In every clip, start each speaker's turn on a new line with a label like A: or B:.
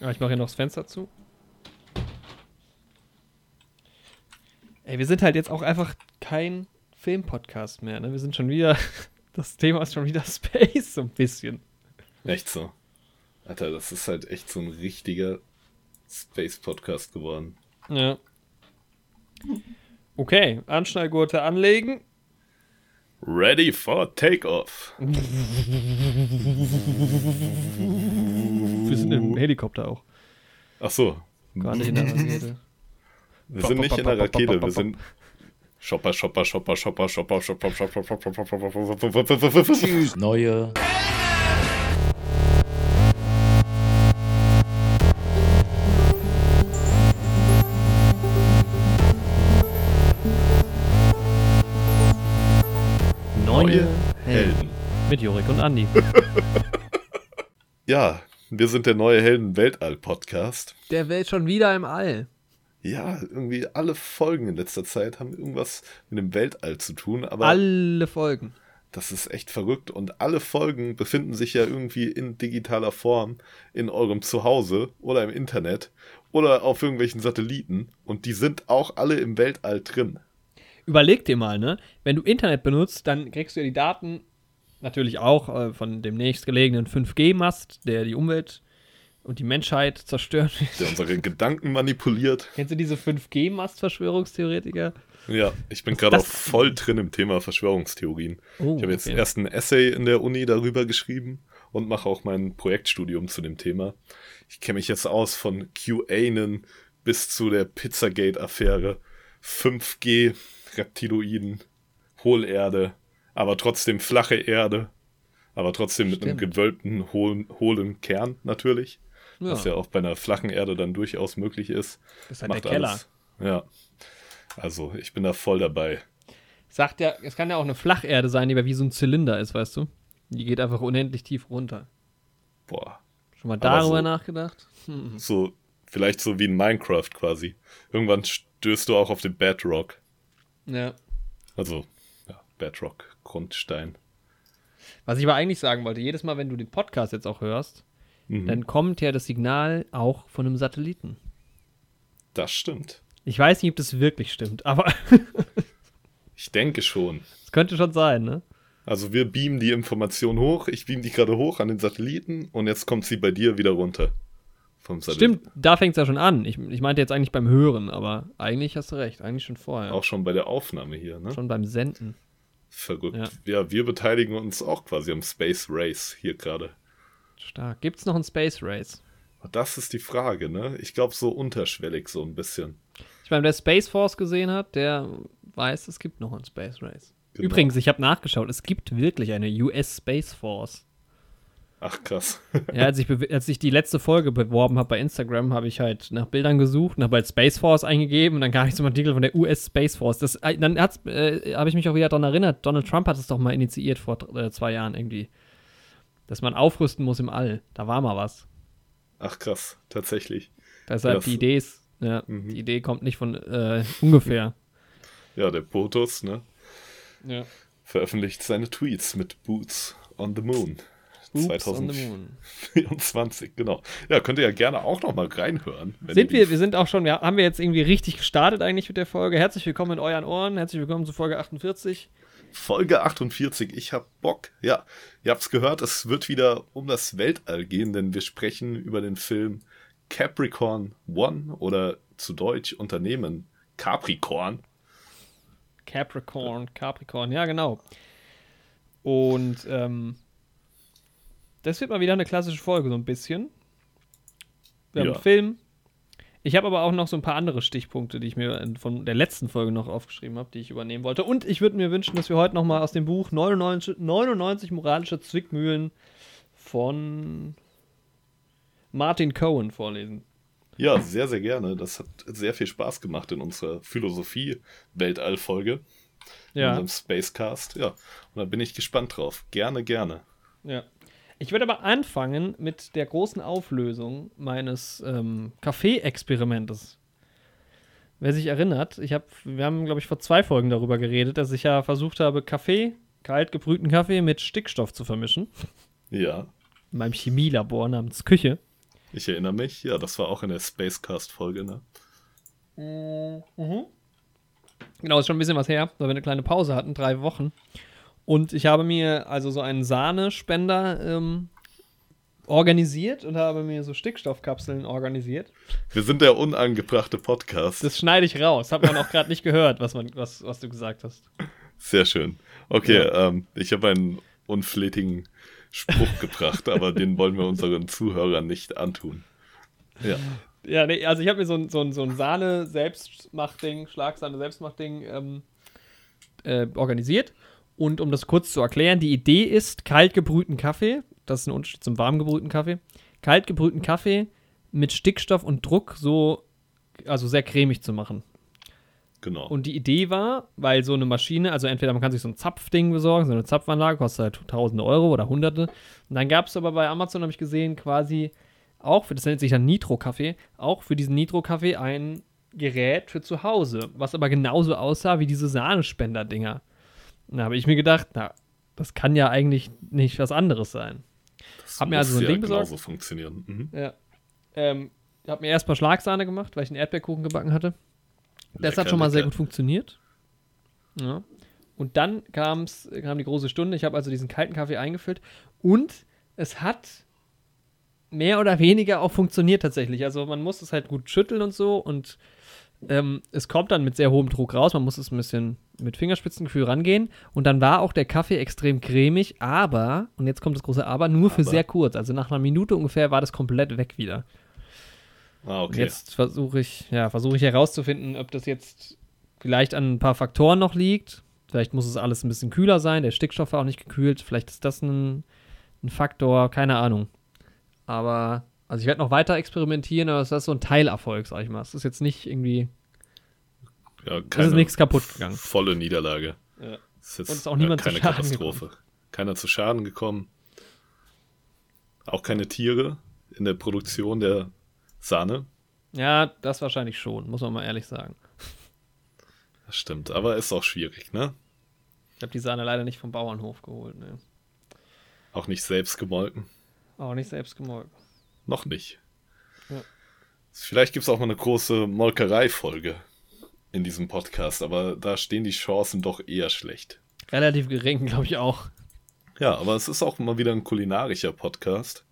A: Ja, ich mache hier noch das Fenster zu. Ey, wir sind halt jetzt auch einfach kein Filmpodcast mehr, ne? Wir sind schon wieder, das Thema ist schon wieder Space, so ein bisschen.
B: Echt so. Alter, das ist halt echt so ein richtiger Space-Podcast geworden.
A: Ja. Okay, Anschnallgurte anlegen.
B: Ready for Takeoff.
A: Wir sind im Helikopter auch.
B: Ach so.
A: Gerade in der Rakete.
B: Wir sind nicht in der Rakete, wir sind Shopper, Shopper, Shopper, Shopper, Shopper, Shopper, Shopper, Shopper, Shopper,
C: Neue
A: Neue
B: Helden.
A: Helden. Mit Jorik und Andi.
B: Ja, wir sind der neue Helden-Weltall-Podcast.
A: Der Welt schon wieder im All.
B: Ja, irgendwie alle Folgen in letzter Zeit haben irgendwas mit dem Weltall zu tun, aber
A: Alle Folgen.
B: das ist echt verrückt und alle Folgen befinden sich ja irgendwie in digitaler Form in eurem Zuhause oder im Internet oder auf irgendwelchen Satelliten und die sind auch alle im Weltall drin.
A: Überleg dir mal, ne? Wenn du Internet benutzt, dann kriegst du ja die Daten natürlich auch äh, von dem nächstgelegenen 5G-Mast, der die Umwelt und die Menschheit zerstören wird.
B: der unsere Gedanken manipuliert.
A: Kennst du diese 5G-Mast-Verschwörungstheoretiker?
B: Ja, ich bin gerade auch voll drin im Thema Verschwörungstheorien.
A: Oh,
B: ich habe jetzt
A: okay.
B: erst ein Essay in der Uni darüber geschrieben und mache auch mein Projektstudium zu dem Thema. Ich kenne mich jetzt aus von QAnon bis zu der Pizzagate-Affäre, 5G, Reptiloiden, Hohlerde, aber trotzdem flache Erde, aber trotzdem mit einem
A: Stimmt.
B: gewölbten, hohlen, hohlen Kern natürlich,
A: Ja,
B: was ja auch bei einer flachen Erde dann durchaus möglich ist.
A: das ist halt der Keller.
B: alles. Ja. Also, ich bin da voll dabei.
A: Sagt ja, es kann ja auch eine Flacherde sein, die wie so ein Zylinder ist, weißt du? Die geht einfach unendlich tief runter.
B: Boah.
A: Schon mal darüber
B: so-
A: nachgedacht? Hm.
B: So, vielleicht so wie in Minecraft quasi. Irgendwann stößt du auch auf den Bedrock.
A: Ja.
B: Also, ja, Bedrock, Grundstein.
A: Was ich aber eigentlich sagen wollte, jedes Mal, wenn du den Podcast jetzt auch hörst,
B: Mhm.
A: dann kommt ja das Signal auch von einem Satelliten.
B: Das stimmt.
A: Ich weiß nicht, ob das wirklich stimmt, aber
B: Ich denke schon.
A: es könnte schon sein, ne?
B: Also wir beamen die Information hoch, ich beam die gerade hoch an den Satelliten und jetzt kommt sie bei dir wieder runter. Vom Satelliten.
A: Stimmt, da fängt es ja schon an. Ich, ich meinte jetzt eigentlich beim Hören, aber eigentlich hast du recht, eigentlich schon vorher.
B: Auch schon bei der Aufnahme hier, ne?
A: Schon beim Senden.
B: Verrückt.
A: Ja.
B: Ja. wir beteiligen uns auch quasi am Space Race hier gerade.
A: Stark. Gibt es noch ein Space Race?
B: Das ist die Frage, ne? Ich glaube so unterschwellig so ein bisschen.
A: Ich meine, wer Space Force gesehen hat, der weiß, es gibt noch ein Space Race.
B: Genau.
A: Übrigens, ich habe nachgeschaut, es gibt wirklich eine US Space Force.
B: Ach krass.
A: Ja, als ich, als ich die letzte Folge beworben habe bei Instagram, habe ich halt nach Bildern gesucht und habe halt Space Force eingegeben und dann kam ich zum Artikel von der US Space Force. Das, äh, dann äh, habe ich mich auch wieder daran erinnert, Donald Trump hat es doch mal initiiert vor äh, zwei Jahren irgendwie. Dass man aufrüsten muss im All. Da war mal was.
B: Ach krass, tatsächlich.
A: Deshalb
B: Das-
A: die Idee ist, ja,
B: Mhm.
A: die Idee kommt nicht von äh, ungefähr.
B: Ja, der POTUS, ne?
A: Ja.
B: veröffentlicht seine Tweets mit Boots on the Moon.
A: Oops on the moon.
B: 2024, genau. Ja, könnt ihr ja gerne auch noch mal reinhören.
A: Sind wir, wir sind auch schon, wir, haben wir jetzt irgendwie richtig gestartet eigentlich mit der Folge. Herzlich willkommen in euren Ohren, herzlich willkommen zu Folge 48.
B: Folge 48, ich hab Bock. Ja, ihr habt's gehört, es wird wieder um das Weltall gehen, denn wir sprechen über den Film Capricorn One oder zu Deutsch Unternehmen Capricorn.
A: Capricorn, Capricorn, ja genau. Und ähm, das wird mal wieder eine klassische Folge, so ein bisschen. Wir haben
B: Ja.
A: einen Film. Ich habe aber auch noch so ein paar andere Stichpunkte, die ich mir in- von der letzten Folge noch aufgeschrieben habe, die ich übernehmen wollte. Und ich würde mir wünschen, dass wir heute noch mal aus dem Buch 99, 99 moralische Zwickmühlen von Martin Cohen vorlesen.
B: Ja, sehr, sehr gerne. Das hat sehr viel Spaß gemacht in unserer Philosophie-Weltall-Folge. In
A: Ja.
B: unserem Spacecast. Ja, und da bin ich gespannt drauf. Gerne, gerne.
A: Ja. Ich würde aber anfangen mit der großen Auflösung meines ähm, Kaffee-Experimentes. Wer sich erinnert, ich hab, wir haben, glaube ich, vor zwei Folgen darüber geredet, dass ich ja versucht habe, Kaffee, kalt gebrühten Kaffee mit Stickstoff zu vermischen.
B: Ja.
A: In meinem Chemielabor namens Küche.
B: Ich erinnere mich, ja, das war auch in der Spacecast-Folge, ne?
A: Mhm. Genau, ist schon ein bisschen was her, weil wir eine kleine Pause hatten, drei Wochen. Und ich habe mir also so einen Sahnespender ähm, organisiert und habe mir so Stickstoffkapseln organisiert.
B: Wir sind der unangebrachte Podcast.
A: Das schneide ich raus. Hat man auch gerade nicht gehört, was, man, was, was du gesagt hast.
B: Sehr schön. Okay, ja. ähm, ich habe einen unflätigen Spruch gebracht, aber den wollen wir unseren Zuhörern nicht antun.
A: Ja. Ja, nee, also ich habe mir so ein, so ein, so ein Sahne-Selbstmachding, Schlagsahne-Selbstmachding ähm, äh, organisiert. Und um das kurz zu erklären, die Idee ist, kalt gebrühten Kaffee, das ist ein Unterschied zum warm gebrühten Kaffee, kalt gebrühten Kaffee mit Stickstoff und Druck so, also sehr cremig zu machen.
B: Genau.
A: Und die Idee war, weil so eine Maschine, also entweder man kann sich so ein Zapfding besorgen, so eine Zapfanlage, kostet halt tausende Euro oder hunderte. Und dann gab es aber bei Amazon, habe ich gesehen, quasi auch, für, das nennt sich dann Nitro-Kaffee, auch für diesen Nitro-Kaffee ein Gerät für zu Hause, was aber genauso aussah wie diese Sahnespender-Dinger. Da habe ich mir gedacht, na, das kann ja eigentlich nicht was anderes sein.
B: Das hab mir also so ein ja Ding besorgt. genauso funktionieren.
A: Mhm. Ja. Ähm, habe mir erstmal Schlagsahne gemacht, weil ich einen Erdbeerkuchen gebacken hatte. Das lecker, hat schon mal lecker. sehr gut funktioniert. Ja. Und dann kam's, kam die große Stunde. Ich habe also diesen kalten Kaffee eingefüllt und es hat mehr oder weniger auch funktioniert tatsächlich. Also man muss es halt gut schütteln und so und ähm, es kommt dann mit sehr hohem Druck raus. Man muss es ein bisschen mit Fingerspitzengefühl rangehen. Und dann war auch der Kaffee extrem cremig, aber, und jetzt kommt das große Aber, nur aber. für sehr kurz. Also nach einer Minute ungefähr war das komplett weg wieder.
B: Ah, okay.
A: Und jetzt versuche ich, ja, versuche ich herauszufinden, ob das jetzt vielleicht an ein paar Faktoren noch liegt. Vielleicht muss es alles ein bisschen kühler sein, der Stickstoff war auch nicht gekühlt. Vielleicht ist das ein, ein Faktor, keine Ahnung. Aber, also ich werde noch weiter experimentieren, aber das ist so ein Teilerfolg, sag ich mal. Es ist jetzt nicht irgendwie.
B: Ja, keine
A: ist nichts kaputt gegangen.
B: Volle Niederlage.
A: Ja.
B: Ist jetzt
A: Und ist auch niemand
B: keine
A: zu Schaden
B: Katastrophe.
A: Gekommen.
B: Keiner zu Schaden gekommen. Auch keine Tiere in der Produktion der Sahne.
A: Ja, das wahrscheinlich schon, muss man mal ehrlich sagen.
B: Das stimmt, aber ist auch schwierig, ne?
A: Ich habe die Sahne leider nicht vom Bauernhof geholt, ne.
B: Auch nicht selbst gemolken.
A: Auch nicht selbst gemolken.
B: Noch nicht.
A: Ja.
B: Vielleicht gibt es auch mal eine große Molkerei-Folge in diesem Podcast, aber da stehen die Chancen doch eher schlecht.
A: Relativ gering, glaube ich auch.
B: Ja, aber es ist auch mal wieder ein kulinarischer Podcast.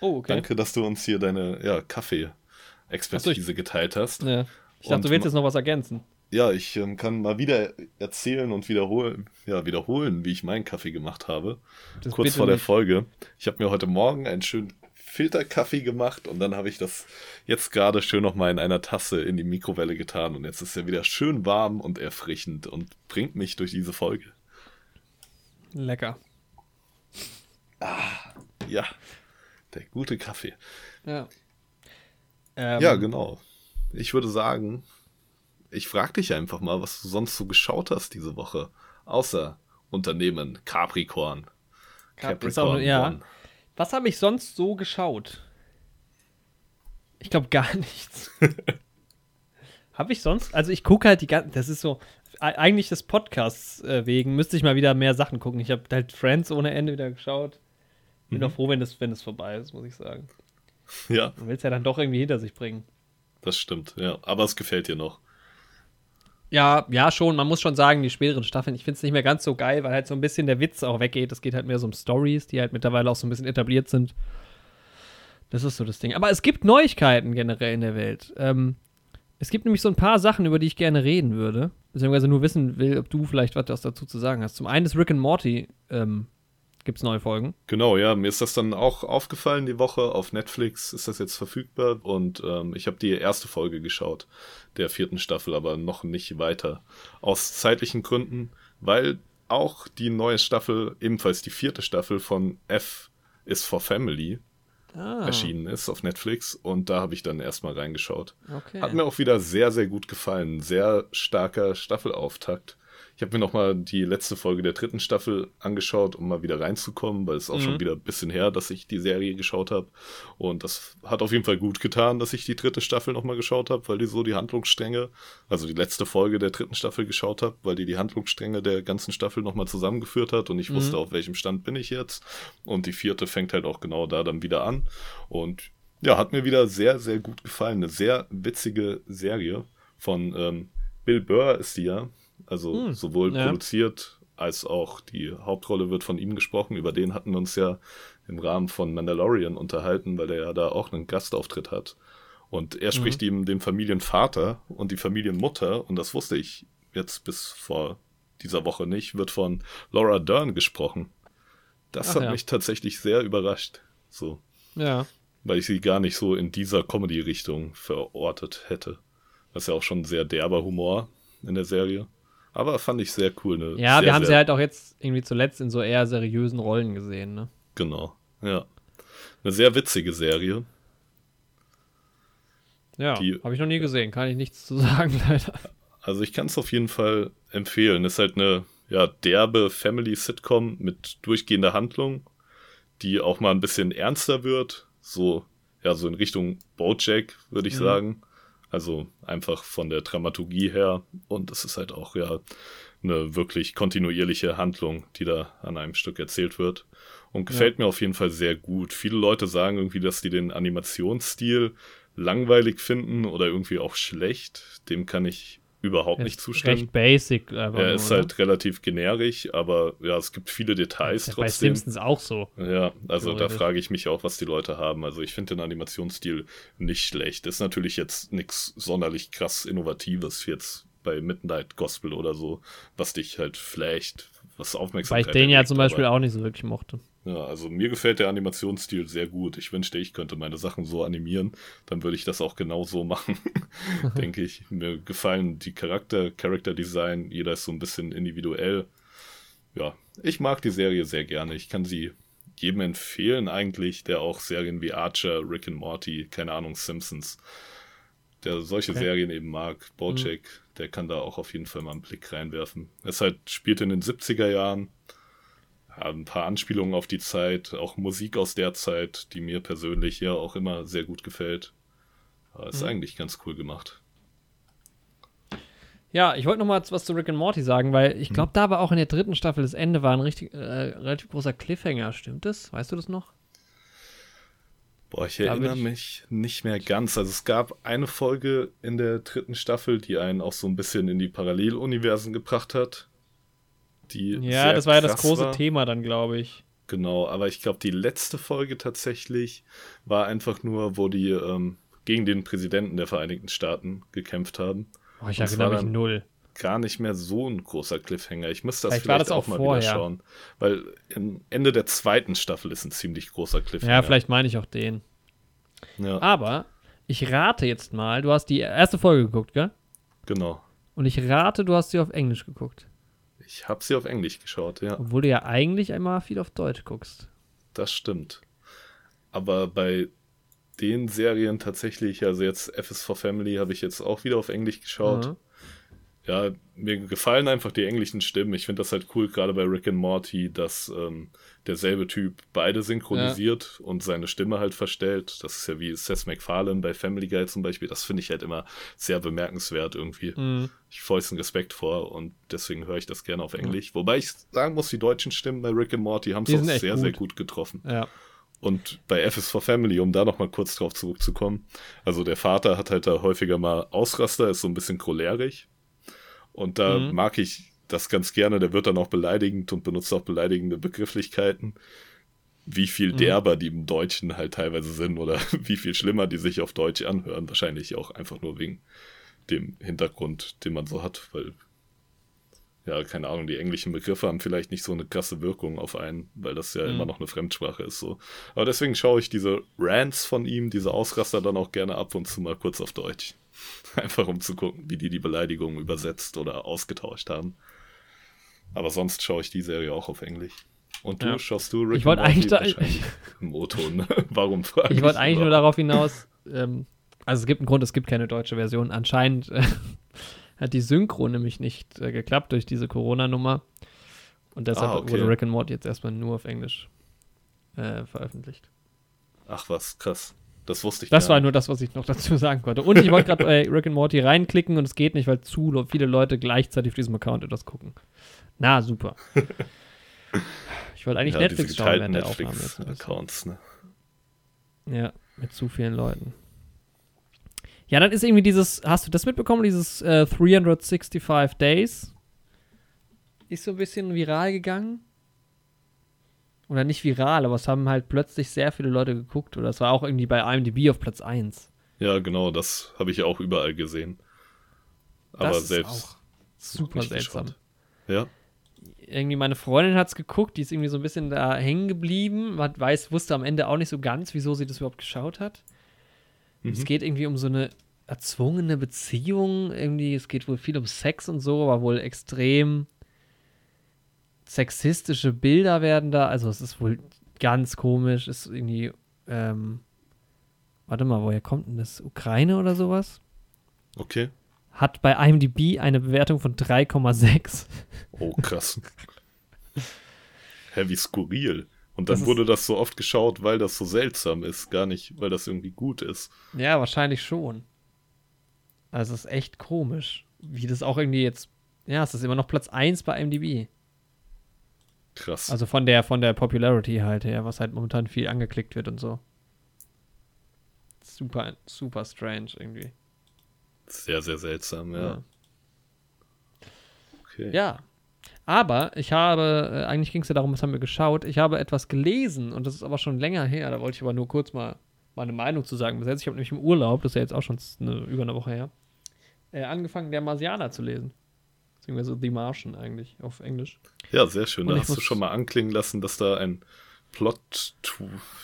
A: Oh, okay.
B: Danke, dass du uns hier deine ja, Kaffee-Expertise geteilt hast.
A: Ja. Ich dachte, und du willst jetzt noch was ergänzen
B: ja, ich ähm, kann mal wieder erzählen und wiederholen, ja, wiederholen, wie ich meinen Kaffee gemacht habe. Das Kurz vor der nicht. Folge. Ich habe mir heute Morgen einen schönen Filterkaffee gemacht und dann habe ich das jetzt gerade schön nochmal in einer Tasse in die Mikrowelle getan und jetzt ist er wieder schön warm und erfrischend und bringt mich durch diese Folge.
A: Lecker.
B: Ah, ja. Der gute Kaffee.
A: Ja.
B: Ähm, ja, genau. Ich würde sagen, ich frage dich einfach mal, was du sonst so geschaut hast diese Woche. Außer Unternehmen Capricorn.
A: Capricorn. Auch, ja. Was habe ich sonst so geschaut? Ich glaube gar nichts. habe ich sonst? Also ich gucke halt die ganze, das ist so, eigentlich des Podcasts äh, wegen müsste ich mal wieder mehr Sachen gucken. Ich habe halt Friends ohne Ende wieder geschaut. Bin mhm. doch froh, wenn das, wenn das vorbei ist, muss ich sagen.
B: Ja.
A: Man will es ja dann doch irgendwie hinter sich bringen.
B: Das stimmt, ja. Aber es gefällt dir noch.
A: Ja, ja, schon. Man muss schon sagen, die späteren Staffeln, ich finde es nicht mehr ganz so geil, weil halt so ein bisschen der Witz auch weggeht. Es geht halt mehr so um Stories, die halt mittlerweile auch so ein bisschen etabliert sind. Das ist so das Ding. Aber es gibt Neuigkeiten generell in der Welt. Ähm, es gibt nämlich so ein paar Sachen, über die ich gerne reden würde. Beziehungsweise nur wissen will, ob du vielleicht was dazu zu sagen hast. Zum einen ist Rick and Morty ähm, gibt es neue Folgen.
B: Genau, ja, mir ist das dann auch aufgefallen die Woche. Auf Netflix ist das jetzt verfügbar und ähm, ich habe die erste Folge geschaut der vierten Staffel, aber noch nicht weiter. Aus zeitlichen Gründen, weil auch die neue Staffel, ebenfalls die vierte Staffel von F is for Family, ah. erschienen ist auf Netflix und da habe ich dann erstmal reingeschaut.
A: Okay.
B: Hat mir auch wieder sehr, sehr gut gefallen. Sehr starker Staffelauftakt. Ich habe mir nochmal die letzte Folge der dritten Staffel angeschaut, um mal wieder reinzukommen, weil es auch mhm. schon wieder ein bisschen her, dass ich die Serie geschaut habe. Und das hat auf jeden Fall gut getan, dass ich die dritte Staffel nochmal geschaut habe, weil die so die Handlungsstränge, also die letzte Folge der dritten Staffel geschaut habe, weil die die Handlungsstränge der ganzen Staffel nochmal zusammengeführt hat und ich mhm. wusste, auf welchem Stand bin ich jetzt. Und die vierte fängt halt auch genau da dann wieder an. Und Ja, hat mir wieder sehr, sehr gut gefallen. Eine sehr witzige Serie von ähm, Bill Burr ist die ja. Also hm, sowohl ja. produziert als auch die Hauptrolle wird von ihm gesprochen. Über den hatten wir uns ja im Rahmen von Mandalorian unterhalten, weil er ja da auch einen Gastauftritt hat. Und er spricht mhm. ihm den Familienvater und die Familienmutter, und das wusste ich jetzt bis vor dieser Woche nicht, wird von Laura Dern gesprochen. Das Ach, hat ja. mich tatsächlich sehr überrascht. So.
A: Ja.
B: Weil ich sie gar nicht so in dieser Comedy-Richtung verortet hätte. Das ist ja auch schon sehr derber Humor in der Serie. Aber fand ich sehr cool. Ne?
A: Ja,
B: sehr,
A: wir haben sie halt auch jetzt irgendwie zuletzt in so eher seriösen Rollen gesehen, ne?
B: Genau, ja. Eine sehr witzige Serie.
A: Ja, habe ich noch nie gesehen, kann ich nichts zu sagen, leider.
B: Also ich kann es auf jeden Fall empfehlen. Ist halt eine ja, derbe Family-Sitcom mit durchgehender Handlung, die auch mal ein bisschen ernster wird. So, ja, so in Richtung Bojack, würde ich mhm. sagen. Also einfach von der Dramaturgie her. Und es ist halt auch ja eine wirklich kontinuierliche Handlung, die da an einem Stück erzählt wird. Und gefällt ja. mir auf jeden Fall sehr gut. Viele Leute sagen irgendwie, dass die den Animationsstil langweilig finden oder irgendwie auch schlecht. Dem kann ich überhaupt nicht zustimmen. Recht
A: basic.
B: Er ist nur, halt relativ generisch, aber ja, es gibt viele Details ja, trotzdem. Bei
A: Simpsons auch so.
B: Ja, also da frage ich mich auch, was die Leute haben. Also ich finde den Animationsstil nicht schlecht. Ist natürlich jetzt nichts sonderlich krass Innovatives jetzt bei Midnight Gospel oder so, was dich halt flasht, was Aufmerksamkeit
A: Weil ich den ja zum Beispiel auch nicht so wirklich mochte.
B: Ja, also mir gefällt der Animationsstil sehr gut. Ich wünschte, ich könnte meine Sachen so animieren. Dann würde ich das auch genau so machen, denke ich. Mir gefallen die Charakter, Character Design. Jeder ist so ein bisschen individuell. Ja, ich mag die Serie sehr gerne. Ich kann sie jedem empfehlen eigentlich, der auch Serien wie Archer, Rick and Morty, keine Ahnung, Simpsons, der solche okay. Serien eben mag. Bojack, mhm. der kann da auch auf jeden Fall mal einen Blick reinwerfen. Es halt spielt in den 70er Jahren ein paar Anspielungen auf die Zeit, auch Musik aus der Zeit, die mir persönlich ja auch immer sehr gut gefällt. ist mhm. eigentlich ganz cool gemacht.
A: Ja, ich wollte noch mal was zu Rick and Morty sagen, weil ich glaube, mhm. da war auch in der dritten Staffel das Ende war ein richtig, äh, relativ großer Cliffhanger. Stimmt das? Weißt du das noch?
B: Boah, ich erinnere ich mich nicht mehr ganz. Also es gab eine Folge in der dritten Staffel, die einen auch so ein bisschen in die Paralleluniversen gebracht hat die.
A: Ja, das war ja das große war. Thema dann, glaube ich.
B: Genau, aber ich glaube, die letzte Folge tatsächlich war einfach nur, wo die ähm, gegen den Präsidenten der Vereinigten Staaten gekämpft haben.
A: Oh, ich erinnere mich null.
B: Gar nicht mehr so ein großer Cliffhanger. Ich müsste das vielleicht, vielleicht das auch, auch mal vorher. wieder schauen. Weil Ende der zweiten Staffel ist ein ziemlich großer Cliffhanger.
A: Ja, vielleicht meine ich auch den. Ja. Aber ich rate jetzt mal, du hast die erste Folge geguckt, gell?
B: Genau.
A: Und ich rate, du hast sie auf Englisch geguckt.
B: Ich habe sie auf Englisch geschaut, ja.
A: Obwohl du ja eigentlich einmal viel auf Deutsch guckst.
B: Das stimmt. Aber bei den Serien tatsächlich, also jetzt F is for Family habe ich jetzt auch wieder auf Englisch geschaut. Mhm ja, mir gefallen einfach die englischen Stimmen. Ich finde das halt cool, gerade bei Rick and Morty, dass ähm, derselbe Typ beide synchronisiert ja. und seine Stimme halt verstellt. Das ist ja wie Seth MacFarlane bei Family Guy zum Beispiel. Das finde ich halt immer sehr bemerkenswert irgendwie. Mhm. Ich vollsten Respekt vor und deswegen höre ich das gerne auf Englisch. Mhm. Wobei ich sagen muss, die deutschen Stimmen bei Rick and Morty haben es auch sehr, gut. sehr gut getroffen.
A: Ja.
B: Und bei F is for Family, um da nochmal kurz drauf zurückzukommen, also der Vater hat halt da häufiger mal Ausraster, ist so ein bisschen cholerig und da mhm. mag ich das ganz gerne. Der wird dann auch beleidigend und benutzt auch beleidigende Begrifflichkeiten. Wie viel mhm. derber die im Deutschen halt teilweise sind oder wie viel schlimmer die sich auf Deutsch anhören. Wahrscheinlich auch einfach nur wegen dem Hintergrund, den man so hat, weil ja, keine Ahnung, die englischen Begriffe haben vielleicht nicht so eine krasse Wirkung auf einen, weil das ja mhm. immer noch eine Fremdsprache ist. So. Aber deswegen schaue ich diese Rants von ihm, diese Ausraster dann auch gerne ab und zu mal kurz auf Deutsch. Einfach um zu gucken, wie die die Beleidigungen übersetzt oder ausgetauscht haben. Aber sonst schaue ich die Serie auch auf Englisch. Und du ja. schaust du
A: Rick Ich wollte eigentlich da
B: im O-Ton. Ne? Warum
A: frage ich? wollte eigentlich nur darauf hinaus, ähm, also es gibt einen Grund, es gibt keine deutsche Version. Anscheinend äh, hat die Synchro nämlich nicht äh, geklappt durch diese Corona-Nummer. Und deshalb ah, okay. wurde Rick and Morty jetzt erstmal nur auf Englisch äh, veröffentlicht.
B: Ach was, krass. Das wusste ich
A: Das war nur das, was ich noch dazu sagen konnte. Und ich wollte gerade bei Rick and Morty reinklicken und es geht nicht, weil zu viele Leute gleichzeitig auf diesem Account etwas gucken. Na, super. Ich wollte eigentlich ja, Netflix schauen während der Aufnahme.
B: Accounts, ne?
A: Ja. Mit zu vielen Leuten. Ja, dann ist irgendwie dieses, hast du das mitbekommen, dieses äh, 365 Days? Ist so ein bisschen viral gegangen. Oder nicht viral, aber es haben halt plötzlich sehr viele Leute geguckt. Oder es war auch irgendwie bei IMDb auf Platz 1.
B: Ja, genau, das habe ich ja auch überall gesehen. Aber
A: Das ist
B: selbst.
A: auch super seltsam.
B: geschaut. Ja,
A: irgendwie meine Freundin hat es geguckt, die ist irgendwie so ein bisschen da hängen geblieben, hat, weiß, wusste am Ende auch nicht so ganz, wieso sie das überhaupt geschaut hat. Es
B: Mhm.
A: geht irgendwie um so eine erzwungene Beziehung, irgendwie, es geht wohl viel um Sex und so, aber wohl extrem sexistische Bilder werden da, also es ist wohl ganz komisch, ist irgendwie, ähm, warte mal, woher kommt denn das? Ukraine oder sowas?
B: okay.
A: Hat bei IMDb eine Bewertung von 3,6.
B: Oh, krass. Hä, wie skurril. Und dann
A: Das
B: wurde das so oft geschaut, weil das so seltsam ist, gar nicht, weil das irgendwie gut ist.
A: Ja, wahrscheinlich schon. Also es ist echt komisch, wie das auch irgendwie jetzt. Ja, es ist immer noch Platz 1 bei IMDb.
B: Krass.
A: Also von der von der Popularity halt her, was halt momentan viel angeklickt wird und so. Super, super strange irgendwie.
B: sehr, sehr seltsam, ja.
A: Ja.
B: Okay.
A: Ja. Aber ich habe, äh, eigentlich ging es ja darum, was haben wir geschaut. Ich habe etwas gelesen und das ist aber schon länger her. Da wollte ich aber nur kurz mal meine Meinung zu sagen. Bis jetzt, ich habe nämlich im Urlaub, das ist ja jetzt auch schon eine, über eine Woche her, äh, angefangen, der Marsianer zu lesen. Beziehungsweise The Martian eigentlich auf Englisch.
B: Ja, sehr schön.
A: Und
B: Da hast du schon mal anklingen lassen, dass da ein Plot,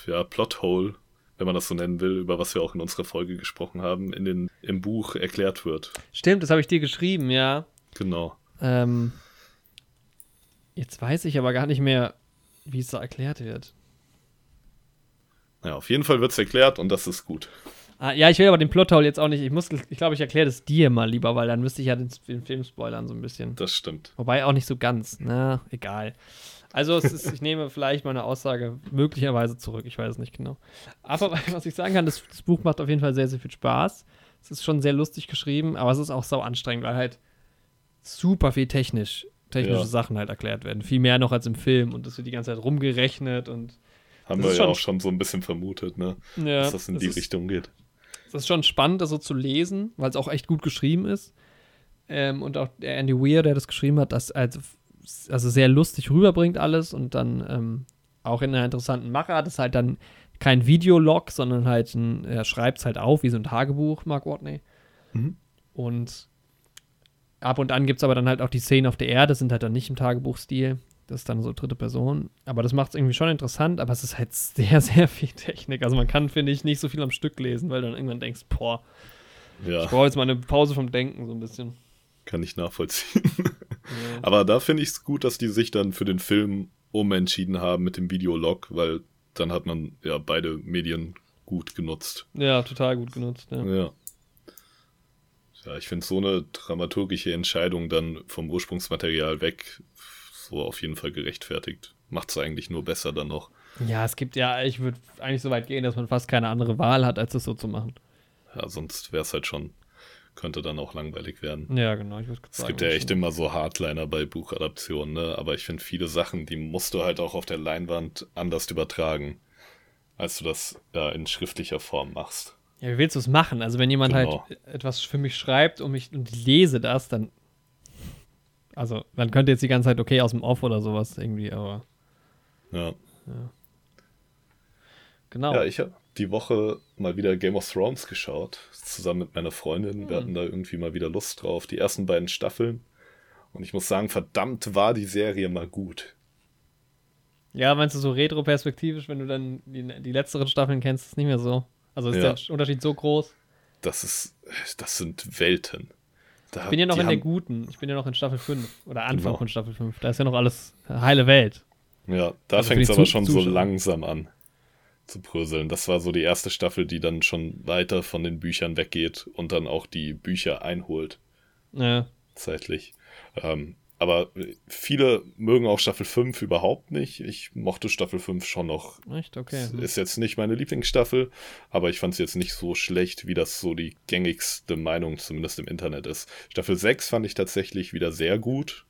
B: ja, Plothole, wenn man das so nennen will, über was wir auch in unserer Folge gesprochen haben, in den, im Buch erklärt wird.
A: Stimmt, das habe ich dir geschrieben, ja.
B: Genau.
A: Ähm, jetzt weiß ich aber gar nicht mehr, wie es da erklärt wird.
B: Naja, auf jeden Fall wird es erklärt und das ist gut.
A: Ah, ja, ich will aber den Plothole jetzt auch nicht. Ich muss, ich glaube, ich erkläre das dir mal lieber, weil dann müsste ich ja den, den Film spoilern so ein bisschen.
B: Das stimmt.
A: Wobei auch nicht so ganz. Na, egal. Also ist, ich nehme vielleicht meine Aussage möglicherweise zurück. Ich weiß es nicht genau. Aber was ich sagen kann, das, das Buch macht auf jeden Fall sehr, sehr viel Spaß. Es ist schon sehr lustig geschrieben, aber es ist auch sau anstrengend, weil halt super viel technisch, technische
B: Ja.
A: Sachen halt erklärt werden. Viel mehr noch als im Film und das wird die ganze Zeit rumgerechnet und
B: Haben wir ja
A: schon-
B: auch schon so ein bisschen vermutet, ne?
A: ja,
B: dass das in die Richtung geht.
A: Das ist schon spannend, das so zu lesen, weil es auch echt gut geschrieben ist. Ähm, und auch der Andy Weir, der das geschrieben hat, das also, also sehr lustig rüberbringt alles und dann ähm, auch in einer interessanten Machart. Das ist halt dann kein Videolog, sondern halt ein, er schreibt es halt auf, wie so ein Tagebuch, Mark Watney.
B: Mhm.
A: Und ab und an gibt es aber dann halt auch die Szenen auf der Erde, sind halt dann nicht im Tagebuchstil. Das ist dann so dritte Person. Aber das macht es irgendwie schon interessant, aber es ist halt sehr, sehr viel Technik. Also man kann, finde ich, nicht so viel am Stück lesen, weil du dann irgendwann denkst, boah, ich
B: Ja,
A: brauche jetzt mal eine Pause vom Denken, so ein bisschen.
B: kann ich nachvollziehen.
A: Ja.
B: Aber da finde ich es gut, dass die sich dann für den Film umentschieden haben mit dem Videolog, weil dann hat man ja beide Medien gut genutzt.
A: ja, total gut genutzt. Ja.
B: Ja. Ja, ich finde so eine dramaturgische Entscheidung dann vom Ursprungsmaterial weg so auf jeden Fall gerechtfertigt. Macht es eigentlich nur besser dann noch.
A: ja, es gibt ja, ich würde eigentlich so weit gehen, dass man fast keine andere Wahl hat, als es so zu machen.
B: Ja, sonst wäre es halt schon, könnte dann auch langweilig werden.
A: Ja, genau. Ich
B: Es gibt ja echt immer so Hardliner bei Buchadaptionen, ne? aber ich finde viele Sachen, die musst du halt auch auf der Leinwand anders übertragen, als du das ja, in schriftlicher Form machst.
A: Ja, wie willst du es machen? Also, wenn jemand
B: Genau.
A: halt etwas für mich schreibt und, ich, und ich lese das, dann. Also, dann könnte jetzt die ganze Zeit okay aus dem Off oder sowas irgendwie, aber.
B: Ja,
A: Genau.
B: ja ich habe die Woche mal wieder Game of Thrones geschaut, zusammen mit meiner Freundin. Wir
A: Hm.
B: hatten da irgendwie mal wieder Lust drauf, die ersten beiden Staffeln. Und ich muss sagen, verdammt war die Serie mal gut.
A: Ja, meinst du so retro-perspektivisch, wenn du dann die, die letzteren Staffeln kennst, ist nicht mehr so. Also ist
B: Ja.
A: der Unterschied so groß.
B: Das ist, das sind Welten. Da,
A: Ich bin ja noch in der guten. Ich bin ja noch in Staffel 5 oder Anfang
B: Genau.
A: von Staffel 5. Da ist ja noch alles heile Welt.
B: Ja, da
A: Also
B: fängt es aber schon so langsam an zu bröseln. Das war so die erste Staffel, die dann schon weiter von den Büchern weggeht und dann auch die Bücher einholt,
A: Ja.
B: zeitlich. Ähm, aber viele mögen auch Staffel 5 überhaupt nicht. Ich mochte Staffel 5 schon noch.
A: Echt? Okay.
B: Ist jetzt nicht meine Lieblingsstaffel, aber ich fand es jetzt nicht so schlecht, wie das so die gängigste Meinung zumindest im Internet ist. Staffel 6 fand ich tatsächlich wieder sehr gut.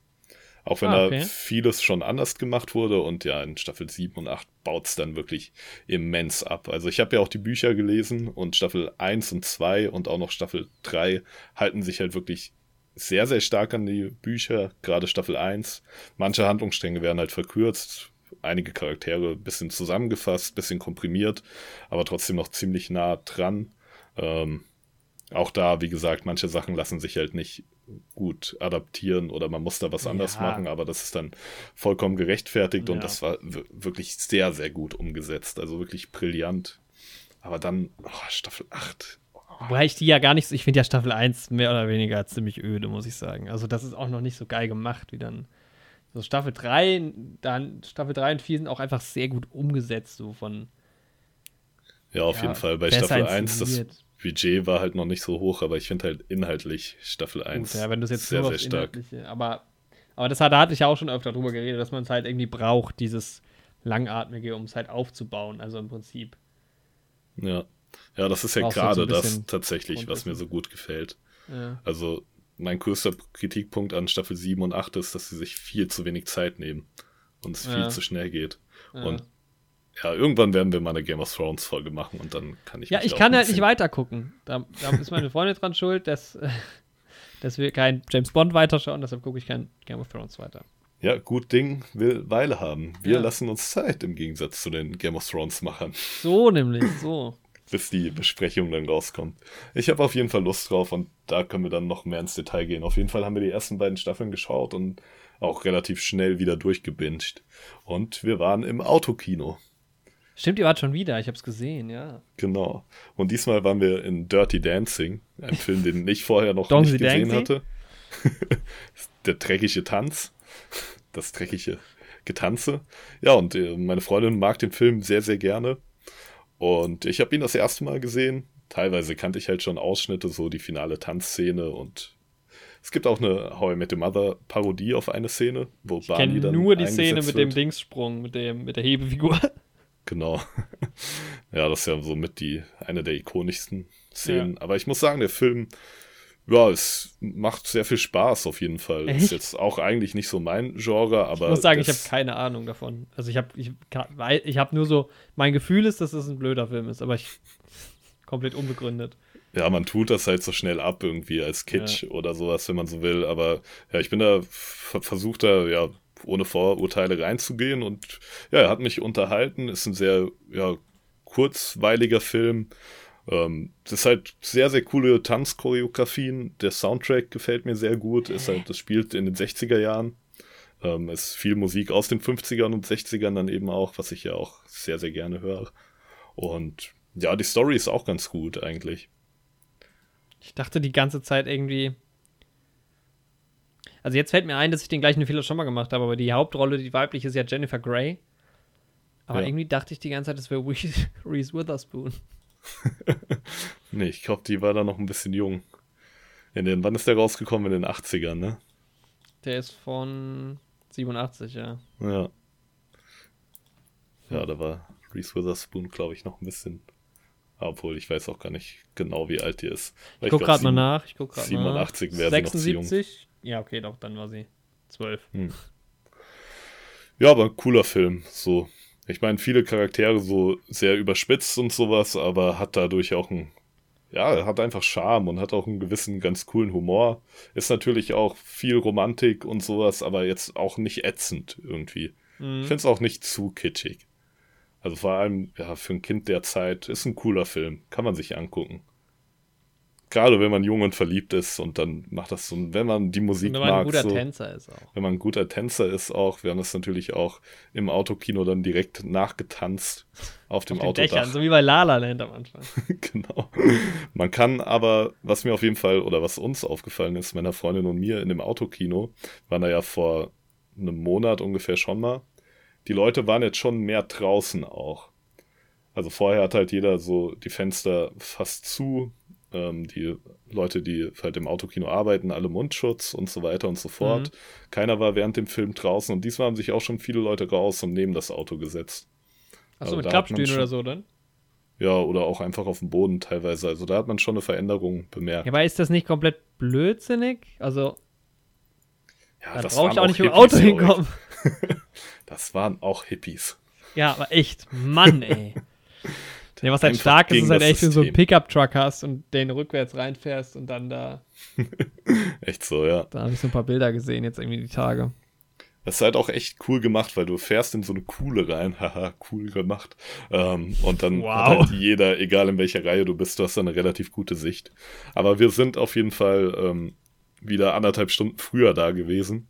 B: Auch wenn ah, okay. da vieles schon anders gemacht wurde und ja, in Staffel 7 und 8 baut es dann wirklich immens ab. Also ich habe ja auch die Bücher gelesen und Staffel 1 und 2 und auch noch Staffel 3 halten sich halt wirklich sehr, sehr stark an die Bücher, gerade Staffel 1. Manche Handlungsstränge werden halt verkürzt, einige Charaktere ein bisschen zusammengefasst, ein bisschen komprimiert, aber trotzdem noch ziemlich nah dran. Ähm, auch da, wie gesagt, manche Sachen lassen sich halt nicht gut adaptieren oder man muss da was anders ja. machen, aber das ist dann vollkommen gerechtfertigt ja. und das war wirklich sehr, sehr gut umgesetzt. Also wirklich brillant. Aber dann, oh, Staffel 8.
A: Wobei ich die ja gar nicht, ich finde ja Staffel 1 mehr oder weniger ziemlich öde, muss ich sagen. Also das ist auch noch nicht so geil gemacht wie dann. So Staffel 3, dann Staffel 3 und 4 sind auch einfach sehr gut umgesetzt, so von.
B: Ja, auf ja, jeden Fall. Bei Staffel 1, das Budget war halt noch nicht so hoch, aber ich finde halt inhaltlich Staffel 1
A: Gut, ja, wenn jetzt sehr, sehr stark. Aber, aber das hat, da hatte ich ja auch schon öfter drüber geredet, dass man es halt irgendwie braucht, dieses Langatmige, um es halt aufzubauen. Also im Prinzip.
B: Ja. Ja, das ist ja gerade so das tatsächlich, was mir so gut gefällt. Ja. Also mein größter Kritikpunkt an Staffel 7 und 8 ist, dass sie sich viel zu wenig Zeit nehmen und es viel zu schnell geht. Ja. Und ja, irgendwann werden wir mal eine Game of Thrones Folge machen und dann kann ich.
A: Ja, ich kann halt nicht weiter gucken. Da, da ist meine Freundin dran schuld, dass, dass wir kein James Bond weiterschauen, deshalb gucke ich kein Game of Thrones weiter.
B: Ja, gut Ding will Weile haben. Wir ja. lassen uns Zeit im Gegensatz zu den Game of Thrones Machern.
A: So nämlich, so.
B: Bis die Besprechung dann rauskommt. Ich habe auf jeden Fall Lust drauf und da können wir dann noch mehr ins Detail gehen. Auf jeden Fall haben wir die ersten beiden Staffeln geschaut und auch relativ schnell wieder durchgebinged. Und wir waren im Autokino.
A: Stimmt, ihr wart schon wieder, ich habe es gesehen, ja.
B: Genau. Und diesmal waren wir in Dirty Dancing, ein Film, den ich vorher noch nicht gesehen hatte. Der dreckige Tanz. Das dreckige Getanze. Ja, und äh, meine Freundin mag den Film sehr, sehr gerne. Und ich habe ihn das erste Mal gesehen. Teilweise kannte ich halt schon Ausschnitte, so die finale Tanzszene und es gibt auch eine How I Met Your Mother Parodie auf eine Szene, wo
A: ich Barney dann nur die Szene mit wird. dem Dingssprung, mit dem mit der Hebefigur.
B: Genau. ja, das ist ja somit die, eine der ikonischsten Szenen. Ja. Aber ich muss sagen, der Film, ja, es macht sehr viel Spaß auf jeden Fall. Echt? Ist jetzt auch eigentlich nicht so mein Genre, aber.
A: Ich muss sagen, ich habe keine Ahnung davon. Also ich habe ich, ich hab nur so, mein Gefühl ist, dass es das ein blöder Film ist, aber ich komplett unbegründet.
B: Ja, man tut das halt so schnell ab irgendwie als Kitsch ja. oder sowas, wenn man so will. Aber ja, ich bin da versucht da ja ohne Vorurteile reinzugehen. Und ja, er hat mich unterhalten. Ist ein sehr ja, kurzweiliger Film. Ähm, das ist halt sehr, sehr coole Tanzchoreografien. Der Soundtrack gefällt mir sehr gut. Ist halt, das spielt in den 60er Jahren. Ähm, ist viel Musik aus den 50ern und 60ern dann eben auch, was ich ja auch sehr, sehr gerne höre. Und ja, die Story ist auch ganz gut eigentlich.
A: Ich dachte die ganze Zeit irgendwie, also jetzt fällt mir ein, dass ich den gleichen Fehler schon mal gemacht habe, aber die Hauptrolle, die weibliche, ist ja Jennifer Grey. Aber ja. irgendwie dachte ich die ganze Zeit, das wäre Reese Witherspoon.
B: nee, ich glaube, die war da noch ein bisschen jung. In den, wann ist der rausgekommen? In den 80ern, ne?
A: Der ist von 87, ja.
B: Ja. Ja, da war Reese Witherspoon, glaube ich, noch ein bisschen. Obwohl, ich weiß auch gar nicht genau, wie alt die ist.
A: ich guck gerade mal nach. Ich guck
B: 87 wäre sie noch zu jung.
A: Ja, okay, doch, dann war sie zwölf. Hm.
B: Ja, aber ein cooler Film. So, ich meine, viele Charaktere so sehr überspitzt und sowas, aber hat dadurch auch ein, ja, hat einfach Charme und hat auch einen gewissen ganz coolen Humor. Ist natürlich auch viel Romantik und sowas, aber jetzt auch nicht ätzend irgendwie. Mhm. Ich finde es auch nicht zu kitschig. Also vor allem, ja, für ein Kind der Zeit ist ein cooler Film. Kann man sich angucken gerade wenn man jung und verliebt ist und dann macht das so, wenn man die Musik mag. Wenn man
A: ein guter
B: so,
A: Tänzer ist auch.
B: Wenn man ein guter Tänzer ist auch. Wir haben das natürlich auch im Autokino dann direkt nachgetanzt auf dem auf Autodach. Dächern,
A: so wie bei Lala Land am Anfang.
B: genau. Man kann aber, was mir auf jeden Fall oder was uns aufgefallen ist, meiner Freundin und mir in dem Autokino, waren da ja vor einem Monat ungefähr schon mal. Die Leute waren jetzt schon mehr draußen auch. Also vorher hat halt jeder so die Fenster fast zu, ähm, die Leute, die halt im Autokino arbeiten, alle Mundschutz und so weiter und so fort. Mhm. Keiner war während dem Film draußen und diesmal haben sich auch schon viele Leute raus und neben das Auto gesetzt.
A: Achso, also mit Klappstühlen oder so dann?
B: Ja, oder auch einfach auf dem Boden teilweise. Also da hat man schon eine Veränderung bemerkt.
A: Ja, aber ist das nicht komplett blödsinnig? Also.
B: Ja,
A: da brauche ich auch nicht mit dem Auto hinkommen.
B: das waren auch Hippies.
A: Ja, aber echt, Mann, ey. Ja, was halt stark ist, ist halt echt, wenn du so einen Pickup-Truck hast und den rückwärts reinfährst und dann da.
B: echt so, ja.
A: Da habe ich so ein paar Bilder gesehen, jetzt irgendwie die Tage.
B: Das ist halt auch echt cool gemacht, weil du fährst in so eine Kuhle rein. Haha, cool gemacht. Ähm, und dann wow. hat halt jeder, egal in welcher Reihe du bist, du hast eine relativ gute Sicht. Aber wir sind auf jeden Fall ähm, wieder anderthalb Stunden früher da gewesen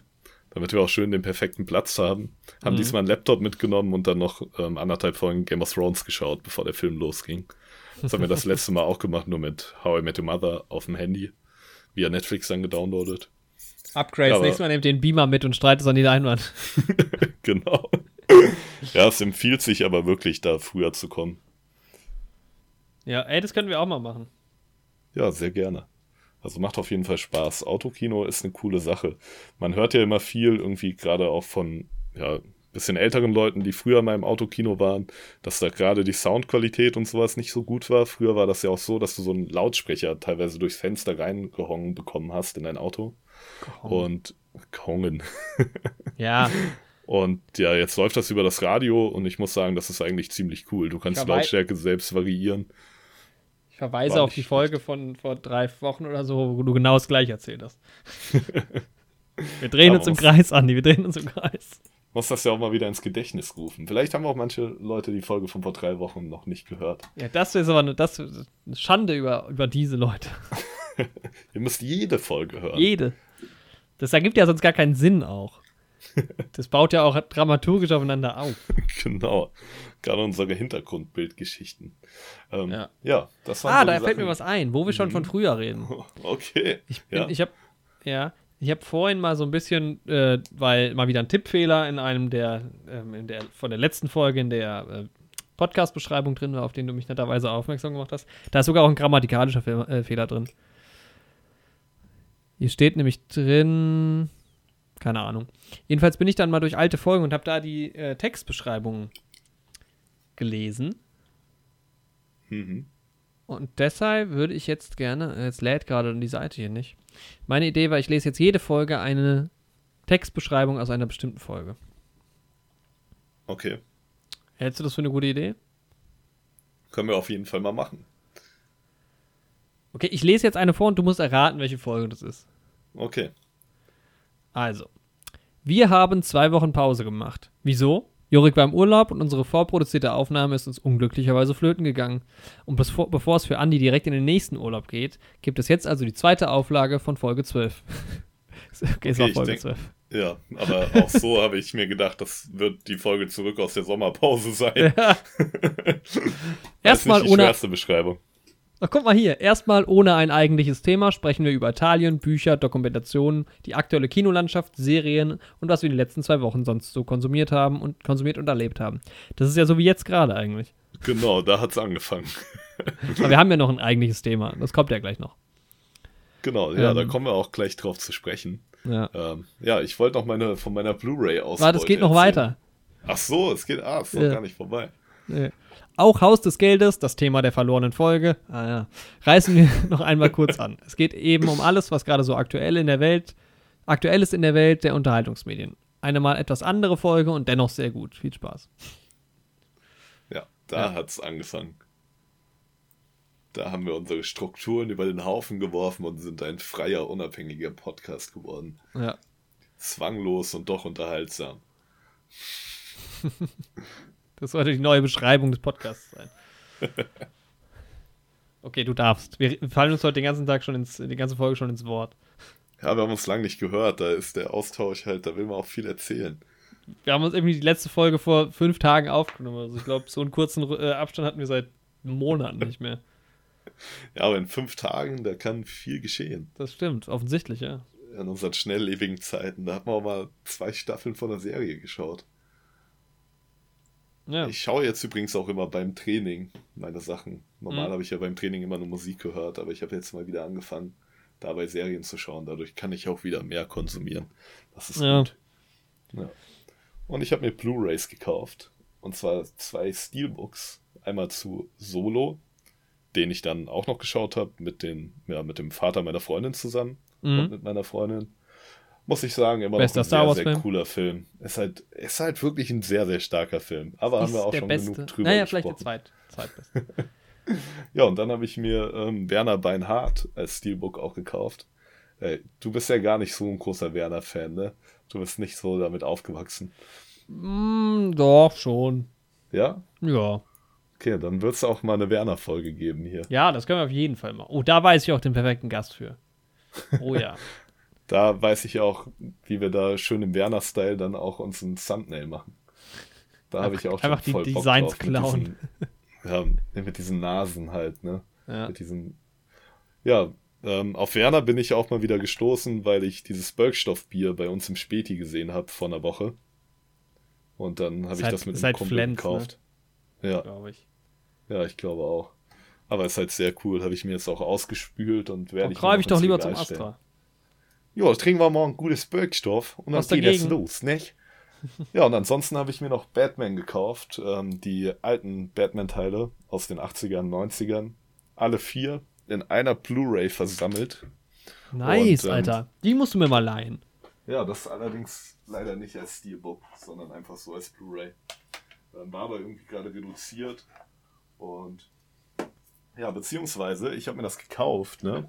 B: damit wir auch schön den perfekten Platz haben. Haben mhm. diesmal einen Laptop mitgenommen und dann noch ähm, anderthalb Folgen Game of Thrones geschaut, bevor der Film losging. Das haben wir das letzte Mal auch gemacht, nur mit How I Met Your Mother auf dem Handy. Via Netflix dann gedownloadet.
A: Upgrades, Aber, nächstes Mal nehmt den Beamer mit und streitet es an die Leinwand.
B: genau. Ja, es empfiehlt sich aber wirklich, da früher zu kommen.
A: Ja, ey, das können wir auch mal machen.
B: Ja, sehr gerne. Also macht auf jeden Fall Spaß. Autokino ist eine coole Sache. Man hört ja immer viel, irgendwie gerade auch von ja, bisschen älteren Leuten, die früher mal im Autokino waren, dass da gerade die Soundqualität und sowas nicht so gut war. Früher war das ja auch so, dass du so einen Lautsprecher teilweise durchs Fenster reingehongen bekommen hast in dein Auto. Gehongen. Und gehongen.
A: Ja.
B: Und ja, jetzt läuft das über das Radio und ich muss sagen, das ist eigentlich ziemlich cool. Du kannst die Lautstärke selbst variieren.
A: Ich verweise auf die Folge von vor drei Wochen oder so, wo du genau das gleiche erzählt hast. wir drehen uns im Kreis, Andi, wir drehen uns im Kreis.
B: Muss das ja auch mal wieder ins Gedächtnis rufen. Vielleicht haben auch manche Leute die Folge von vor drei Wochen noch nicht gehört.
A: Ja, das ist aber eine, das eine Schande über, über diese Leute.
B: Ihr müsst jede Folge hören.
A: Jede. Das ergibt ja sonst gar keinen Sinn auch. Das baut ja auch dramaturgisch aufeinander auf.
B: Genau gerade unsere Hintergrundbildgeschichten. Ähm, ja.
A: ja, das war Ah, so da fällt Sachen. mir was ein, wo wir schon mhm. von früher reden.
B: Okay.
A: Ich, bin, ja. ich habe ja, ich habe vorhin mal so ein bisschen, äh, weil mal wieder ein Tippfehler in einem der, ähm, in der von der letzten Folge in der äh, Podcast-Beschreibung drin war, auf den du mich netterweise aufmerksam gemacht hast. Da ist sogar auch ein grammatikalischer Fe äh, Fehler drin. Hier steht nämlich drin, keine Ahnung. Jedenfalls bin ich dann mal durch alte Folgen und habe da die äh, Textbeschreibungen gelesen. Mhm. Und deshalb würde ich jetzt gerne, jetzt lädt gerade die Seite hier nicht. Meine Idee war, ich lese jetzt jede Folge eine Textbeschreibung aus einer bestimmten Folge.
B: Okay.
A: Hältst du das für eine gute Idee?
B: Können wir auf jeden Fall mal machen.
A: Okay, ich lese jetzt eine vor und du musst erraten, welche Folge das ist.
B: Okay.
A: Also, wir haben zwei Wochen Pause gemacht. Wieso? Jorik war im Urlaub und unsere vorproduzierte Aufnahme ist uns unglücklicherweise flöten gegangen. Und bevor, bevor es für Andy direkt in den nächsten Urlaub geht, gibt es jetzt also die zweite Auflage von Folge 12.
B: okay, okay, es war Folge denk, 12. Ja, aber auch so habe ich mir gedacht, das wird die Folge zurück aus der Sommerpause sein. Ja.
A: Erstmal ohne.
B: Schwerste Beschreibung.
A: Ach, guck mal hier. Erstmal ohne ein eigentliches Thema sprechen wir über Italien, Bücher, Dokumentationen, die aktuelle Kinolandschaft, Serien und was wir die letzten zwei Wochen sonst so konsumiert haben und konsumiert und erlebt haben. Das ist ja so wie jetzt gerade eigentlich.
B: Genau, da hat es angefangen.
A: Aber wir haben ja noch ein eigentliches Thema. Das kommt ja gleich noch.
B: Genau, ja, ähm, da kommen wir auch gleich drauf zu sprechen. Ja, ähm, ja ich wollte noch meine, von meiner Blu-ray aus.
A: Warte, es geht noch weiter.
B: Ach so, es geht, ah, ist noch ja. gar nicht vorbei.
A: Nee. Auch Haus des Geldes, das Thema der verlorenen Folge, ah ja, reißen wir noch einmal kurz an. Es geht eben um alles, was gerade so aktuell in der Welt, aktuell ist in der Welt der Unterhaltungsmedien. Eine mal etwas andere Folge und dennoch sehr gut. Viel Spaß.
B: Ja, da ja. es angefangen. Da haben wir unsere Strukturen über den Haufen geworfen und sind ein freier, unabhängiger Podcast geworden.
A: Ja.
B: Zwanglos und doch unterhaltsam.
A: Das sollte die neue Beschreibung des Podcasts sein. Okay, du darfst. Wir fallen uns heute den ganzen Tag schon ins, die ganze Folge schon ins Wort.
B: Ja, wir haben uns lange nicht gehört. Da ist der Austausch halt, da will man auch viel erzählen.
A: Wir haben uns irgendwie die letzte Folge vor fünf Tagen aufgenommen. Also ich glaube, so einen kurzen äh, Abstand hatten wir seit Monaten nicht mehr.
B: Ja, aber in fünf Tagen, da kann viel geschehen.
A: Das stimmt, offensichtlich, ja.
B: In unseren schnelllebigen Zeiten. Da hat man auch mal zwei Staffeln von der Serie geschaut. Ja. Ich schaue jetzt übrigens auch immer beim Training meine Sachen. Normal mhm. habe ich ja beim Training immer nur Musik gehört, aber ich habe jetzt mal wieder angefangen, dabei Serien zu schauen. Dadurch kann ich auch wieder mehr konsumieren. Das ist ja. gut. Ja. Und ich habe mir Blu-rays gekauft. Und zwar zwei Steelbooks. Einmal zu Solo, den ich dann auch noch geschaut habe mit, ja, mit dem Vater meiner Freundin zusammen mhm. und mit meiner Freundin. Muss ich sagen, immer
A: Bester
B: noch ein
A: Star
B: sehr,
A: Wars
B: sehr
A: Film.
B: cooler Film. Ist halt, ist halt wirklich ein sehr, sehr starker Film. Aber haben
A: Ist
B: wir auch
A: der
B: schon
A: beste.
B: genug drüber
A: naja, vielleicht der
B: gesprochen.
A: zweit, zweitbeste.
B: Ja, und dann habe ich mir ähm, Werner Beinhardt als Steelbook auch gekauft. Äh, du bist ja gar nicht so ein großer Werner-Fan, ne? Du bist nicht so damit aufgewachsen.
A: mm, doch, schon.
B: Ja?
A: Ja.
B: Okay, dann wird es auch mal eine Werner-Folge geben hier.
A: Ja, das können wir auf jeden Fall machen. Oh, da weiß ich auch den perfekten Gast für. Oh ja.
B: Da weiß ich auch, wie wir da schön im Werner-Style dann auch uns ein Thumbnail machen. Da habe ich auch schon
A: einfach die
B: voll Bock
A: Designs
B: drauf, mit
A: klauen.
B: Diesen, ja, mit diesen Nasen halt, ne?
A: ja.
B: Mit diesen. Ja, ähm, auf Werner bin ich auch mal wieder gestoßen, weil ich dieses Birkstoff-Bier bei uns im Späti gesehen habe vor einer Woche. Und dann habe ich
A: halt-
B: das mit einem Kumpel
A: Flens, ne?
B: gekauft. Ja,
A: glaube ich.
B: ja, ich glaube auch. Aber ist halt sehr cool, habe ich mir jetzt auch ausgespült und werde
A: Dann
B: ich. mir
A: greife ich doch lieber zum. Astra.
B: Ja, trinken wir ein gutes Birkstoff und dann
A: Was
B: geht es los, nicht? Ja, und ansonsten habe ich mir noch Batman gekauft, ähm, die alten Batman-Teile aus den 80ern, 90ern. Alle vier in einer Blu-ray versammelt.
A: Nice,
B: Und, ähm,
A: Alter. Die musst du mir mal leihen.
B: Ja, das allerdings leider nicht als Steelbook, sondern einfach so als Blu-ray. Ähm, war aber irgendwie gerade reduziert und ja, beziehungsweise ich habe mir das gekauft, ne?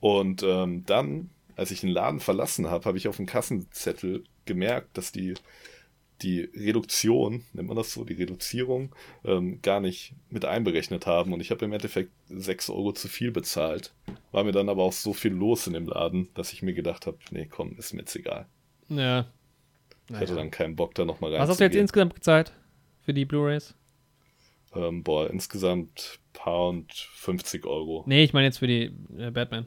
B: Und ähm, dann, als ich den Laden verlassen habe, habe ich auf dem Kassenzettel gemerkt, dass die die Reduktion, nennt man das so, die Reduzierung, ähm, gar nicht mit einberechnet haben. Und ich habe im Endeffekt 6 Euro zu viel bezahlt. War mir dann aber auch so viel los in dem Laden, dass ich mir gedacht habe, nee, komm, ist mir jetzt egal.
A: Ja.
B: Ich hatte
A: Naja.
B: dann keinen Bock, da nochmal rein
A: Was hast du jetzt insgesamt gezahlt für die Blu-Rays?
B: ähm, Boah, insgesamt Pound 50 Euro.
A: Nee, ich meine jetzt für die äh, Batman.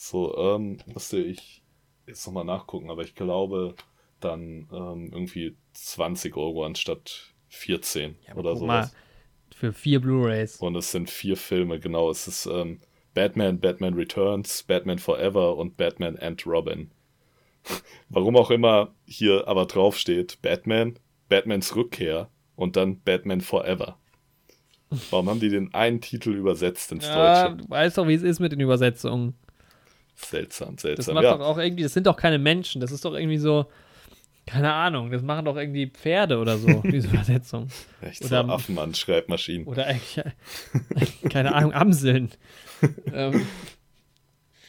B: So, ähm, musste ich jetzt nochmal nachgucken, aber ich glaube dann ähm, irgendwie 20 Euro anstatt 14
A: aber
B: oder
A: mal, für vier Blu-Rays.
B: Und es sind vier Filme, genau. Es ist ähm, Batman, Batman Returns, Batman Forever und Batman and Robin. Warum auch immer hier aber draufsteht Batman, Batmans Rückkehr und dann Batman Forever. Warum haben die den einen Titel übersetzt ins
A: Ja,
B: Deutsche?
A: du weißt doch, wie es ist mit den Übersetzungen.
B: Seltsam,
A: Das
B: seltsam.
A: macht
B: Ja,
A: doch auch irgendwie, das sind doch keine Menschen, das ist doch irgendwie so, keine Ahnung, das machen doch irgendwie Pferde oder so, diese Übersetzung.
B: echt so
A: oder-
B: Affen an Schreibmaschinen.
A: Oder eigentlich, keine Ahnung, Amseln. ähm,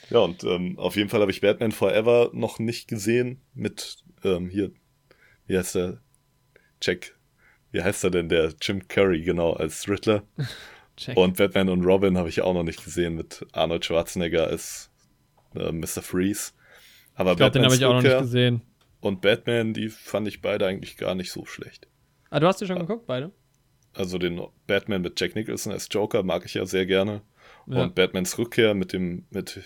B: Ja, und ähm, auf jeden Fall habe ich Batman Forever noch nicht gesehen mit ähm, hier, wie heißt der? Jack, wie heißt er denn? Der Jim Curry, genau, als Riddler.
A: check.
B: Und Batman und Robin habe ich auch noch nicht gesehen mit Arnold Schwarzenegger als äh, Mr. Freeze. Aber
A: ich glaube, den habe ich auch noch nicht
B: Rückkehr
A: gesehen.
B: und Batman, die fand ich beide eigentlich gar nicht so schlecht.
A: Ah, du hast die schon geguckt, beide?
B: Also den Batman mit Jack Nicholson als Joker mag ich ja sehr gerne.
A: Ja.
B: Und Batmans Rückkehr mit dem, mit,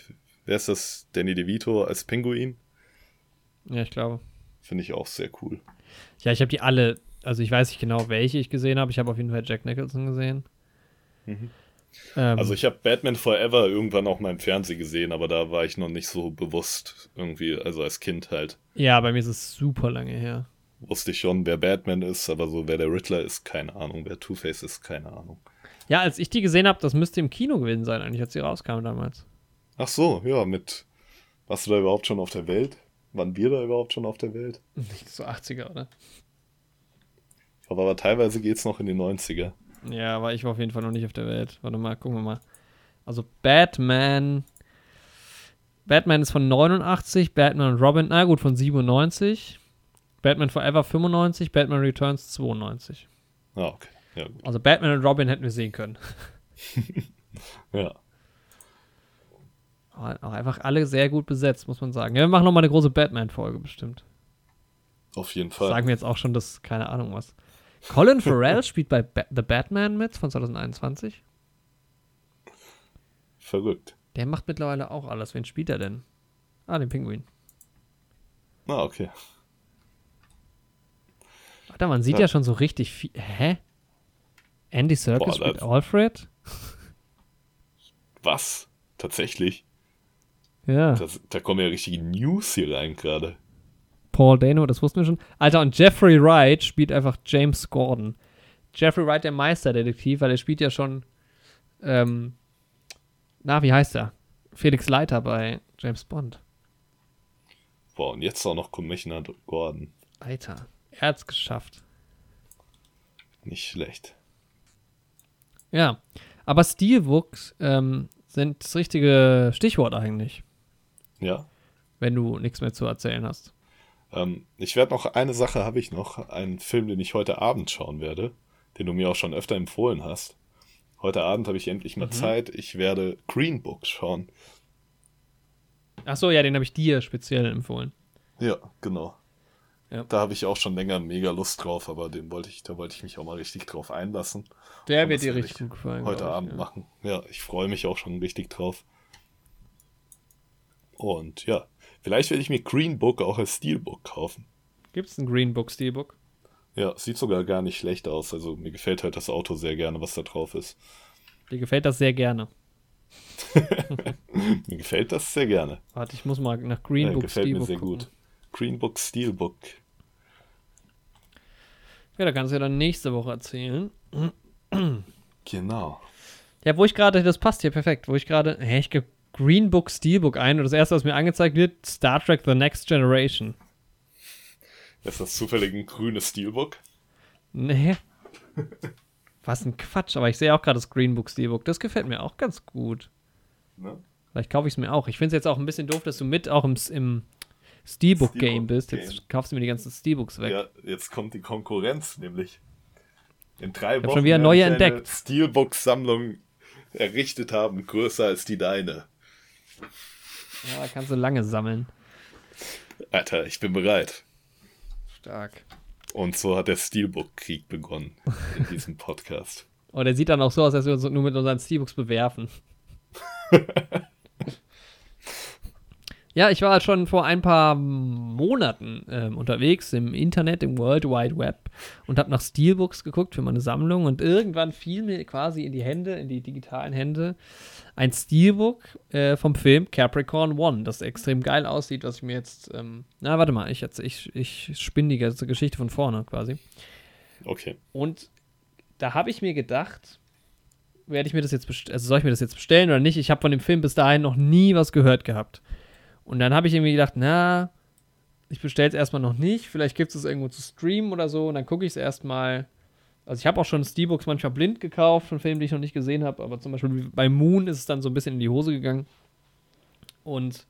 B: wer ist das? Danny DeVito als Pinguin.
A: Ja, ich glaube.
B: Finde ich auch sehr cool.
A: Ja, ich habe die alle, also ich weiß nicht genau, welche ich gesehen habe. Ich habe auf jeden Fall Jack Nicholson gesehen.
B: Mhm.
A: Ähm,
B: Also ich habe Batman Forever irgendwann auch mal im Fernsehen gesehen, aber da war ich noch nicht so bewusst irgendwie, also als Kind halt.
A: ja, bei mir ist es super lange her.
B: Wusste ich schon, wer Batman ist, aber so wer der Riddler ist, keine Ahnung. Wer Two-Face ist, keine Ahnung.
A: Ja, als ich die gesehen habe, das müsste im Kino gewesen sein, eigentlich, als sie rauskam damals.
B: Ach so, ja, mit. Warst du da überhaupt schon auf der Welt? Waren wir da überhaupt schon auf der Welt?
A: Nicht so 80er, oder?
B: Aber, aber teilweise geht's noch in die 90er.
A: Ja, aber ich war auf jeden Fall noch nicht auf der Welt. Warte mal, gucken wir mal. Also Batman. Batman ist von 89, Batman und Robin, na gut, von 97. Batman Forever 95, Batman Returns 92.
B: Ah, okay. Ja, gut.
A: Also Batman und Robin hätten wir sehen können.
B: Ja.
A: Aber auch einfach alle sehr gut besetzt, muss man sagen. Ja, wir machen nochmal eine große Batman-Folge bestimmt.
B: Auf jeden Fall.
A: Sagen wir jetzt auch schon, das keine Ahnung was. Colin Farrell spielt bei ba The Batman mit von 2021.
B: Verrückt.
A: Der macht mittlerweile auch alles. Wen spielt er denn? Ah, den Pinguin.
B: Ah, okay.
A: Warte, man sieht ja,
B: Ja.
A: schon so richtig viel. Hä? Andy Serkis
B: Boah,
A: spielt
B: das-
A: Alfred?
B: Was? Tatsächlich?
A: Ja.
B: Das, da kommen ja richtige News hier rein gerade.
A: Paul Dano, das wussten wir schon. Alter, und Jeffrey Wright spielt einfach James Gordon. Jeffrey Wright, der Meisterdetektiv, weil er spielt ja schon. Ähm, na, wie heißt er? Felix Leiter bei James Bond.
B: Boah, und jetzt auch noch Commissioner Gordon.
A: Alter, er hat's geschafft.
B: Nicht schlecht.
A: Ja, aber Steelbooks ähm, sind das richtige Stichwort eigentlich,
B: Ja.
A: wenn du nichts mehr zu erzählen hast.
B: Ähm, ich werde noch, eine Sache habe ich noch, einen Film, den ich heute Abend schauen werde, den du mir auch schon öfter empfohlen hast. Heute Abend habe ich endlich mal Zeit. Ich werde Green Book schauen.
A: Ach so, ja, den habe ich dir speziell empfohlen.
B: Ja, genau.
A: Ja.
B: Da habe ich auch schon länger mega Lust drauf, aber den wollte ich, da wollte ich mich auch mal richtig drauf einlassen.
A: Der
B: Und
A: wird dir richtig gefallen.
B: Heute
A: ich,
B: Abend
A: ja.
B: machen. Ja, ich freue mich auch schon richtig drauf. Und ja, vielleicht werde ich mir Green Book auch als Steelbook kaufen.
A: Gibt's ein Green Book Steelbook?
B: Ja, sieht sogar gar nicht schlecht aus. Also mir gefällt halt das Auto sehr gerne, was da drauf ist.
A: Dir gefällt das sehr gerne.
B: Mir gefällt das sehr gerne.
A: Warte, ich muss mal nach Green
B: Ja,
A: Book
B: gefällt mir
A: Steelbook
B: sehr
A: gucken.
B: gut. Green Book Steelbook.
A: Ja, da kannst du ja dann nächste Woche erzählen.
B: Genau.
A: Ja, wo ich gerade, das passt hier perfekt, wo ich gerade, hä, ich gebe Green Book Steelbook ein und das erste, was mir angezeigt wird, Star Trek The Next Generation.
B: Ist das zufällig ein grünes Steelbook?
A: Nee. Was ein Quatsch, aber ich sehe auch gerade das Green Book Steelbook. Das gefällt mir auch ganz gut.
B: Ne?
A: Vielleicht kaufe ich es mir auch. Ich finde es jetzt auch ein bisschen doof, dass du mit auch im, im Steelbook-Game bist. Jetzt kaufst du mir die ganzen Steelbooks weg.
B: Ja, jetzt kommt die Konkurrenz, nämlich. In drei
A: hab
B: Wochen
A: schon wieder neue
B: ich
A: entdeckt.
B: Steelbook-Sammlung errichtet haben, größer als die deine.
A: Ja, kannst du lange sammeln.
B: Alter, ich bin bereit.
A: Stark.
B: Und so hat der Steelbook-Krieg begonnen in diesem Podcast.
A: Oh, der sieht dann auch so aus, als wir uns nur mit unseren Steelbooks bewerfen. ja, ich war halt schon vor ein paar Monaten ähm, unterwegs im Internet, im World Wide Web und habe nach Steelbooks geguckt für meine Sammlung und irgendwann fiel mir quasi in die Hände, in die digitalen Hände, ein Steelbook äh, vom Film Capricorn One, das extrem geil aussieht, was ich mir jetzt, ähm, na warte mal, ich, jetzt, ich, ich spinne die ganze Geschichte von vorne quasi.
B: Okay.
A: Und da habe ich mir gedacht, werde ich mir das jetzt also soll ich mir das jetzt bestellen oder nicht? Ich habe von dem Film bis dahin noch nie was gehört gehabt. Und dann habe ich irgendwie gedacht, na, ich bestelle es erstmal noch nicht. Vielleicht gibt es es irgendwo zu streamen oder so. Und dann gucke ich es erstmal. Also ich habe auch schon Steelbooks manchmal blind gekauft von Filmen, die ich noch nicht gesehen habe. Aber zum Beispiel bei Moon ist es dann so ein bisschen in die Hose gegangen. Und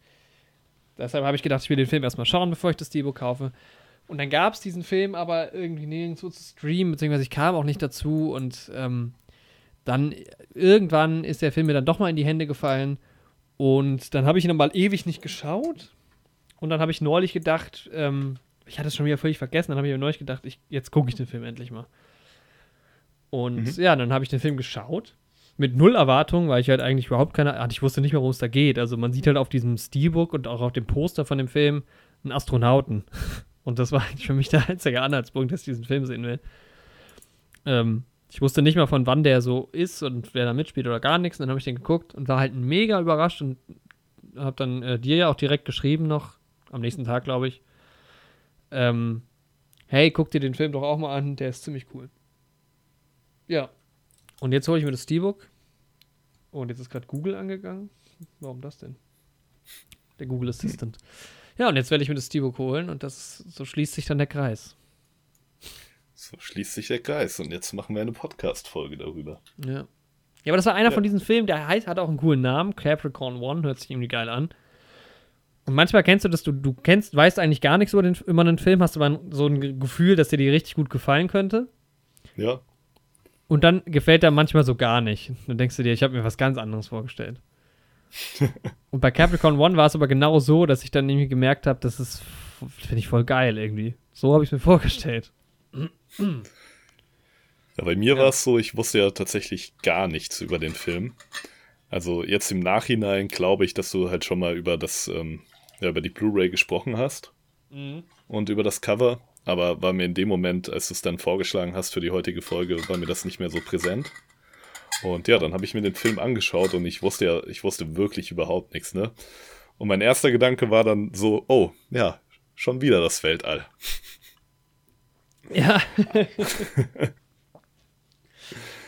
A: deshalb habe ich gedacht, ich will den Film erstmal schauen, bevor ich das Steelbook kaufe. Und dann gab es diesen Film aber irgendwie nirgendwo zu streamen, beziehungsweise ich kam auch nicht dazu. Und ähm, dann irgendwann ist der Film mir dann doch mal in die Hände gefallen. Und dann habe ich ihn mal ewig nicht geschaut. Und dann habe ich neulich gedacht, ähm, ich hatte es schon wieder völlig vergessen, dann habe ich mir neulich gedacht, ich, jetzt gucke ich den Film endlich mal. Und ja, dann habe ich den Film geschaut. Mit null Erwartungen, weil ich halt eigentlich überhaupt keine Ahnung, ich wusste nicht mehr, worum es da geht. Also man sieht halt auf diesem Steelbook und auch auf dem Poster von dem Film einen Astronauten. Und das war eigentlich für mich der einzige Anhaltspunkt, dass ich diesen Film sehen will. Ähm, ich wusste nicht mal, von wann der so ist und wer da mitspielt oder gar nichts. Und dann habe ich den geguckt und war halt mega überrascht und habe dann äh, dir ja auch direkt geschrieben noch, am nächsten Tag, glaube ich. Ähm, hey, guck dir den Film doch auch mal an, der ist ziemlich cool. Ja. Und jetzt hole ich mir das Steelbook. Und jetzt ist gerade Google angegangen. Warum das denn? Der Google Assistant. Ja, und jetzt werde ich mir das Steelbook holen und das so schließt sich dann der Kreis.
B: So schließt sich der Kreis und jetzt machen wir eine Podcast-Folge darüber.
A: Ja. Ja, aber das war einer
B: Ja.
A: von diesen Filmen, der heißt, hat auch einen coolen Namen. Capricorn One, hört sich irgendwie geil an. Und manchmal kennst du das, du, du kennst, weißt eigentlich gar nichts über, den, über einen Film, hast aber so ein Ge- Gefühl, dass dir die richtig gut gefallen könnte.
B: Ja,
A: Und dann gefällt er manchmal so gar nicht. Dann denkst du dir, ich habe mir was ganz anderes vorgestellt. und bei Capricorn One war es aber genau so, dass ich dann irgendwie gemerkt habe, das ist, finde ich voll geil irgendwie. So habe ich es mir vorgestellt.
B: Ja, bei mir war es so, ich wusste ja tatsächlich gar nichts über den Film. Also jetzt im Nachhinein glaube ich, dass du halt schon mal über das, ähm, ja, über die Blu-ray gesprochen hast und über das Cover. Aber war mir in dem Moment, als du es dann vorgeschlagen hast für die heutige Folge, war mir das nicht mehr so präsent. Und ja, dann habe ich mir den Film angeschaut und ich wusste ja, ich wusste wirklich überhaupt nichts, ne? Und mein erster Gedanke war dann so, oh, ja, schon wieder das Weltall.
A: Ja.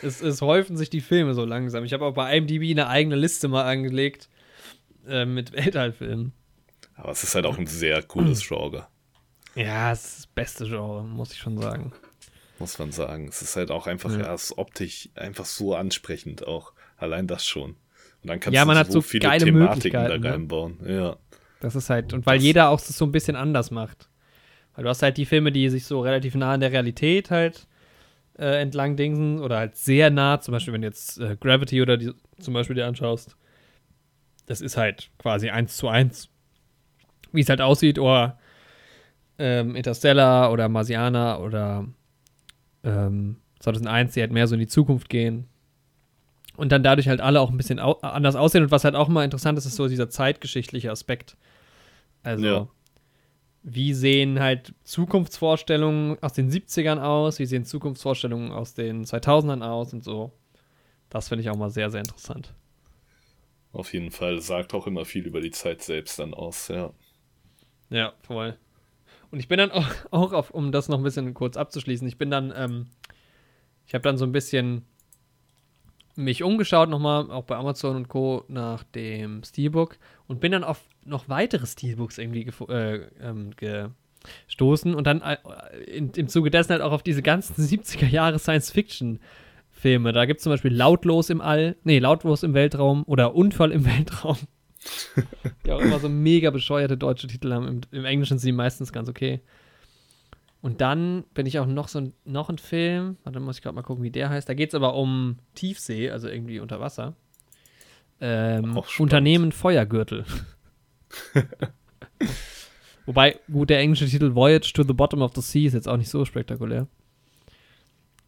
A: es, es häufen sich die Filme so langsam. Ich habe auch bei IMDb eine eigene Liste mal angelegt äh, mit Weltallfilmen.
B: Aber es ist halt auch ein sehr cooles Genre.
A: Ja, es ist das beste Genre, muss ich schon sagen.
B: Muss man sagen. Es ist halt auch einfach, ja, es ist optisch einfach so ansprechend auch. Allein das schon. Und dann kannst
A: Ja,
B: du
A: man hat so
B: viele
A: geile
B: Thematiken da
A: Möglichkeiten, ne?
B: reinbauen. Ja.
A: Das ist halt, und weil
B: Das-
A: jeder auch das so ein bisschen anders macht. Weil du hast halt die Filme, die sich so relativ nah an der Realität halt äh, entlang dingsen oder halt sehr nah, zum Beispiel, wenn du jetzt äh, Gravity oder die, zum Beispiel dir anschaust. Das ist halt quasi eins zu eins, wie es halt aussieht, oder ähm, Interstellar oder Marsianer oder ähm, 2001, die halt mehr so in die Zukunft gehen. Und dann dadurch halt alle auch ein bisschen au anders aussehen. Und was halt auch immer interessant ist, ist so dieser zeitgeschichtliche Aspekt. Also,
B: Ja.
A: Wie sehen halt Zukunftsvorstellungen aus den 70ern aus? Wie sehen Zukunftsvorstellungen aus den 2000ern aus und so? Das finde ich auch mal sehr, sehr interessant.
B: Auf jeden Fall. Sagt auch immer viel über die Zeit selbst dann aus, ja.
A: Ja, voll. Und ich bin dann auch, auch auf, um das noch ein bisschen kurz abzuschließen, ich bin dann, ähm, ich habe dann so ein bisschen mich umgeschaut nochmal, auch bei Amazon und Co. nach dem Steelbook und bin dann auf noch weitere Steelbooks irgendwie äh, ähm, gestoßen und dann äh, in, im Zuge dessen halt auch auf diese ganzen 70er Jahre Science-Fiction-Filme. Da gibt es zum Beispiel Lautlos im All, nee, Lautlos im Weltraum oder Unfall im Weltraum. die auch immer so mega bescheuerte deutsche Titel haben. Im, im Englischen sind die meistens ganz okay. Und dann bin ich auch noch so ein, noch ein Film, warte, muss ich gerade mal gucken, wie der heißt. Da geht es aber um Tiefsee, also irgendwie unter Wasser. Ähm. Unternehmen Feuergürtel. Wobei, gut, der englische Titel Voyage to the Bottom of the Sea ist jetzt auch nicht so spektakulär.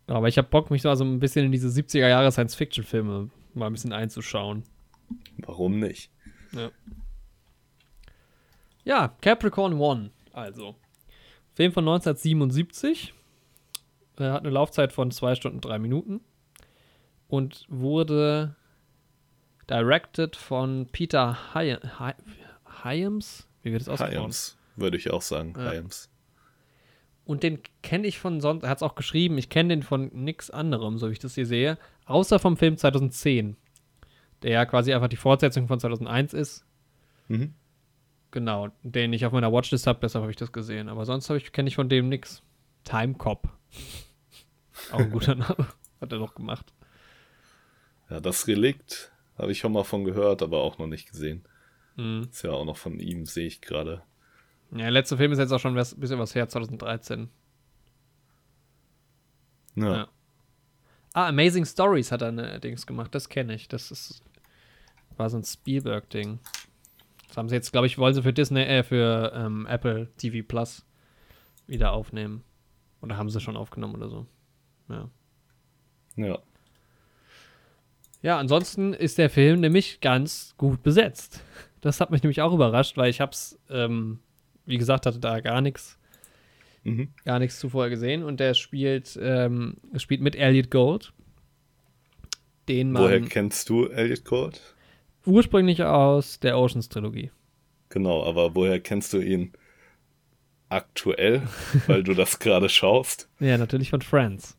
A: Aber ich habe Bock, mich da so ein bisschen in diese 70er Jahre Science-Fiction-Filme mal ein bisschen einzuschauen.
B: Warum nicht?
A: Ja, Capricorn One, also. Film von 1977. Er hat eine Laufzeit von 2 Stunden 3 Minuten. Und wurde directed von Peter Hy Hy Hyams. Wie wird das ausgesprochen?
B: Hyams, würde ich auch sagen.
A: Ja.
B: Hyams.
A: Und den kenne ich von sonst, er hat es auch geschrieben, ich kenne den von nix anderem, so wie ich das hier sehe, außer vom Film 2010, der ja quasi einfach die Fortsetzung von 2001 ist.
B: Mhm.
A: Genau, den ich auf meiner Watchlist habe, deshalb habe ich das gesehen. Aber sonst ich, kenne ich von dem nix. Time Cop. Auch ein guter Name. Hat er doch gemacht.
B: Ja, das Relikt habe ich schon mal von gehört, aber auch noch nicht gesehen.
A: Mhm.
B: Ist ja auch noch von ihm, sehe ich gerade.
A: Ja, der letzte Film ist jetzt auch schon ein bisschen was her, 2013.
B: Ja.
A: Ja. Ah, Amazing Stories hat er eine Dings gemacht, das kenne ich. Das ist, war so ein Spielberg-Ding. Das haben sie jetzt, glaube ich, wollen sie für Disney, äh, für ähm, Apple TV Plus wieder aufnehmen. Oder haben sie schon aufgenommen oder so. Ja.
B: ja.
A: Ja, ansonsten ist der Film nämlich ganz gut besetzt. Das hat mich nämlich auch überrascht, weil ich hab's, ähm, wie gesagt, hatte da gar nichts,
B: Mhm.
A: gar nichts zuvor gesehen und der spielt, ähm, spielt mit Elliot Gold, den man
B: Woher kennst du Elliot Gold?
A: ursprünglich aus der Oceans Trilogie.
B: Genau, aber woher kennst du ihn aktuell, weil du das gerade schaust?
A: Ja, natürlich von Friends.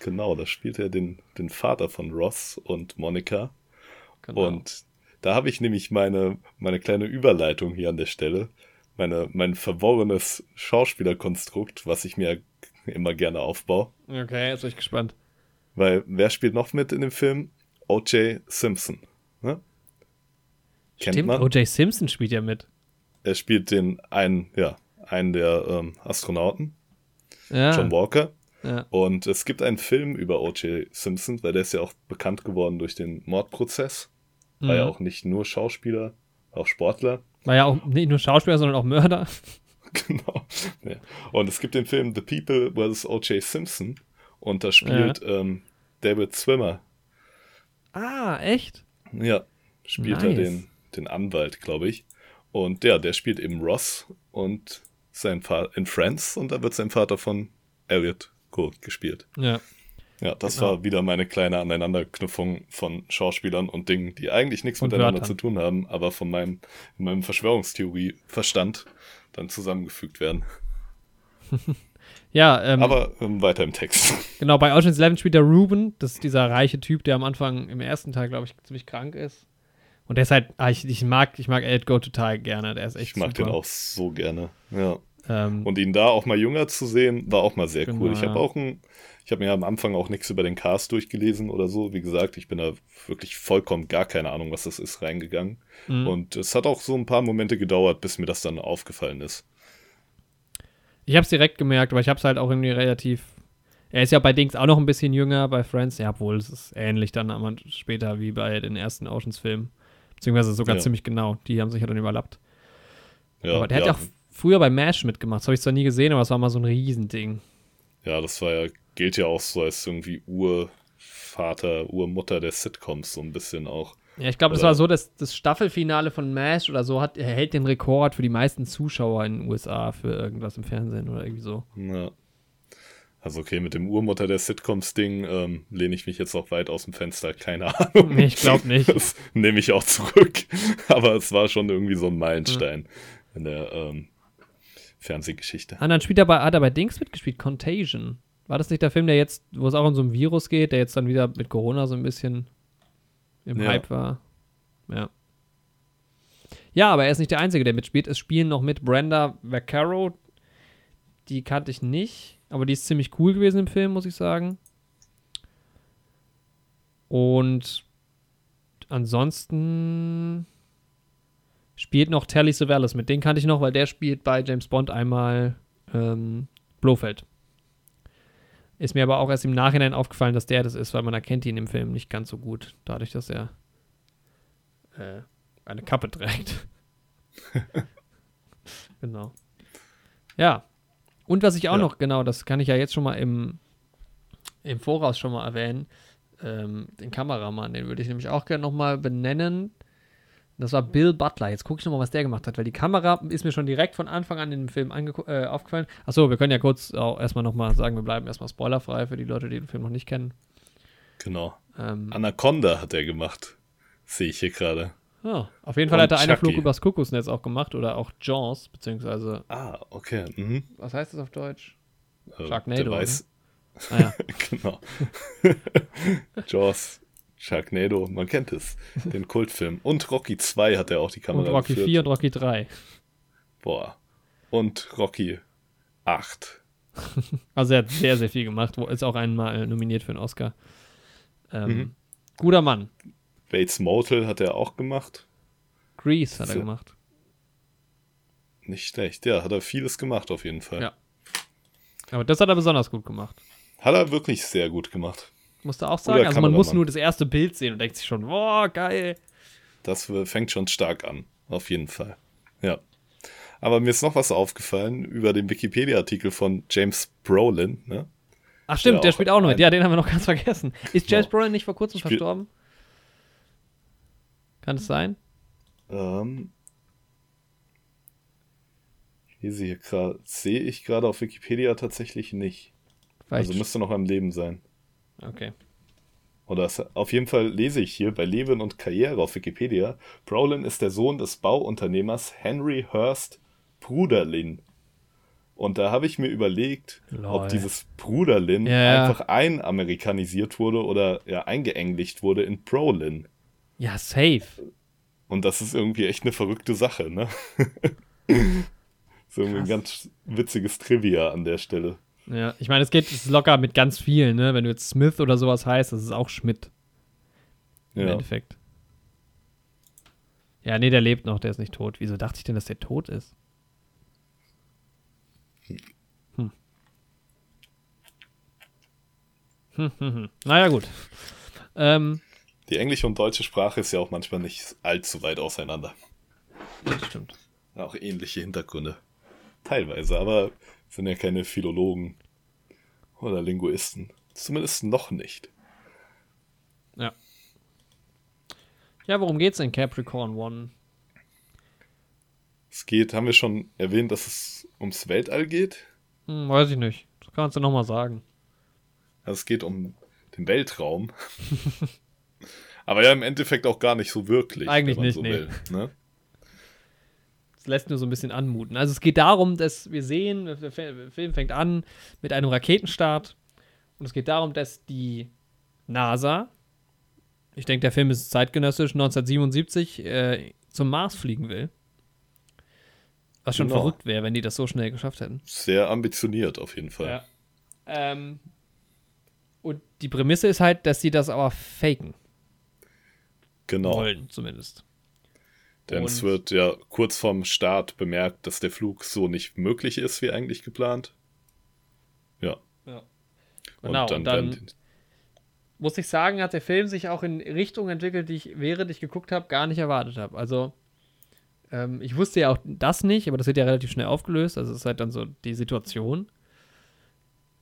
B: Genau, da spielt er den, den Vater von Ross und Monica.
A: Genau.
B: Und da habe ich nämlich meine, meine kleine Überleitung hier an der Stelle. Meine, mein verworrenes Schauspielerkonstrukt, was ich mir immer gerne aufbaue.
A: okay, jetzt bin ich gespannt.
B: Weil wer spielt noch mit in dem Film? O.J. Simpson. Ne? Kennt
A: Stimmt? O.J. Simpson spielt ja mit.
B: Er spielt den einen, ja, einen der ähm, Astronauten,
A: Ja,
B: John Walker.
A: ja.
B: Und es gibt einen Film über O.J. Simpson, weil der ist ja auch bekannt geworden durch den Mordprozess. War ja
A: Mhm.
B: auch nicht nur Schauspieler, auch Sportler.
A: War ja auch nicht nur Schauspieler, sondern auch Mörder.
B: genau. Ja. Und es gibt den Film The People vs. O.J. Simpson. Und da spielt ähm, David Swimmer.
A: Ah, echt?
B: Ja, spielt er
A: Nice.
B: den, den Anwalt, glaube ich. Und ja, der spielt eben Ross und sein Vater in Friends. Und da wird sein Vater von Elliot Gould gespielt.
A: Ja.
B: Ja, das
A: Genau.
B: war wieder meine kleine Aneinanderknüpfung von Schauspielern und Dingen, die eigentlich nichts
A: Und
B: miteinander
A: Wörtern.
B: zu tun haben, aber von meinem, in meinem Verschwörungstheorie-Verstand dann zusammengefügt werden.
A: Ja, ähm,
B: Aber ähm, weiter im Text.
A: genau, bei Ocean's Eleven spielt der Ruben, das ist dieser reiche Typ, der am Anfang im ersten Teil, glaube ich, ziemlich krank ist. Und der ist halt, ah, ich, ich mag, ich mag Ed Go total gerne. Der ist echt
B: Ich mag
A: super.
B: den auch so gerne. Ja.
A: Ähm,
B: Und ihn da auch mal jünger zu sehen, war auch mal sehr
A: Genau,
B: cool. Ich habe auch ein, ich habe mir am Anfang auch nichts über den Cast durchgelesen oder so. Wie gesagt, ich bin da wirklich vollkommen gar keine Ahnung, was das ist, reingegangen.
A: mhm.
B: Und es hat auch so ein paar Momente gedauert, bis mir das dann aufgefallen ist.
A: Ich habe es direkt gemerkt, aber ich habe es halt auch irgendwie relativ. Er ist ja bei Dings auch noch ein bisschen jünger bei Friends. Ja, obwohl es ist ähnlich dann später wie bei den ersten Oceans-Filmen. Beziehungsweise sogar
B: Ja.
A: ziemlich genau. Die haben sich ja dann überlappt.
B: Ja,
A: aber der hat ja auch früher bei MASH mitgemacht. Das habe ich zwar nie gesehen, aber es war mal so ein Riesending.
B: ja, das war ja, gilt ja auch so als irgendwie Urvater, Urmutter der Sitcoms, so ein bisschen auch.
A: Ja, ich glaube, das
B: Oder-
A: war so, dass das Staffelfinale von MASH oder so hat, er hält den Rekord für die meisten Zuschauer in den USA für irgendwas im Fernsehen oder irgendwie so.
B: Ja. Also okay, mit dem Urmutter der Sitcoms-Ding ähm, lehne ich mich jetzt auch weit aus dem Fenster, keine Ahnung.
A: Nee, ich glaub nicht.
B: Das nehme ich auch zurück. Aber es war schon irgendwie so ein Meilenstein in der ähm, Fernsehgeschichte.
A: Ah, dann spielt er bei, hat er bei Dings mitgespielt, Contagion. War das nicht der Film, der jetzt, wo es auch um so ein Virus geht, der jetzt dann wieder mit Corona so ein bisschen im
B: Ja.
A: Hype war? Ja. Ja, aber er ist nicht der Einzige, der mitspielt. Es spielen noch mit Brenda Vaccaro. Die kannte ich nicht, aber die ist ziemlich cool gewesen im Film, muss ich sagen. Und ansonsten spielt noch Telly Savalas mit. Den kannte ich noch, weil der spielt bei James Bond einmal ähm, Blofeld. Ist mir aber auch erst im Nachhinein aufgefallen, dass der das ist, weil man erkennt ihn im Film nicht ganz so gut, dadurch, dass er äh, eine Kappe trägt. genau. Ja. Und was ich auch
B: Ja.
A: noch, genau, das kann ich ja jetzt schon mal im, im Voraus schon mal erwähnen, ähm, den Kameramann, den würde ich nämlich auch gerne nochmal benennen. Das war Bill Butler. Jetzt gucke ich nochmal, was der gemacht hat, weil die Kamera ist mir schon direkt von Anfang an in dem Film äh, aufgefallen. Achso, wir können ja kurz auch erstmal nochmal sagen, wir bleiben erstmal spoilerfrei für die Leute, die den Film noch nicht kennen.
B: Genau.
A: Ähm,
B: Anaconda hat er gemacht. Sehe ich hier gerade.
A: ja, auf jeden Fall
B: Und
A: hat er einen. Flug übers Kuckucksnetz auch gemacht oder auch Jaws, beziehungsweise,
B: Ah, okay. Mhm.
A: was heißt das auf Deutsch?
B: Äh,
A: Sharknado,
B: der weiß,
A: Ah ja.
B: genau. Jaws, Sharknado, man kennt es. Den Kultfilm. Und Rocky 2 hat er auch die
A: Und
B: Kamera
A: Rocky
B: geführt.
A: 4 und Rocky 3.
B: Boah. Und Rocky 8.
A: Also er hat sehr, sehr viel gemacht. Ist auch einmal nominiert für einen Oscar. Ähm,
B: Mhm.
A: Guter Mann.
B: Bates Motel hat er auch gemacht.
A: Grease hat er gemacht.
B: Nicht schlecht. Ja, hat er vieles gemacht auf jeden Fall.
A: Ja. Aber das hat er besonders gut gemacht.
B: Hat er wirklich sehr gut gemacht.
A: Musste auch sagen. Also man muss nur das erste Bild sehen und denkt sich schon, boah, geil.
B: Das fängt schon stark an. Auf jeden Fall. Ja. Aber mir ist noch was aufgefallen über den Wikipedia-Artikel von James Brolin. Ne?
A: Ach stimmt, der
B: auch
A: spielt auch noch mit. Ja, den haben wir noch ganz vergessen. Ist James
B: Ja.
A: Brolin nicht vor kurzem
B: Spiel-
A: verstorben? Kann es sein?
B: Ähm, hier sehe ich gerade auf Wikipedia tatsächlich nicht.
A: Vielleicht.
B: Also müsste noch am Leben sein.
A: Okay.
B: Oder auf jeden Fall lese ich hier bei Leben und Karriere auf Wikipedia, Brolin ist der Sohn des Bauunternehmers Henry Hurst Bruderlin. Und da habe ich mir überlegt,
A: Lol.
B: ob dieses Bruderlin
A: Ja,
B: einfach einamerikanisiert wurde oder ja, eingeenglischt wurde in Brolin.
A: Ja, safe.
B: Und das ist irgendwie echt eine verrückte Sache, ne? so ein ganz witziges Trivia an der Stelle.
A: Ja, ich meine, es geht es ist locker mit ganz vielen, ne? Wenn du jetzt Smith oder sowas heißt, das ist auch Schmidt im
B: Ja.
A: Endeffekt. Ja, nee, der lebt noch, der ist nicht tot. Wieso dachte ich denn, dass der tot ist? Hm. Hm, hm, hm. Naja, gut. Ähm,
B: Die englische und deutsche Sprache ist ja auch manchmal nicht allzu weit auseinander.
A: das stimmt.
B: Auch ähnliche Hintergründe. Teilweise, aber sind ja keine Philologen oder Linguisten. Zumindest noch nicht.
A: Ja. Ja, worum geht's in Capricorn One?
B: Es geht, haben wir schon erwähnt, dass es ums Weltall geht.
A: Hm, weiß ich nicht. Das kannst du nochmal sagen.
B: Also es geht um den Weltraum. aber ja, im Endeffekt auch gar nicht so wirklich.
A: Eigentlich nicht,
B: so
A: nee.
B: will, ne?
A: Es lässt nur so ein bisschen anmuten. Also es geht darum, dass wir sehen, der Fi- der Film fängt an mit einem Raketenstart und es geht darum, dass die NASA Ich denke, der Film ist zeitgenössisch 1977 äh, zum Mars fliegen will. Was schon
B: Genau.
A: verrückt wäre, wenn die das so schnell geschafft hätten.
B: Sehr ambitioniert auf jeden Fall.
A: Ja. Ähm, und die Prämisse ist halt, dass sie das aber faken
B: Genau.
A: wollen, zumindest.
B: Denn es
A: Und-
B: wird ja kurz vorm Start bemerkt, dass der Flug so nicht möglich ist, wie eigentlich geplant. Ja.
A: Ja.
B: Und
A: Genau,
B: dann,
A: und dann
B: die-
A: muss ich sagen, hat der Film sich auch in Richtung entwickelt, die ich, während ich geguckt habe, gar nicht erwartet habe. Also, ähm, ich wusste ja auch das nicht, aber das wird ja relativ schnell aufgelöst. Also, es ist halt dann so die Situation.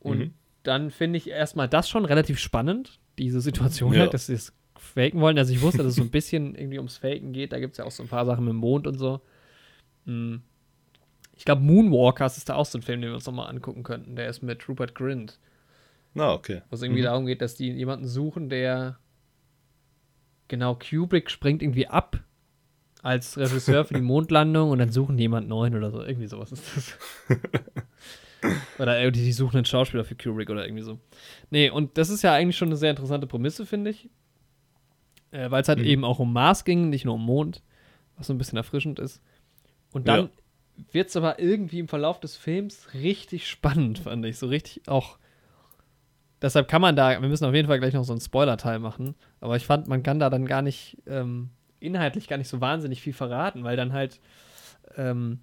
A: Und
B: Mhm.
A: dann finde ich erstmal das schon relativ spannend, diese Situation
B: Ja.
A: halt, dass es faken wollen. Also, ich wusste, dass es so ein bisschen irgendwie ums Faken geht. Da gibt es ja auch so ein paar Sachen mit dem Mond und so. Hm. Ich glaube, Moonwalkers ist da auch so ein Film, den wir uns nochmal angucken könnten. Der ist mit Rupert Grint.
B: Na, okay.
A: Wo es irgendwie
B: Mhm.
A: darum geht, dass die jemanden suchen, der genau Kubrick springt irgendwie ab als Regisseur für die Mondlandung und dann suchen die jemanden neuen oder so. Irgendwie sowas ist das. oder irgendwie die suchen einen Schauspieler für Kubrick oder irgendwie so. Nee, und das ist ja eigentlich schon eine sehr interessante Prämisse, finde ich. Äh, Weil es halt
B: Mhm.
A: eben auch um Mars ging, nicht nur um Mond, was so ein bisschen erfrischend ist. Und dann wird es aber irgendwie im Verlauf des Films richtig spannend, fand ich. So richtig auch. Deshalb kann man da, wir müssen auf jeden Fall gleich noch so einen Spoiler-Teil machen, aber ich fand, man kann da dann gar nicht, ähm, inhaltlich gar nicht so wahnsinnig viel verraten, weil dann halt, ähm,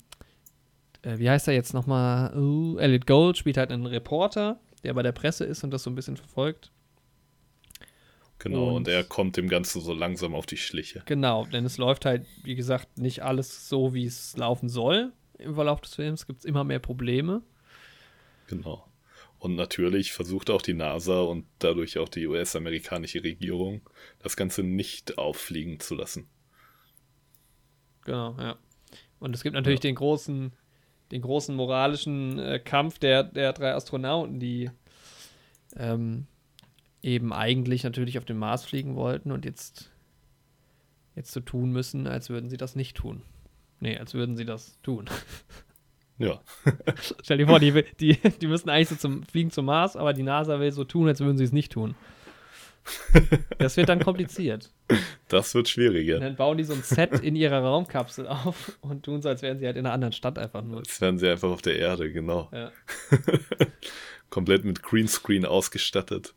A: äh, wie heißt er jetzt nochmal? Uh, Elliot Gold spielt halt einen Reporter, der bei der Presse ist und das so ein bisschen verfolgt.
B: Genau, und,
A: Und-
B: er kommt dem Ganzen so langsam auf die Schliche.
A: Genau, denn es läuft halt, wie gesagt, nicht alles so, wie es laufen soll. Im Verlauf des Films gibt es immer mehr Probleme.
B: Genau. Und natürlich versucht auch die NASA und dadurch auch die US-amerikanische Regierung, das Ganze nicht auffliegen zu lassen.
A: Genau, ja. Und es gibt natürlich
B: Ja.
A: den großen, den großen moralischen äh, Kampf der, der drei Astronauten, die ähm, eben eigentlich natürlich auf den Mars fliegen wollten und jetzt, jetzt so tun müssen, als würden sie das nicht tun. Nee, als würden sie das tun.
B: Ja,
A: Stell dir vor, die, die, die müssen eigentlich so zum Fliegen zum Mars, aber die NASA will so tun, als würden sie es nicht tun. Das wird dann kompliziert.
B: das wird
A: Und
B: schwieriger.
A: dann bauen die so ein Set in ihrer Raumkapsel auf und tun so, als wären sie halt in einer anderen Stadt einfach nur.
B: Jetzt werden sie einfach auf der Erde, genau.
A: Ja.
B: Komplett mit Greenscreen ausgestattet.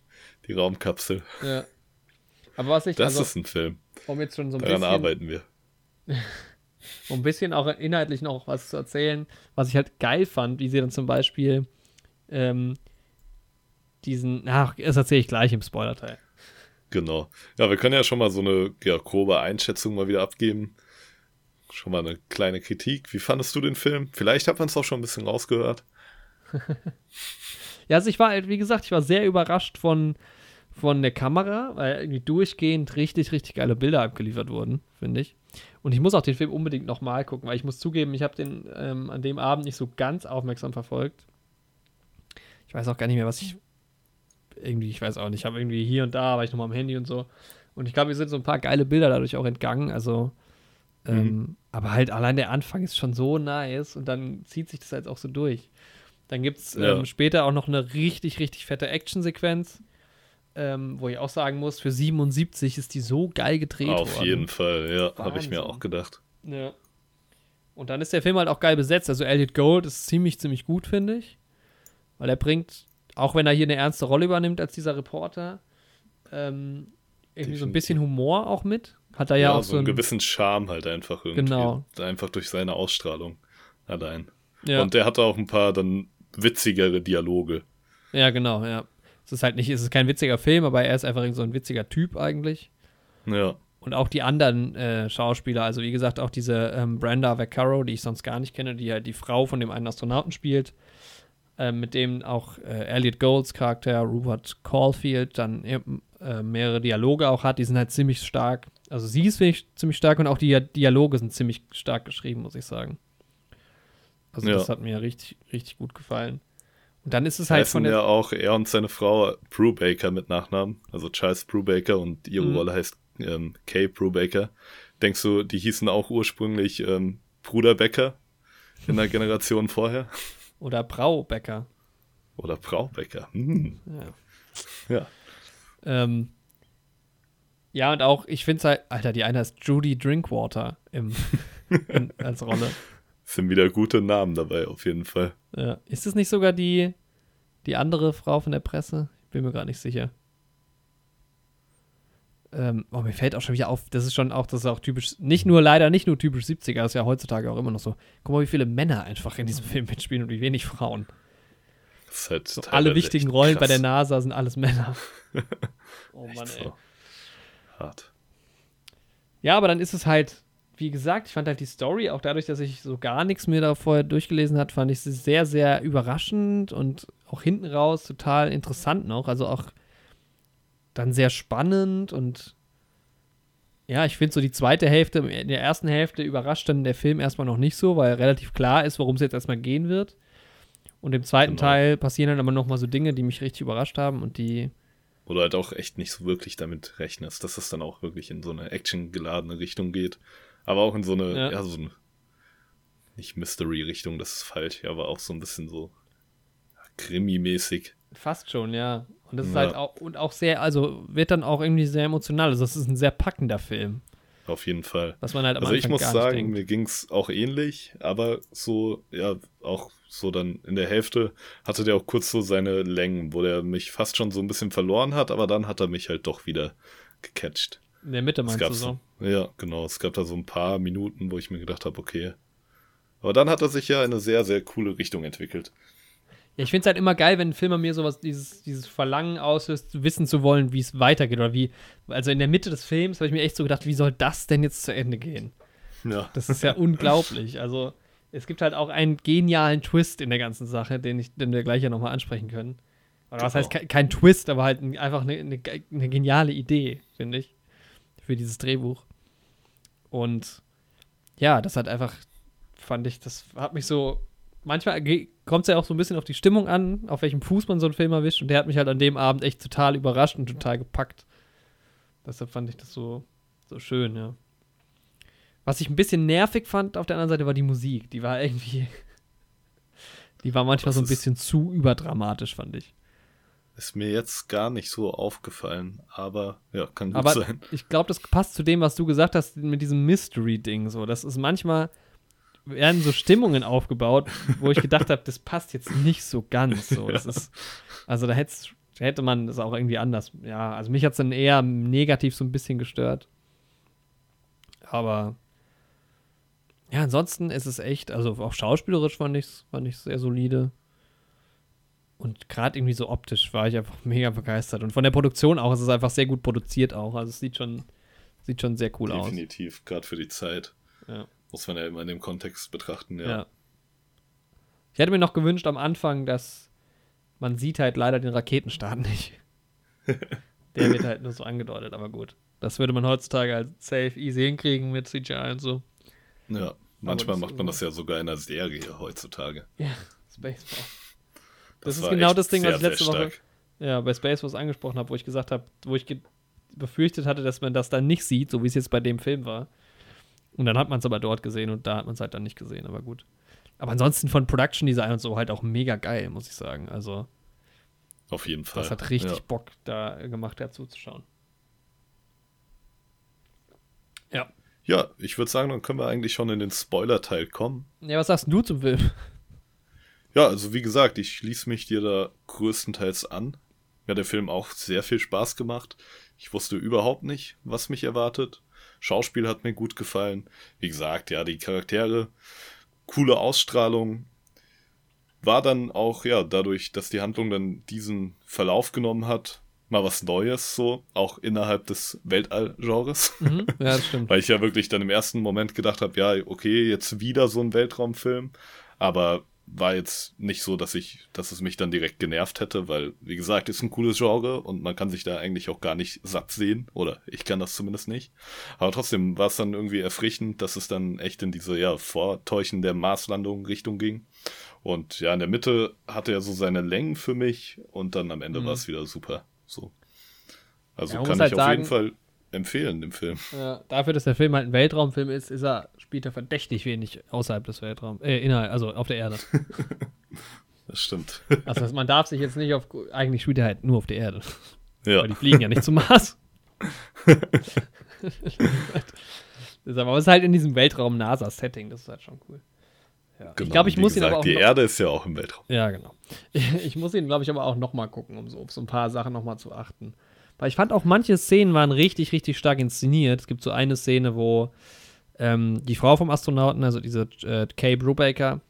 B: Die Raumkapsel.
A: ja. Aber was ich,
B: Das
A: also,
B: ist ein Film.
A: um jetzt schon so ein
B: Daran
A: bisschen,
B: arbeiten wir.
A: um ein bisschen auch inhaltlich noch was zu erzählen, was ich halt geil fand, wie sie dann zum Beispiel ähm, diesen, ach, das erzähle ich gleich im Spoiler-Teil.
B: Genau. Ja, wir können ja schon mal so eine ja, grobe Einschätzung mal wieder abgeben. Schon mal eine kleine Kritik. Wie fandest du den Film? Vielleicht hat man es auch schon ein bisschen rausgehört.
A: Ja, also ich war halt, wie gesagt, ich war sehr überrascht von, von der Kamera, weil irgendwie durchgehend richtig, richtig geile Bilder abgeliefert wurden, finde ich. Und ich muss auch den Film unbedingt nochmal gucken, weil ich muss zugeben, ich habe den ähm, an dem Abend nicht so ganz aufmerksam verfolgt. Ich weiß auch gar nicht mehr, was ich irgendwie, ich weiß auch nicht, ich habe irgendwie hier und da, war ich nochmal am Handy und so. Und ich glaube, mir sind so ein paar geile Bilder dadurch auch entgangen, also ähm, aber halt allein der Anfang ist schon so nice und dann zieht sich das halt auch so durch. Dann gibt es ähm,
B: Ja.
A: später auch noch eine richtig, richtig fette Actionsequenz, ähm, wo ich auch sagen muss, für 77 ist die so geil gedreht
B: Auf
A: worden.
B: jeden Fall, ja, habe ich mir auch gedacht.
A: Ja. Und dann ist der Film halt auch geil besetzt. Also Elliot Gold ist ziemlich, ziemlich gut, finde ich. Weil er bringt, auch wenn er hier eine ernste Rolle übernimmt als dieser Reporter, ähm, irgendwie so ein
B: Definitiv.
A: bisschen Humor auch mit. Hat er ja,
B: Ja,
A: auch
B: so einen
A: ein,
B: gewissen Charme halt einfach irgendwie.
A: Genau.
B: Einfach durch seine Ausstrahlung allein.
A: ja,
B: Und der hatte auch ein paar dann witzigere Dialoge.
A: ja, genau, ja. Es ist halt nicht, es ist kein witziger Film, aber er ist einfach so ein witziger Typ eigentlich.
B: Ja,
A: Und auch die anderen äh, Schauspieler, also wie gesagt, auch diese ähm, Brenda Vaccaro, die ich sonst gar nicht kenne, die halt die Frau von dem einen Astronauten spielt, ähm, mit dem auch äh, Elliot Golds Charakter, Rupert Caulfield, dann äh, mehrere Dialoge auch hat, die sind halt ziemlich stark. Also sie ist ich, ziemlich stark und auch die Dialoge sind ziemlich stark geschrieben, muss ich sagen. Also
B: Ja.
A: das hat mir richtig, richtig gut gefallen. Und dann ist es halt
B: heißen
A: von der
B: ja auch er und seine Frau Brubaker mit Nachnamen, also Charles Brubaker und ihre
A: Mhm.
B: Rolle heißt ähm, Kay Brubaker. Denkst du, die hießen auch ursprünglich ähm, Bruder Becker in der Generation vorher?
A: oder Braubecker.
B: Oder Frau Becker? Hm.
A: Ja.
B: Ja.
A: Ähm, Ja, und auch, ich finde es halt, Alter, die eine ist Judy Drinkwater im, in, als Rolle.
B: Sind wieder gute Namen dabei, auf jeden Fall.
A: Ja. Ist es nicht sogar die, die andere Frau von der Presse? Ich bin mir gar nicht sicher. Ähm, oh, mir fällt auch schon wieder auf, das ist schon auch, das ist auch typisch, nicht nur, leider nicht nur typisch 70er, das ist ja heutzutage auch immer noch so. Guck mal, wie viele Männer einfach in diesem Film mitspielen und wie wenig Frauen.
B: Das ist halt
A: So, alle wichtigen Rollen bei
B: krass.
A: der NASA sind alles Männer. oh Mann, ey.
B: so. Hart.
A: Ja, aber dann ist es halt, wie gesagt, ich fand halt die Story, auch dadurch, dass ich so gar nichts mir da vorher durchgelesen hat, fand ich sie sehr, sehr überraschend und auch hinten raus total interessant noch. Also auch dann sehr spannend und ja, ich finde so die zweite Hälfte, in der ersten Hälfte überrascht dann der Film erstmal noch nicht so, weil relativ klar ist, worum es jetzt erstmal gehen wird. Und im zweiten
B: Genau.
A: Teil passieren dann aber noch mal so Dinge, die mich richtig überrascht haben und die
B: du halt auch echt nicht so wirklich damit rechnest, dass es dann auch wirklich in so eine actiongeladene Richtung geht. Aber auch in so eine,
A: Ja.
B: ja, so eine, nicht Mystery-Richtung, das ist falsch, aber auch so ein bisschen so Krimi-mäßig.
A: Fast schon, ja. Und das ist
B: Ja.
A: halt auch, und auch sehr, also wird dann auch irgendwie sehr emotional. Also, das ist ein sehr packender Film,
B: Auf jeden Fall.
A: was man halt am
B: Also ich
A: Anfang
B: muss
A: gar
B: sagen, mir ging's auch ähnlich, aber so, ja, auch so dann in der Hälfte hatte der auch kurz so seine Längen, wo der mich fast schon so ein bisschen verloren hat, aber dann hat er mich halt doch wieder gecatcht.
A: In der Mitte
B: Es
A: meinst du so?
B: Ja, genau. Es gab da so ein paar Minuten, wo ich mir gedacht habe, okay. Aber dann hat er sich ja in eine sehr, sehr coole Richtung entwickelt.
A: Ja, ich finde es halt immer geil, wenn ein Film an mir sowas, dieses, dieses Verlangen auslöst, wissen zu wollen, wie es weitergeht oder wie, also in der Mitte des Films habe ich mir echt so gedacht, wie soll das denn jetzt zu Ende gehen?
B: Ja.
A: Das ist ja unglaublich. Also, es gibt halt auch einen genialen Twist in der ganzen Sache, den, ich, den wir gleich ja nochmal ansprechen können. Oder was
B: Genau.
A: heißt kein, kein Twist, aber halt ein, einfach eine, eine, eine geniale Idee, finde ich, für dieses Drehbuch. Und ja, das hat einfach, fand ich, das hat mich so. Manchmal kommt es ja auch so ein bisschen auf die Stimmung an, auf welchem Fuß man so einen Film erwischt. Und der hat mich halt an dem Abend echt total überrascht und total gepackt. Deshalb fand ich das so, so schön, ja. Was ich ein bisschen nervig fand auf der anderen Seite war die Musik. Die war irgendwie. Die war manchmal
B: Das
A: so ein bisschen zu überdramatisch, fand ich.
B: Ist mir jetzt gar nicht so aufgefallen, aber ja, kann gut
A: Aber
B: sein.
A: ich glaube, das passt zu dem, was du gesagt hast mit diesem Mystery-Ding. So, das ist manchmal werden so Stimmungen aufgebaut, wo ich gedacht habe, das passt jetzt nicht so ganz. So, das ist, also da hätte man das auch irgendwie anders. Ja, also mich hat es dann eher negativ so ein bisschen gestört. Aber ja, ansonsten ist es echt, also auch schauspielerisch fand ich es fand ich's sehr solide. Und gerade irgendwie so optisch war ich einfach mega begeistert. Und von der Produktion auch, es ist einfach sehr gut produziert auch. Also es sieht schon, sieht schon sehr cool aus.
B: Definitiv, gerade für die Zeit.
A: Ja.
B: Muss man ja immer in dem Kontext betrachten, ja.
A: Ja. Ich hätte mir noch gewünscht am Anfang, dass man sieht halt leider den Raketenstart nicht. Der wird halt nur so angedeutet, aber gut. Das würde man heutzutage halt safe easy hinkriegen mit CGI und so.
B: Ja, manchmal
A: das-
B: macht man das ja sogar in einer Serie heutzutage.
A: Ja, Spaceball. Das, ist
B: war
A: genau das Ding, was ich
B: sehr,
A: letzte
B: sehr
A: Woche ja, bei Space Force angesprochen habe, wo ich gesagt habe, wo ich befürchtet hatte, dass man das dann nicht sieht, so wie es jetzt bei dem Film war. Und dann hat man es aber dort gesehen und da hat man es halt dann nicht gesehen, aber gut. Aber ansonsten von Production Design und so halt auch mega geil, muss ich sagen. Also,
B: Auf jeden Fall.
A: das hat richtig
B: Ja.
A: Bock da gemacht, dazu zu schauen. Ja.
B: ja, ich würde sagen, dann können wir eigentlich schon in den Spoiler-Teil kommen.
A: Ja, was sagst du zum Film?
B: Ja, also wie gesagt, ich schließe mich dir da größtenteils an. Mir hat der Film auch sehr viel Spaß gemacht. Ich wusste überhaupt nicht, was mich erwartet. Schauspiel hat mir gut gefallen. Wie gesagt, ja, die Charaktere, coole Ausstrahlung. War dann auch, ja, dadurch, dass die Handlung dann diesen Verlauf genommen hat, mal was Neues so, auch innerhalb des Weltall-Genres.
A: mhm. Ja, das stimmt.
B: Weil ich ja wirklich dann im ersten Moment gedacht habe, ja, okay, jetzt wieder so ein Weltraumfilm. Aber war jetzt nicht so, dass ich, dass es mich dann direkt genervt hätte, weil, wie gesagt, ist ein cooles Genre und man kann sich da eigentlich auch gar nicht satt sehen. Oder ich kann das zumindest nicht. Aber trotzdem war es dann irgendwie erfrischend, dass es dann echt in diese, ja, Vortäuschen der Marslandung Richtung ging. Und ja, in der Mitte hatte er so seine Längen für mich und dann am Ende
A: Mhm.
B: war es wieder super. So. Also
A: Ja,
B: kann ich
A: halt
B: auf
A: sagen-
B: jeden Fall empfehlen, den Film.
A: Ja, dafür, dass der Film halt ein Weltraumfilm ist, ist er, spielt er verdächtig wenig außerhalb des Weltraums. Äh, innerhalb, also auf der Erde.
B: Das stimmt.
A: Also man darf sich jetzt nicht auf. Eigentlich spielt er halt nur auf der Erde.
B: ja.
A: Weil die fliegen ja nicht zum Mars. aber es ist halt in diesem Weltraum-NASA-Setting, das ist halt schon cool. Ja.
B: Genau,
A: ich glaube, ich muss ihn
B: gesagt,
A: aber auch
B: Die Erde ist ja auch im Weltraum.
A: Ja, genau. Ich muss ihn, glaube ich, aber auch noch mal gucken, um so auf so ein paar Sachen noch mal zu achten. Weil ich fand auch, manche Szenen waren richtig, richtig stark inszeniert. Es gibt so eine Szene, wo ähm, die Frau vom Astronauten, also diese äh, Kay Brubaker,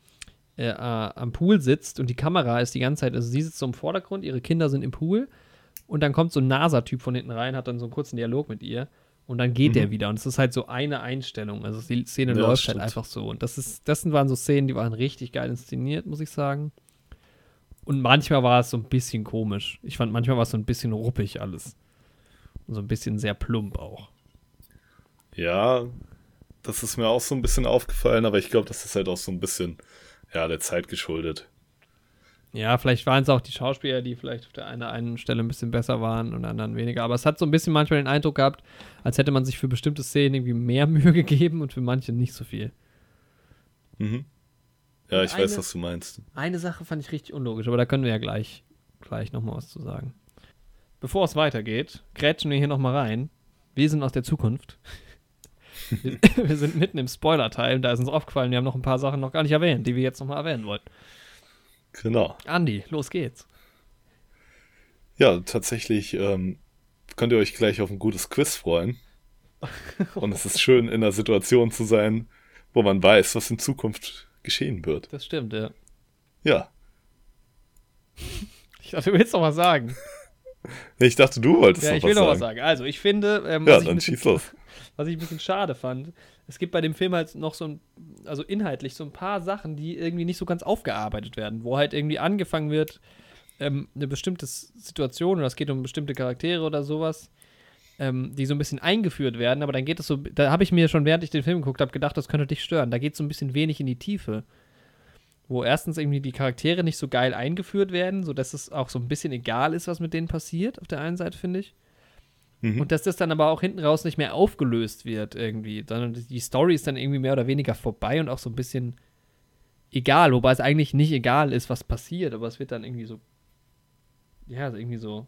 A: äh, äh, am Pool sitzt und die Kamera ist die ganze Zeit, also sie sitzt so im Vordergrund, ihre Kinder sind im Pool und dann kommt so ein NASA-Typ von hinten rein, hat dann so einen kurzen Dialog mit ihr und dann geht
B: Mhm.
A: der wieder und es ist halt so eine Einstellung, also die Szene
B: Ja,
A: läuft
B: stimmt.
A: halt einfach so und das ist, das waren so Szenen, die waren richtig geil inszeniert, muss ich sagen. Und manchmal war es so ein bisschen komisch. Ich fand, manchmal war es so ein bisschen ruppig alles. Und so ein bisschen sehr plump auch.
B: Ja, das ist mir auch so ein bisschen aufgefallen, aber ich glaube, das ist halt auch so ein bisschen, ja, der Zeit geschuldet.
A: Ja, vielleicht waren es auch die Schauspieler, die vielleicht auf der einen, einen Stelle ein bisschen besser waren und anderen weniger. Aber es hat so ein bisschen manchmal den Eindruck gehabt, als hätte man sich für bestimmte Szenen irgendwie mehr Mühe gegeben und für manche nicht so viel.
B: Mhm. Ja,
A: Und
B: ich weiß,
A: eine-
B: was du meinst.
A: Eine Sache fand ich richtig unlogisch, aber da können wir ja gleich, gleich nochmal was zu sagen. Bevor es weitergeht, grätschen wir hier nochmal rein. Wir sind aus der Zukunft. Wir, wir sind mitten im Spoiler-Teil und da ist uns aufgefallen, wir haben noch ein paar Sachen noch gar nicht erwähnt, die wir jetzt nochmal erwähnen wollen.
B: Genau.
A: Andi, los geht's.
B: Ja, tatsächlich ähm, könnt ihr euch gleich auf ein gutes Quiz freuen. Und es ist schön, in einer Situation zu sein, wo man weiß, was in Zukunft geschehen wird.
A: Das stimmt, ja.
B: Ja.
A: Ich dachte, du willst noch was sagen.
B: Ich dachte, du wolltest
A: ja,
B: noch
A: ich will
B: was
A: noch was
B: sagen.
A: sagen. Also, ich finde, ähm,
B: Ja,
A: was, ich ein
B: dann
A: bisschen, was ich ein bisschen schade fand, es gibt bei dem Film halt noch so ein, also inhaltlich so ein paar Sachen, die irgendwie nicht so ganz aufgearbeitet werden, wo halt irgendwie angefangen wird, ähm, eine bestimmte Situation oder es geht um bestimmte Charaktere oder sowas, ähm, die so ein bisschen eingeführt werden, aber dann geht es so, da habe ich mir schon, während ich den Film geguckt habe, gedacht, das könnte dich stören. Da geht es so ein bisschen wenig in die Tiefe. Wo erstens irgendwie die Charaktere nicht so geil eingeführt werden, sodass es auch so ein bisschen egal ist, was mit denen passiert, auf der einen Seite, finde ich.
B: Mhm.
A: Und dass das dann aber auch hinten raus nicht mehr aufgelöst wird irgendwie, sondern die Story ist dann irgendwie mehr oder weniger vorbei und auch so ein bisschen egal, wobei es eigentlich nicht egal ist, was passiert, aber es wird dann irgendwie so, ja, irgendwie so,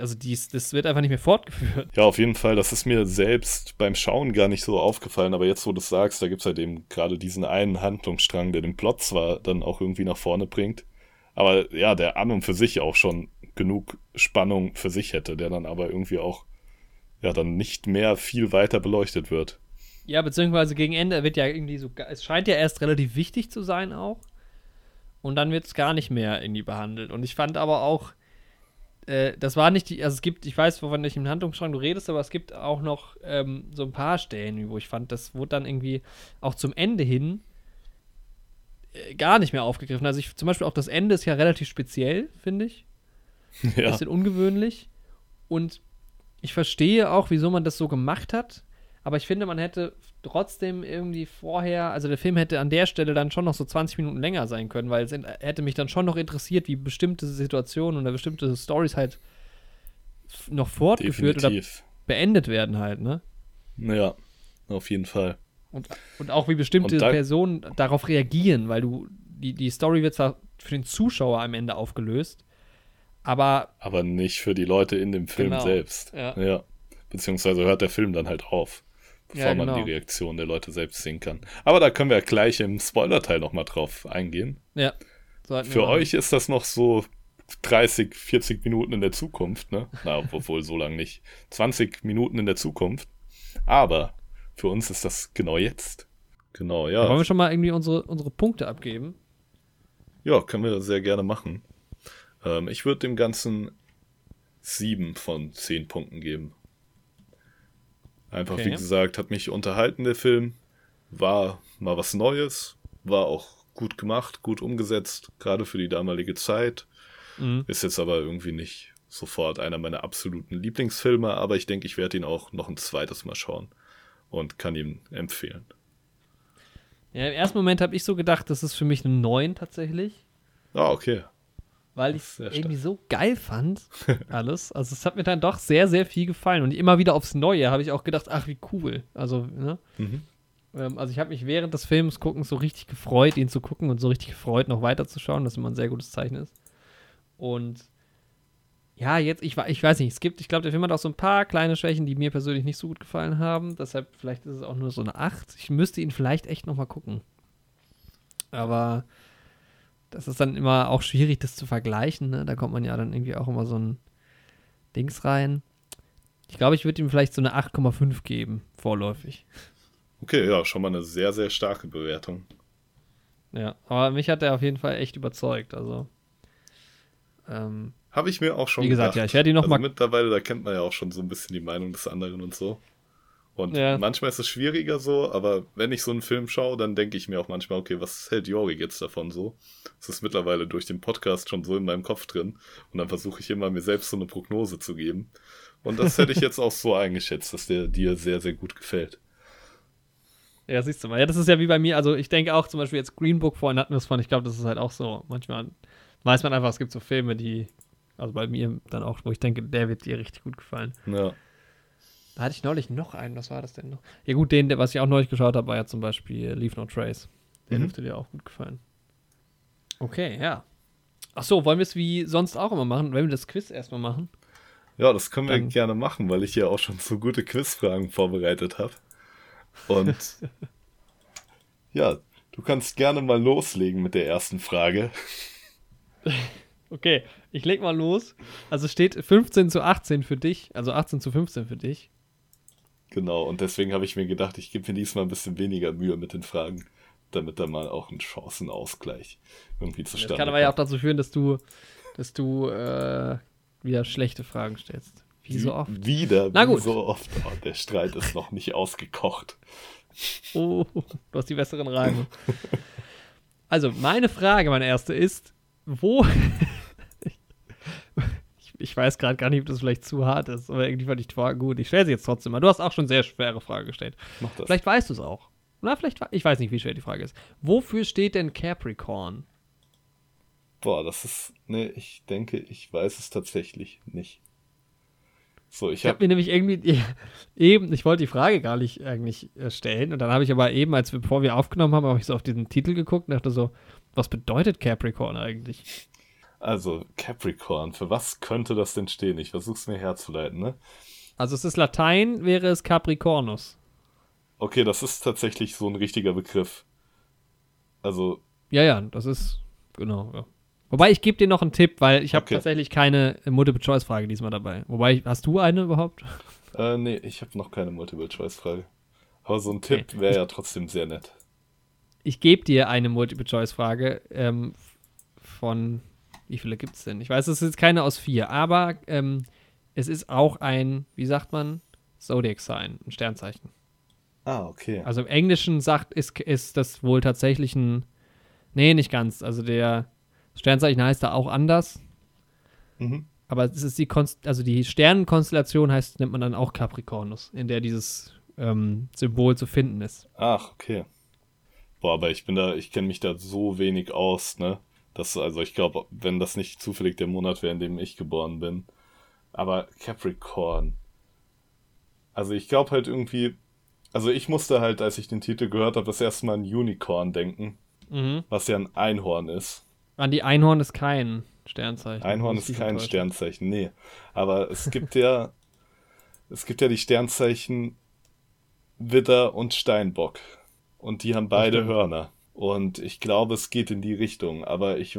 A: also dies, das wird einfach nicht mehr fortgeführt.
B: Ja, auf jeden Fall. Das ist mir selbst beim Schauen gar nicht so aufgefallen. Aber jetzt, wo du es sagst, da gibt es halt eben gerade diesen einen Handlungsstrang, der den Plot zwar dann auch irgendwie nach vorne bringt, aber ja, der an und für sich auch schon genug Spannung für sich hätte, der dann aber irgendwie auch ja dann nicht mehr viel weiter beleuchtet wird.
A: Ja, beziehungsweise gegen Ende wird ja irgendwie so, es scheint ja erst relativ wichtig zu sein auch. Und dann wird es gar nicht mehr irgendwie behandelt. Und ich fand aber auch, äh, das war nicht die, also es gibt, ich weiß, wovon ich im Handlungsstrang du redest, aber es gibt auch noch ähm, so ein paar Stellen, wo ich fand, das wurde dann irgendwie auch zum Ende hin äh, gar nicht mehr aufgegriffen. Also ich, zum Beispiel auch das Ende ist ja relativ speziell, finde ich.
B: ja,
A: bisschen ungewöhnlich. Und ich verstehe auch, wieso man das so gemacht hat. Aber ich finde, man hätte trotzdem irgendwie vorher, also der Film hätte an der Stelle dann schon noch so 20 Minuten länger sein können, weil es hätte mich dann schon noch interessiert, wie bestimmte Situationen oder bestimmte Stories halt noch fortgeführt
B: definitiv.
A: oder beendet werden halt, ne?
B: Ja, auf jeden Fall.
A: Und, und auch wie bestimmte
B: da-
A: Personen darauf reagieren, weil du, die, die Story wird zwar für den Zuschauer am Ende aufgelöst, aber
B: Aber nicht für die Leute in dem Film
A: Genau,
B: selbst.
A: ja.
B: Beziehungsweise hört der Film dann halt auf, bevor
A: Ja,
B: man
A: genau.
B: die Reaktion der Leute selbst sehen kann. Aber da können wir gleich im Spoiler-Teil nochmal drauf eingehen.
A: ja.
B: Für euch ist das noch so 30, 40 Minuten in der Zukunft, ne? Na, obwohl so lang nicht. 20 Minuten in der Zukunft. Aber für uns ist das genau jetzt. Genau,
A: Wollen
B: ja.
A: wir schon mal irgendwie unsere, unsere Punkte abgeben?
B: Ja, können wir sehr gerne machen. Ähm, ich würde dem Ganzen sieben von zehn Punkten geben. Einfach,
A: Okay.
B: wie gesagt, hat mich unterhalten, der Film. War mal was Neues. War auch gut gemacht, gut umgesetzt, gerade für die damalige Zeit.
A: Mhm.
B: Ist jetzt aber irgendwie nicht sofort einer meiner absoluten Lieblingsfilme, aber ich denke, ich werde ihn auch noch ein zweites Mal schauen und kann ihn empfehlen.
A: Ja, im ersten Moment habe ich so gedacht, das ist für mich eine 9 tatsächlich,
B: Ah, okay.
A: Weil ich es irgendwie so geil fand, alles. Also es hat mir dann doch sehr, sehr viel gefallen. Und immer wieder aufs Neue habe ich auch gedacht, ach, wie cool. Also, ne?
B: Mhm.
A: Ähm, also ich habe mich während des Films guckens so richtig gefreut, ihn zu gucken und so richtig gefreut, noch weiterzuschauen, das immer ein sehr gutes Zeichen ist. Und Ja, jetzt, ich, ich weiß nicht, es gibt, ich glaube, der Film hat auch so ein paar kleine Schwächen, die mir persönlich nicht so gut gefallen haben. Deshalb, vielleicht ist es auch nur so eine 8. Ich müsste ihn vielleicht echt nochmal gucken. Aber das ist dann immer auch schwierig, das zu vergleichen. Ne? Da kommt man ja dann irgendwie auch immer so ein Dings rein. Ich glaube, ich würde ihm vielleicht so eine 8,5 geben, vorläufig.
B: Okay, ja, schon mal eine sehr, sehr starke Bewertung.
A: Ja, aber mich hat er auf jeden Fall echt überzeugt. Also. Ähm,
B: Habe ich mir auch schon
A: Wie gesagt,
B: gedacht.
A: ja, ich werde ihn noch
B: also Mittlerweile, da kennt man ja auch schon so ein bisschen die Meinung des anderen und so. Und
A: Ja.
B: manchmal ist es schwieriger so, aber wenn ich so einen Film schaue, dann denke ich mir auch manchmal, okay, was hält Jori jetzt davon so? Es ist mittlerweile durch den Podcast schon so in meinem Kopf drin. Und dann versuche ich immer, mir selbst so eine Prognose zu geben. Und das hätte ich jetzt auch so eingeschätzt, dass der dir sehr, sehr gut gefällt.
A: Ja, siehst du mal. Ja, das ist ja wie bei mir. Also, ich denke auch zum Beispiel jetzt Green Book, vorhin hatten wir es von. Ich glaube, das ist halt auch so. Manchmal weiß man einfach, es gibt so Filme, die, also bei mir dann auch, wo ich denke, der wird dir richtig gut gefallen.
B: Ja.
A: Da hatte ich neulich noch einen. Was war das denn noch? Ja, gut, den, der, was ich auch neulich geschaut habe, war ja zum Beispiel Leave No Trace. Der
B: Mhm.
A: dürfte dir auch gut gefallen. Okay, ja. Ach so, wollen wir es wie sonst auch immer machen? Wenn wir das Quiz erstmal machen?
B: Ja, das können wir
A: Dann-
B: gerne machen, weil ich ja auch schon so gute Quizfragen vorbereitet habe. Und ja, du kannst gerne mal loslegen mit der ersten Frage.
A: Okay, ich leg mal los. Also steht 15 zu 18 für dich, also 18 zu 15 für dich.
B: Genau, und deswegen habe ich mir gedacht, ich gebe mir diesmal ein bisschen weniger Mühe mit den Fragen, damit da mal auch ein Chancenausgleich irgendwie
A: Das
B: zustande
A: kann aber ja auch
B: kommt.
A: dazu führen, dass du, dass du äh, wieder schlechte Fragen stellst. Wie so oft.
B: Wieder,
A: Na
B: wie
A: gut.
B: so oft. Oh, der Streit ist noch nicht ausgekocht.
A: Oh, du hast die besseren Reime. Also, meine Frage, meine erste ist, wo. Ich, weiß gerade gar nicht, ob das vielleicht zu hart ist, aber irgendwie fand ich die Frage gut. Ich stelle sie jetzt trotzdem mal. Du hast auch schon sehr schwere Frage gestellt.
B: Mach das.
A: Vielleicht weißt du es auch. Na, vielleicht, ich weiß nicht, wie schwer die Frage ist. Wofür steht denn Capricorn?
B: Boah, das ist. Nee, ich denke, ich weiß es tatsächlich nicht. So, ich
A: Ich habe
B: habe.
A: mir nämlich irgendwie eben, ich wollte die Frage gar nicht eigentlich äh, stellen und dann habe ich aber eben, als wir, bevor wir aufgenommen haben, habe ich so auf diesen Titel geguckt und dachte so, was bedeutet Capricorn eigentlich?
B: Also, Capricorn, für was könnte das denn stehen? Ich versuche es mir herzuleiten, ne?
A: Also es ist Latein, wäre es Capricornus.
B: Okay, das ist tatsächlich so ein richtiger Begriff. Also,
A: Ja, ja, das ist, genau, ja. Wobei, ich gebe dir noch einen Tipp, weil ich habe
B: Okay.
A: tatsächlich keine Multiple-Choice-Frage diesmal dabei. Wobei, hast du eine überhaupt?
B: äh, nee, ich habe noch keine Multiple-Choice-Frage. Aber so ein
A: Okay.
B: Tipp wäre ja trotzdem sehr nett.
A: Ich gebe dir eine Multiple-Choice-Frage ähm, von, wie viele gibt es denn? Ich weiß, es ist keine aus vier, aber ähm, es ist auch ein, wie sagt man, Zodiac-Sign, ein Sternzeichen.
B: Ah, okay.
A: Also im Englischen sagt, ist, ist das wohl tatsächlich ein, nee, nicht ganz. Also der Sternzeichen heißt da auch anders,
B: Mhm.
A: aber es ist die, Konst also die Sternenkonstellation heißt, nennt man dann auch Capricornus, in der dieses ähm, Symbol zu finden ist.
B: Ach, okay. Boah, aber ich bin da, ich kenne mich da so wenig aus, ne? Das, also ich glaube, wenn das nicht zufällig der Monat wäre, in dem ich geboren bin. Aber Capricorn. Also ich glaube halt irgendwie, also ich musste halt, als ich den Titel gehört habe, das erste Mal an Unicorn denken,
A: Mhm.
B: was ja ein Einhorn ist.
A: An die Einhorn ist kein Sternzeichen.
B: Einhorn ist kein. Sternzeichen, nee. Aber es gibt ja, es gibt ja die Sternzeichen Widder und Steinbock. Und die haben beide. Hörner. Und ich glaube, es geht in die Richtung. Aber ich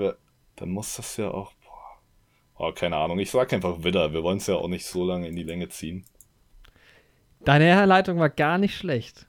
B: dann muss das ja auch, boah, oh, keine Ahnung. Ich sag einfach Widder. Wir wollen es ja auch nicht so lange in die Länge ziehen.
A: Deine Herleitung war gar nicht schlecht.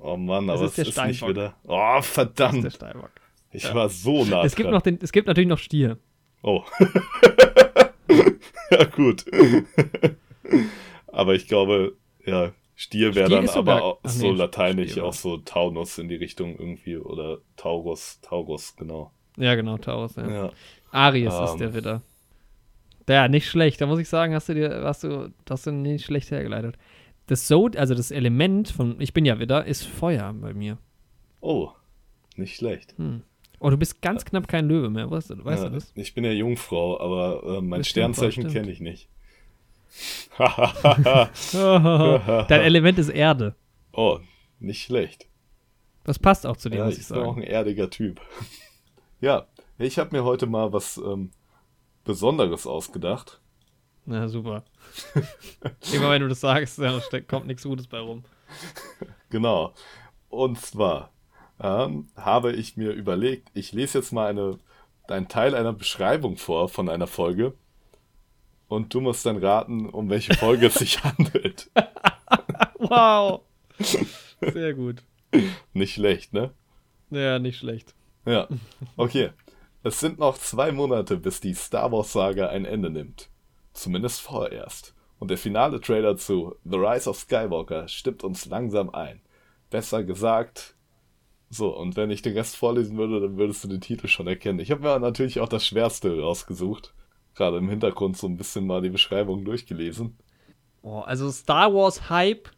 B: Oh Mann, aber
A: ist
B: es
A: der
B: ist nicht. Widder. Oh,
A: Das ist der
B: verdammt.
A: Steinbock.
B: Ich
A: Ja.
B: war so nah
A: Es gibt,
B: dran.
A: noch den, es gibt natürlich noch Stier.
B: Oh. ja, gut. aber ich glaube, ja, Stier wäre dann aber
A: sogar- ach
B: so
A: nee,
B: lateinisch,
A: Stier
B: auch so Taunus in die Richtung irgendwie oder Taurus, Taurus, genau.
A: Ja, genau, Taurus. Ja.
B: Ja.
A: Aries
B: Ähm.
A: ist der Widder. Ja, nicht schlecht. Da muss ich sagen, hast du dir, hast du, hast du nicht schlecht hergeleitet. Das Sod, also das Element von, ich bin ja Widder, ist Feuer bei mir.
B: Oh, nicht schlecht.
A: Hm. Oh, du bist ganz knapp kein Löwe mehr, weißt du, weißt
B: ja,
A: du das?
B: Ich bin ja Jungfrau, aber äh, mein Sternzeichen kenne ich nicht.
A: Dein Element ist Erde.
B: oh, nicht schlecht.
A: Das passt auch zu dir,
B: Ja,
A: muss
B: ich
A: ich
B: bin auch
A: sagen.
B: ein erdiger Typ. ja, ich habe mir heute mal was ähm, Besonderes ausgedacht.
A: Na, super. Immer wenn du das sagst, dann kommt nichts Gutes bei rum.
B: Genau. Und zwar ähm, habe ich mir überlegt, ich lese jetzt mal eine, einen Teil einer Beschreibung vor von einer Folge. Und du musst dann raten, um welche Folge es sich handelt.
A: wow. Sehr gut.
B: Nicht schlecht, ne?
A: Ja, nicht schlecht.
B: Ja. Okay. Es sind noch zwei Monate, bis die Star Wars-Saga ein Ende nimmt. Zumindest vorerst. Und der finale Trailer zu The Rise of Skywalker stimmt uns langsam ein. Besser gesagt. So, und wenn ich den Rest vorlesen würde, dann würdest du den Titel schon erkennen. Ich habe mir natürlich auch das Schwerste rausgesucht. Gerade im Hintergrund so ein bisschen mal die Beschreibung durchgelesen.
A: Oh, also Star Wars Hype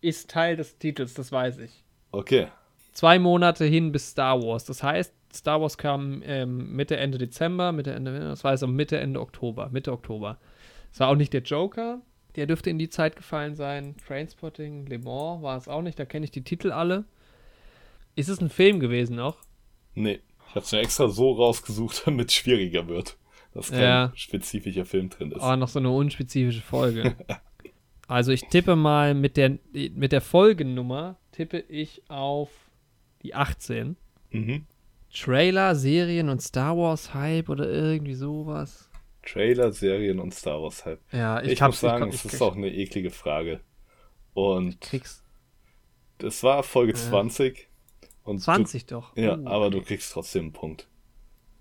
A: ist Teil des Titels, das weiß ich.
B: Okay.
A: Zwei Monate hin bis Star Wars. Das heißt, Star Wars kam ähm, Mitte, Ende Dezember, Mitte, Ende, das war also Mitte, Ende Oktober, Mitte Oktober. Es war auch nicht der Joker, der dürfte in die Zeit gefallen sein. Trainspotting, Le Mans war es auch nicht, da kenne ich die Titel alle. Ist es ein Film gewesen noch?
B: Nee, ich habe es mir extra so rausgesucht, damit es schwieriger wird. Dass kein
A: Ja.
B: spezifischer Film drin ist.
A: Oh, noch so eine unspezifische Folge. also ich tippe mal mit der, mit der Folgennummer, tippe ich auf die 18.
B: Mhm.
A: Trailer, Serien und Star Wars Hype oder irgendwie sowas.
B: Trailer, Serien und Star Wars Hype.
A: Ja,
B: Ich,
A: ich,
B: muss sagen, es ist auch eine eklige Frage. Und
A: krieg's
B: das war Folge
A: Ja.
B: 20. Und
A: 20 doch.
B: Du, ja,
A: Uh.
B: aber du kriegst trotzdem einen Punkt.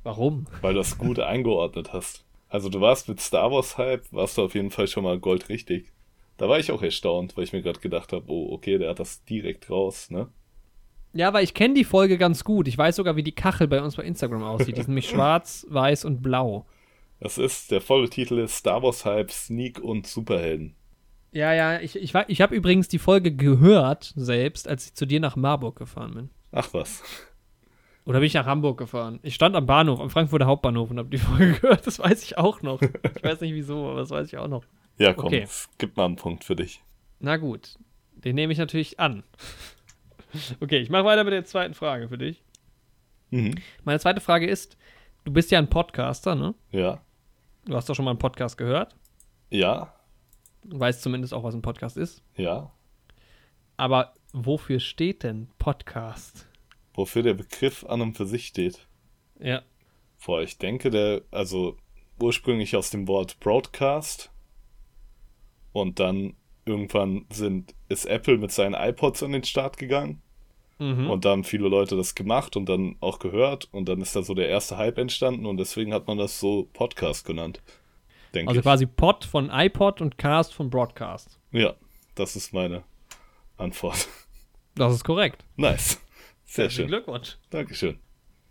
A: Warum?
B: Weil du das gut eingeordnet hast. Also du warst mit Star Wars Hype, warst du auf jeden Fall schon mal goldrichtig. Da war ich auch erstaunt, weil ich mir gerade gedacht habe, oh, okay, der hat das direkt raus, ne?
A: Ja, weil ich kenne die Folge ganz gut. Ich weiß sogar, wie die Kachel bei uns bei Instagram aussieht. Die ist nämlich schwarz, weiß und blau.
B: Das ist, der volle Titel ist Star Wars Hype, Sneak und Superhelden.
A: Ja, ja, ich, ich, ich habe übrigens die Folge gehört selbst, als ich zu dir nach Marburg gefahren bin.
B: Ach was.
A: Oder bin ich nach Hamburg gefahren? Ich stand am Bahnhof, am Frankfurter Hauptbahnhof und habe die Folge gehört. Das weiß ich auch noch. Ich weiß nicht wieso, aber das weiß ich auch noch.
B: Ja, komm,
A: Okay.
B: es gibt mal einen Punkt für dich.
A: Na gut, den nehme ich natürlich an. Okay, ich mache weiter mit der zweiten Frage für dich.
B: Mhm.
A: Meine zweite Frage ist, du bist ja ein Podcaster, ne?
B: Ja.
A: Du hast doch schon mal einen Podcast gehört.
B: Ja.
A: Du weißt zumindest auch, was ein Podcast ist.
B: Ja.
A: Aber wofür steht denn Podcast?
B: Wofür der Begriff an und für sich steht.
A: Ja.
B: Boah, ich denke, der, also ursprünglich aus dem Wort Broadcast und dann irgendwann sind, ist Apple mit seinen iPods an den Start gegangen
A: Mhm.
B: und da haben viele Leute das gemacht und dann auch gehört und dann ist da so der erste Hype entstanden und deswegen hat man das so Podcast genannt. Denke
A: also
B: ich.
A: quasi Pod von iPod und Cast von Broadcast.
B: Ja, das ist meine Antwort.
A: Das ist korrekt.
B: Nice. Sehr schön.
A: Glückwunsch.
B: Dankeschön.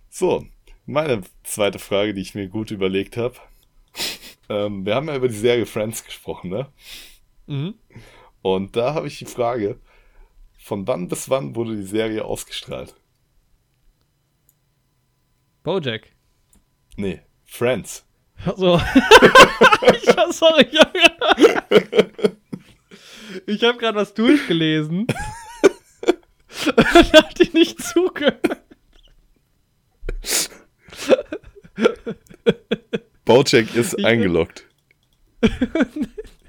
B: So, meine zweite Frage, die ich mir gut überlegt habe. ähm, wir haben ja über die Serie Friends gesprochen, ne?
A: Mhm.
B: Und da habe ich die Frage, von wann bis wann wurde die Serie ausgestrahlt?
A: Bojack.
B: Nee, Friends.
A: So. ich, sorry, ich habe ich hab gerade was durchgelesen. Und hab die nicht zugehört.
B: Bojack ist eingeloggt.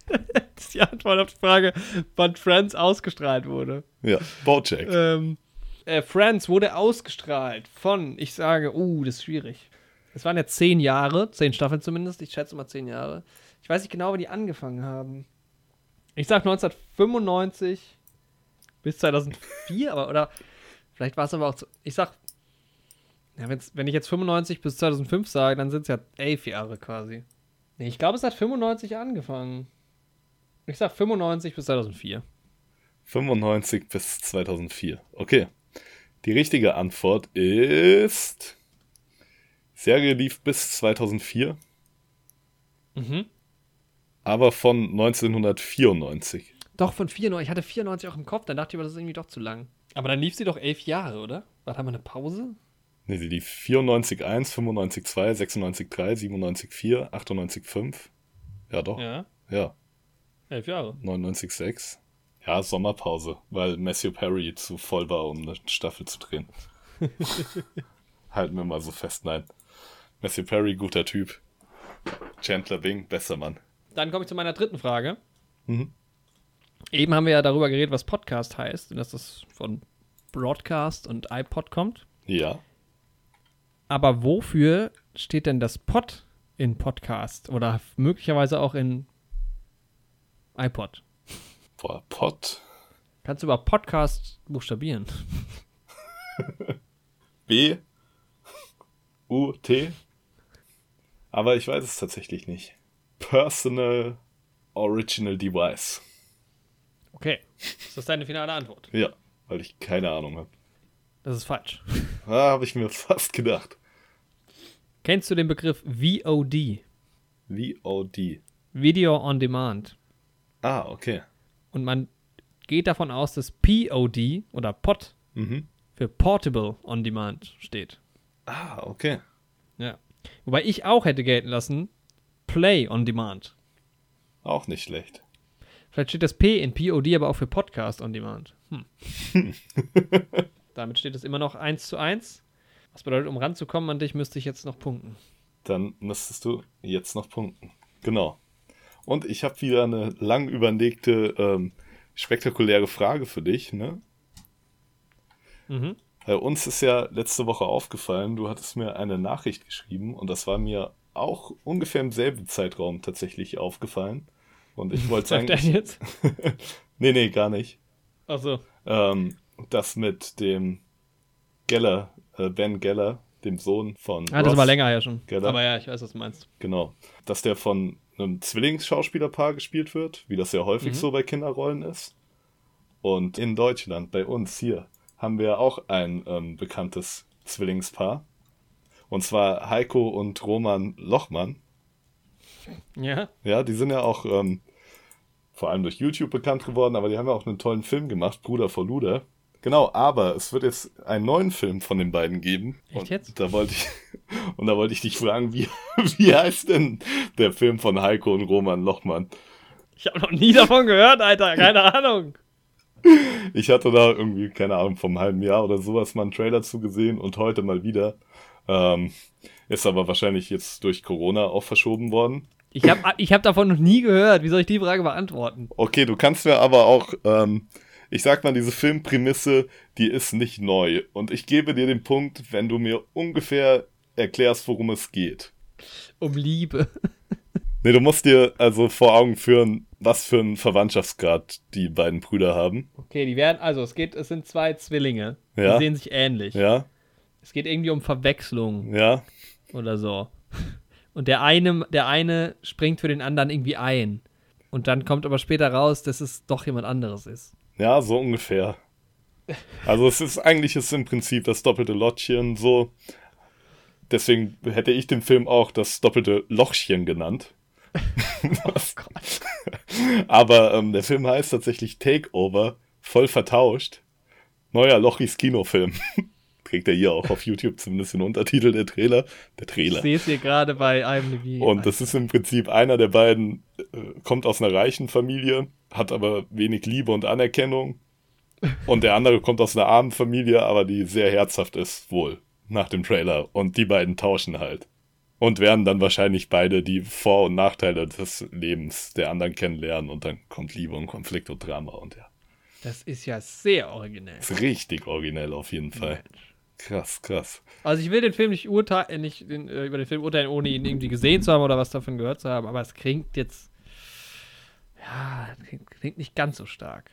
A: Das ist die Antwort auf die Frage, wann Friends ausgestrahlt wurde.
B: Ja, Bojack.
A: Ähm, äh, Friends wurde ausgestrahlt von, ich sage, uh, das ist schwierig. Es waren ja zehn Jahre, zehn Staffeln zumindest, ich schätze mal zehn Jahre. Ich weiß nicht genau, wie die angefangen haben. Ich sag 1995 bis 2004, aber, oder vielleicht war es aber auch, zu, ich sag, ja, wenn ich jetzt 95 bis 2005 sage, dann sind es ja elf Jahre quasi. Nee, ich glaube, es hat 95 angefangen. Ich sag 95 bis 2004.
B: 95 bis 2004. Okay. Die richtige Antwort ist. Serie lief bis 2004,
A: Mhm.
B: aber von 1994.
A: Doch, von 94. Ich hatte 94 auch im Kopf, dann dachte ich aber, das ist irgendwie doch zu lang. Aber dann lief sie doch elf Jahre, oder? War da mal eine Pause?
B: Ne, sie lief 94 1, 95 2, 96 3, 97 4, 98 5. Ja, doch.
A: Ja.
B: Ja.
A: Elf Jahre.
B: 99 6. Ja, Sommerpause, weil Matthew Perry zu voll war, um eine Staffel zu drehen. Halten wir mal so fest, nein. Matthew Perry, guter Typ. Chandler Bing, besser Mann.
A: dann komme ich zu meiner dritten Frage.
B: Mhm.
A: Eben haben wir ja darüber geredet, was Podcast heißt und dass das von Broadcast und iPod kommt.
B: Ja.
A: Aber wofür steht denn das Pod in Podcast oder möglicherweise auch in iPod?
B: Boah, Pod.
A: Kannst du über Podcast buchstabieren?
B: B. U. T. Aber ich weiß es tatsächlich nicht. Personal Original Device.
A: Okay. Ist das deine finale Antwort?
B: Ja, weil ich keine Ahnung habe.
A: Das ist falsch.
B: Da habe ich mir fast gedacht.
A: Kennst du den Begriff VOD?
B: VOD.
A: Video on Demand.
B: Ah, okay.
A: Und man geht davon aus, dass POD oder POD
B: Mhm.
A: für Portable on Demand steht.
B: Ah, okay.
A: Ja. Wobei ich auch hätte gelten lassen, Play on Demand.
B: Auch nicht schlecht.
A: Vielleicht steht das P in POD aber auch für Podcast on Demand. Hm. Damit steht es immer noch 1 zu 1. Was bedeutet, um ranzukommen an dich, müsste ich jetzt noch punkten.
B: Dann müsstest du jetzt noch punkten. Genau. Und ich habe wieder eine lang überlegte, ähm, spektakuläre Frage für dich. Ne?
A: Mhm.
B: Bei uns ist ja letzte Woche aufgefallen, du hattest mir eine Nachricht geschrieben und das war mir auch ungefähr im selben Zeitraum tatsächlich aufgefallen. Und ich wollte sagen,
A: er jetzt?
B: nee, nee, gar nicht.
A: Achso.
B: Ähm, das mit dem Geller, äh, Ben Geller, dem Sohn von.
A: Ah, das war länger her schon.
B: Geller.
A: Aber ja, ich weiß, was du meinst.
B: Genau. Dass der von einem Zwillingsschauspielerpaar gespielt wird, wie das ja häufig
A: Mhm.
B: so bei Kinderrollen ist. Und in Deutschland, bei uns hier, haben wir auch ein ähm, bekanntes Zwillingspaar. Und zwar Heiko und Roman Lochmann.
A: Ja.
B: Ja, die sind ja auch ähm, vor allem durch YouTube bekannt geworden, aber die haben ja auch einen tollen Film gemacht, Bruder vor Luder. Genau, aber es wird jetzt einen neuen Film von den beiden geben.
A: Echt
B: und
A: jetzt?
B: Da wollte ich, und da wollte ich dich fragen, wie, wie heißt denn der Film von Heiko und Roman Lochmann?
A: Ich habe noch nie davon gehört, Alter. Keine Ahnung.
B: Ich hatte da irgendwie, keine Ahnung, vom halben Jahr oder sowas mal einen Trailer zugesehen und heute mal wieder. Ähm, ist aber wahrscheinlich jetzt durch Corona auch verschoben worden.
A: Ich habe ich hab davon noch nie gehört. Wie soll ich die Frage beantworten?
B: Okay, du kannst mir aber auch, ähm, ich sag mal, diese Filmprämisse, die ist nicht neu. Und ich gebe dir den Punkt, wenn du mir ungefähr erklärst, worum es geht.
A: Um Liebe.
B: Nee, du musst dir also vor Augen führen, was für einen Verwandtschaftsgrad die beiden Brüder haben.
A: Okay, die werden, also es geht, es sind zwei Zwillinge.
B: Ja.
A: Die sehen sich ähnlich.
B: Ja,
A: Es geht irgendwie um Verwechslung
B: ja,
A: oder so. Und der eine, der eine springt für den anderen irgendwie ein. Und dann kommt aber später raus, dass es doch jemand anderes ist.
B: ja, so ungefähr. Also es ist eigentlich ist im Prinzip das doppelte Lottchen so. Deswegen hätte ich den Film auch das doppelte Lochchen genannt.
A: Oh Gott.
B: Aber ähm, der Film heißt tatsächlich Takeover, voll vertauscht. Neuer Lochis Kinofilm. Trägt er hier auch auf YouTube zumindest den Untertitel der Trailer. Der
A: Ich
B: Trailer.
A: sehe es hier gerade bei IMDb.
B: Und das ist im Prinzip einer der beiden, äh, kommt aus einer reichen Familie, hat aber wenig Liebe und Anerkennung. Und der andere kommt aus einer armen Familie, aber die sehr herzhaft ist, wohl, nach dem Trailer. Und die beiden tauschen halt. Und werden dann wahrscheinlich beide die Vor- und Nachteile des Lebens der anderen kennenlernen. Und dann kommt Liebe und Konflikt und Drama. Und ja,
A: Das ist ja sehr originell.
B: ist richtig originell auf jeden Fall. Krass, krass.
A: Also ich will den Film nicht urteilen, nicht den, äh, über den Film urteilen, ohne ihn irgendwie gesehen zu haben oder was davon gehört zu haben, aber es klingt jetzt. Ja, klingt, klingt nicht ganz so stark.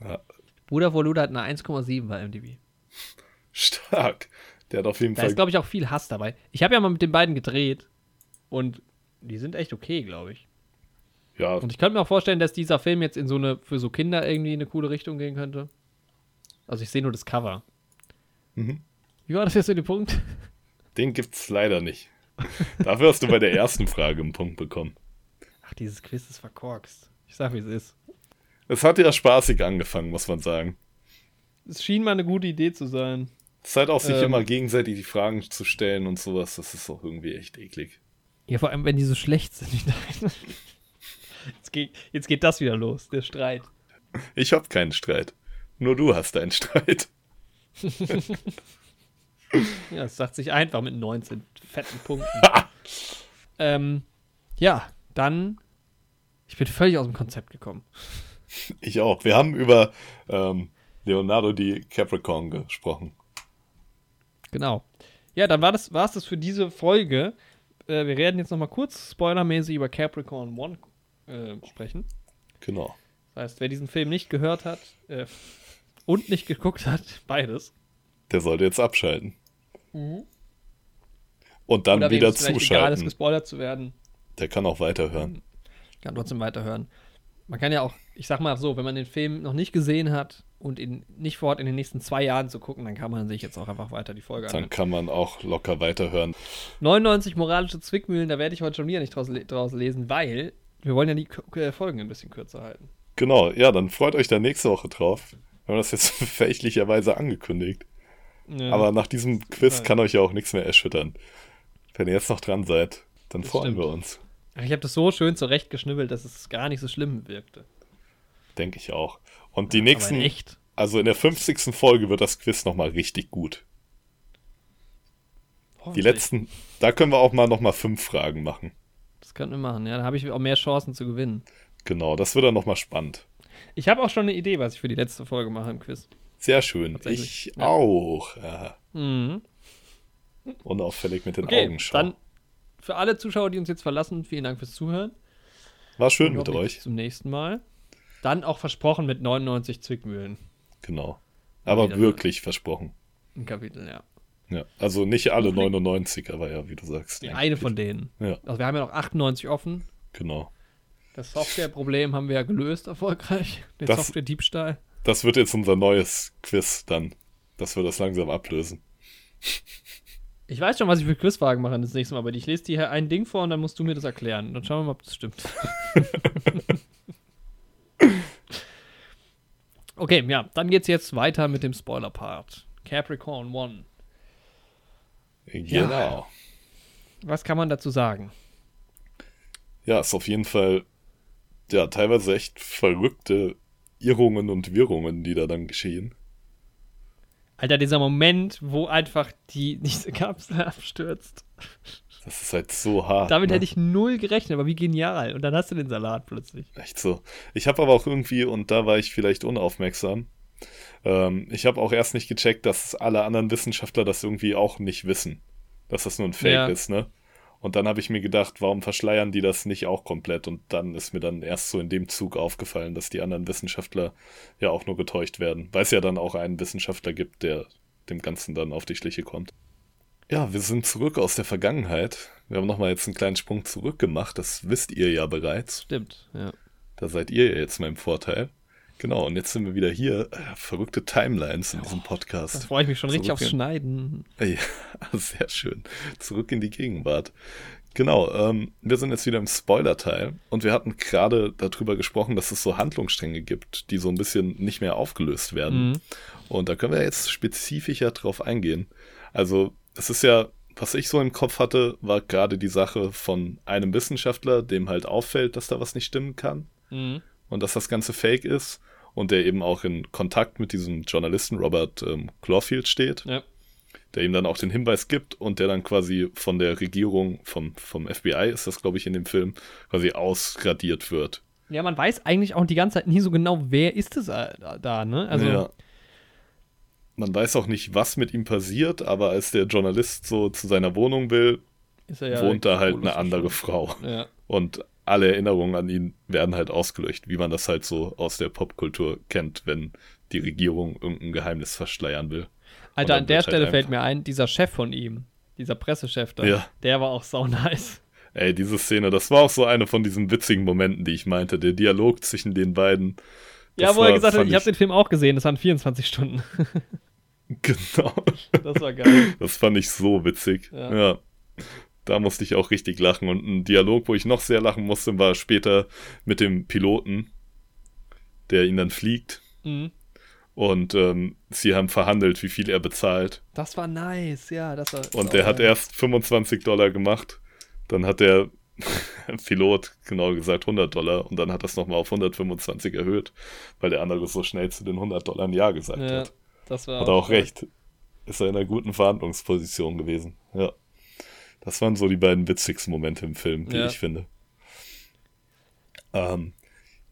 B: Ja.
A: Bruder vor Luda hat eine 1,7 bei MDB.
B: Stark. Der hat auf jeden
A: Da
B: Fall
A: ist, glaube ich, auch viel Hass dabei. Ich habe ja mal mit den beiden gedreht und die sind echt okay, glaube ich.
B: ja,
A: Und ich könnte mir auch vorstellen, dass dieser Film jetzt in so eine, für so Kinder irgendwie in eine coole Richtung gehen könnte. Also ich sehe nur das Cover.
B: Mhm.
A: Wie war das jetzt in dem Punkt?
B: Den gibt's leider nicht. Dafür hast du bei der ersten Frage einen Punkt bekommen.
A: Ach, dieses Quiz ist verkorkst. Ich sag, wie es ist.
B: Es hat ja spaßig angefangen, muss man sagen.
A: Es schien mal eine gute Idee zu sein.
B: Zeit auch, sich
A: Ähm.
B: immer gegenseitig die Fragen zu stellen und sowas, das ist auch irgendwie echt eklig.
A: Ja, vor allem, wenn die so schlecht sind. Jetzt geht, jetzt geht das wieder los, der Streit.
B: Ich hab keinen Streit. Nur du hast einen Streit.
A: Ja, es sagt sich einfach mit 19 fetten Punkten. ähm, ja, dann Ich bin völlig aus dem Konzept gekommen.
B: Ich auch. Wir haben über ähm, Leonardo di Capricorn gesprochen.
A: Genau. Ja, dann war das, war es das für diese Folge. Äh, wir werden jetzt noch mal kurz spoilermäßig über Capricorn One äh, sprechen.
B: Genau.
A: Das heißt, wer diesen Film nicht gehört hat äh, und nicht geguckt hat, beides.
B: Der sollte jetzt abschalten. Und dann
A: Oder
B: wieder
A: vielleicht egal ist,
B: zuschalten.
A: gespoilert zu werden,
B: Der kann auch weiterhören.
A: kann trotzdem weiterhören. Man kann ja auch, ich sag mal so, wenn man den Film noch nicht gesehen hat und ihn nicht vorhat, in den nächsten zwei Jahren zu gucken, dann kann man sich jetzt auch einfach weiter die Folge
B: Dann
A: anhören.
B: kann man auch locker weiterhören.
A: 99 moralische Zwickmühlen, da werde ich heute schon wieder nicht draus, draus lesen, weil wir wollen ja die Folgen ein bisschen kürzer halten.
B: Genau, ja, dann freut euch da nächste Woche drauf. Wir haben das jetzt fälschlicherweise angekündigt.
A: Ja,
B: Aber nach diesem Quiz
A: Ja.
B: kann euch ja auch nichts mehr erschüttern. Wenn ihr jetzt noch dran seid, dann
A: Das
B: freuen
A: stimmt.
B: wir uns.
A: ich habe das so schön zurechtgeschnibbelt, dass es gar nicht so schlimm wirkte.
B: Denke ich auch. Und die
A: Aber
B: nächsten,
A: echt.
B: also in der 50. Folge wird das Quiz nochmal richtig gut. Die letzten, da können wir auch mal nochmal fünf Fragen machen.
A: Das könnten wir machen, ja. Da habe ich auch mehr Chancen zu gewinnen.
B: Genau, das wird dann nochmal spannend.
A: Ich habe auch schon eine Idee, was ich für die letzte Folge mache im Quiz.
B: Sehr schön. Ich
A: ja.
B: auch. Ja.
A: Mhm.
B: Unauffällig mit den
A: Okay,
B: Augen schauen.
A: dann für alle Zuschauer, die uns jetzt verlassen, vielen Dank fürs Zuhören.
B: War schön mit euch.
A: Bis zum nächsten Mal. Dann auch versprochen mit 99 Zwickmühlen
B: Genau. Aber
A: Wieder-
B: wirklich versprochen.
A: im Kapitel, ja.
B: Ja. Also nicht alle
A: Hoffentlich-
B: 99, aber ja, wie du sagst.
A: Die
B: eigentlich.
A: eine von denen.
B: Ja,
A: Also wir haben ja noch 98 offen.
B: genau.
A: Das Softwareproblem haben wir ja gelöst erfolgreich. Den
B: Das-
A: Software-Diebstahl.
B: Das wird jetzt unser neues Quiz dann, dass wir das langsam ablösen.
A: Ich weiß schon, was ich für Quizfragen mache das nächste Mal, aber ich lese dir hier ein Ding vor und dann musst du mir das erklären. Dann schauen wir mal, ob das stimmt. okay, ja, dann geht's jetzt weiter mit dem Spoiler-Part. Capricorn One.
B: Genau.
A: Was kann man dazu sagen?
B: Ja, ist auf jeden Fall, ja, teilweise echt verrückte Irrungen und Wirrungen, die da dann geschehen.
A: Alter, dieser Moment, wo einfach die diese Kapsel abstürzt.
B: Das ist halt so hart.
A: Damit
B: ne?
A: hätte ich null gerechnet, aber wie genial. Und dann hast du den Salat plötzlich.
B: Echt so. Ich habe aber auch irgendwie, und da war ich vielleicht unaufmerksam, ähm, ich habe auch erst nicht gecheckt, dass alle anderen Wissenschaftler das irgendwie auch nicht wissen. Dass das nur ein Fake
A: Ja.
B: ist, ne? Und dann habe ich mir gedacht, warum verschleiern die das nicht auch komplett? Und dann ist mir dann erst so in dem Zug aufgefallen, dass die anderen Wissenschaftler ja auch nur getäuscht werden. Weil es ja dann auch einen Wissenschaftler gibt, der dem Ganzen dann auf die Schliche kommt. Ja, wir sind zurück aus der Vergangenheit. Wir haben nochmal jetzt einen kleinen Sprung zurück gemacht. Das wisst ihr ja bereits.
A: Stimmt, ja.
B: Da seid ihr ja jetzt mein Vorteil. Genau, und jetzt sind wir wieder hier. Verrückte Timelines in diesem
A: Da
B: Podcast.
A: freue ich mich schon richtig
B: Zurück
A: aufs
B: in-
A: Schneiden.
B: Ja, sehr schön. Zurück in die Gegenwart. Genau, ähm, wir sind jetzt wieder im Spoiler-Teil und wir hatten gerade darüber gesprochen, dass es so Handlungsstränge gibt, die so ein bisschen nicht mehr aufgelöst werden.
A: Mhm.
B: Und da können wir jetzt spezifischer drauf eingehen. Also, es ist ja, was ich so im Kopf hatte, war gerade die Sache von einem Wissenschaftler, dem halt auffällt, dass da was nicht stimmen kann
A: Mhm.
B: Und dass das Ganze fake ist und der eben auch in Kontakt mit diesem Journalisten Robert ähm, Clawfield steht,
A: Ja.
B: der ihm dann auch den Hinweis gibt und der dann quasi von der Regierung, vom, vom FBI ist das, glaube ich, in dem Film, quasi ausradiert wird.
A: Ja, man weiß eigentlich auch die ganze Zeit nie so genau, wer ist es da, da ne? Also,
B: ja. Man weiß auch nicht, was mit ihm passiert, aber als der Journalist so zu seiner Wohnung will,
A: er ja
B: wohnt da halt eine andere. Frau.
A: Ja.
B: Und alle Erinnerungen an ihn werden halt ausgelöscht, wie man das halt so aus der Popkultur kennt, wenn die Regierung irgendein Geheimnis verschleiern will.
A: Alter, an der
B: halt
A: Stelle fällt mir ein, dieser Chef von ihm, dieser Pressechef da,
B: Ja.
A: der war auch sau nice.
B: Ey, diese Szene, das war auch so eine von diesen witzigen Momenten, die ich meinte. Der Dialog zwischen den beiden.
A: Ja, wo er
B: war-
A: gesagt hat, ich habe den Film auch gesehen, das waren 24 Stunden.
B: Genau.
A: Das war geil.
B: Das fand ich so witzig.
A: Ja.
B: Ja. Da musste ich auch richtig lachen. Und ein Dialog, wo ich noch sehr lachen musste, war später mit dem Piloten, der ihn dann fliegt.
A: Mhm.
B: Und ähm, sie haben verhandelt, wie viel er bezahlt.
A: Das war nice, ja, das war.
B: Und
A: sau
B: der hat
A: geil.
B: erst 25 Dollar gemacht. Dann hat der Pilot, genau gesagt, 100 Dollar. Und dann hat das nochmal auf 125 erhöht, weil der andere so schnell zu den 100 Dollar ein Ja gesagt
A: Ja,
B: hat.
A: das war
B: Hat er auch recht. Ist er in einer guten Verhandlungsposition gewesen. Ja. Das waren so die beiden witzigsten Momente im Film, wie
A: Ja.
B: ich finde. Ähm,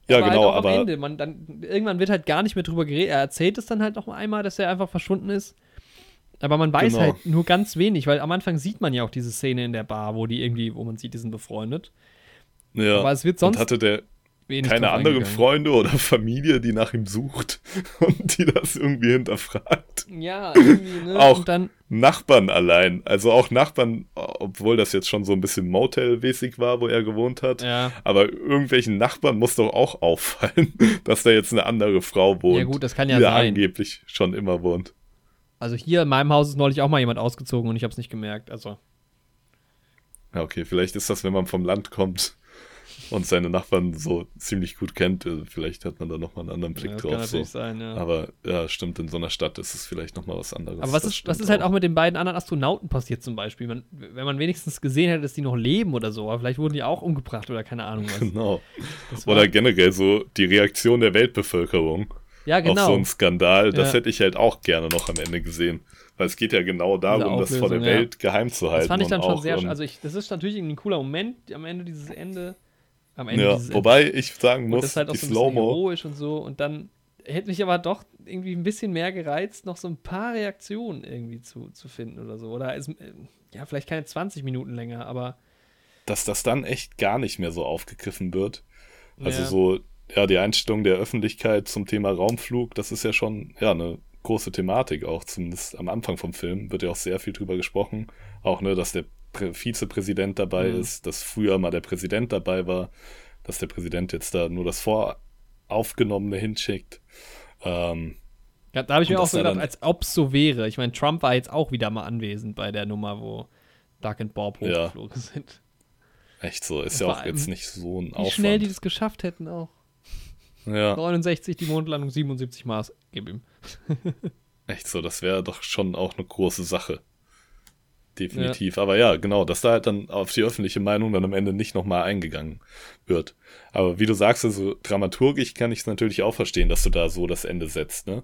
B: ja,
A: aber
B: genau,
A: halt
B: aber
A: am Ende, man dann irgendwann wird halt gar nicht mehr drüber geredet. Er erzählt es dann halt noch einmal, dass er einfach verschwunden ist. Aber man weiß
B: Genau.
A: halt nur ganz wenig, weil am Anfang sieht man ja auch diese Szene in der Bar, wo die irgendwie, wo man sieht, die sind befreundet.
B: ja.
A: Aber es wird sonst
B: und hatte der
A: wenig
B: keine anderen. Freunde oder Familie, die nach ihm sucht und die das irgendwie hinterfragt.
A: Ja, irgendwie, ne?
B: Auch. Nachbarn allein, also auch Nachbarn, obwohl das jetzt schon so ein bisschen Motel-mäßig war, wo er gewohnt hat.
A: ja.
B: Aber irgendwelchen Nachbarn muss doch auch auffallen, dass da jetzt eine andere Frau wohnt.
A: Ja, gut, das kann ja
B: die
A: sein.
B: angeblich schon immer wohnt.
A: Also hier in meinem Haus ist neulich auch mal jemand ausgezogen und ich habe es nicht gemerkt. Also,
B: Ja, okay, vielleicht ist das, wenn man vom Land kommt und seine Nachbarn so ziemlich gut kennt, äh, vielleicht hat man da nochmal einen anderen Blick
A: ja, das kann
B: drauf. So.
A: natürlich sein, ja.
B: Aber ja, stimmt, in so einer Stadt ist es vielleicht nochmal was anderes.
A: Aber was ist, was ist halt auch mit den beiden anderen Astronauten passiert zum Beispiel? Man, wenn man wenigstens gesehen hätte, dass die noch leben oder so, aber vielleicht wurden die auch umgebracht oder keine Ahnung was.
B: Genau.
A: Das war-
B: Oder generell so die Reaktion der Weltbevölkerung
A: ja,
B: auf
A: genau.
B: so einen Skandal, das
A: Ja.
B: hätte ich halt auch gerne noch am Ende gesehen. Weil es geht ja genau darum, das vor der
A: ja.
B: Welt geheim zu halten.
A: das fand ich dann schon sehr, also ich, das ist natürlich ein cooler Moment am Ende dieses Ende. Am Ende
B: ja, wobei ich sagen
A: und
B: muss,
A: das ist halt auch so ein bisschen
B: Slow-Mo,
A: heroisch und so und dann hätte mich aber doch irgendwie ein bisschen mehr gereizt, noch so ein paar Reaktionen irgendwie zu, zu finden oder so. Oder es, äh, ja, vielleicht keine 20 Minuten länger, aber
B: dass das dann echt gar nicht mehr so aufgegriffen wird. Also
A: Ja.
B: so, ja, die Einstellung der Öffentlichkeit zum Thema Raumflug, das ist ja schon, ja, eine große Thematik auch, zumindest am Anfang vom Film wird ja auch sehr viel drüber gesprochen. Auch, ne, dass der Vizepräsident dabei
A: Mhm.
B: ist, dass früher mal der Präsident dabei war, dass der Präsident jetzt da nur das Voraufgenommene hinschickt. Ähm,
A: Ja, da habe ich mir auch so gedacht, als ob es so wäre. Ich meine, Trump war jetzt auch wieder mal anwesend bei der Nummer, wo Doug und Bob
B: Ja.
A: hochgeflogen sind.
B: echt so, ist ja
A: vor
B: auch jetzt nicht so ein
A: Wie
B: Aufwand.
A: schnell die das geschafft hätten auch.
B: ja,
A: 69 die Mondlandung, 77 Mars. Gib ihm.
B: echt so, das wäre doch schon auch eine große Sache. Definitiv. Aber ja, genau, dass da halt dann auf die öffentliche Meinung dann am Ende nicht nochmal eingegangen wird. Aber wie du sagst, also dramaturgisch kann ich es natürlich auch verstehen, dass du da so das Ende setzt, ne?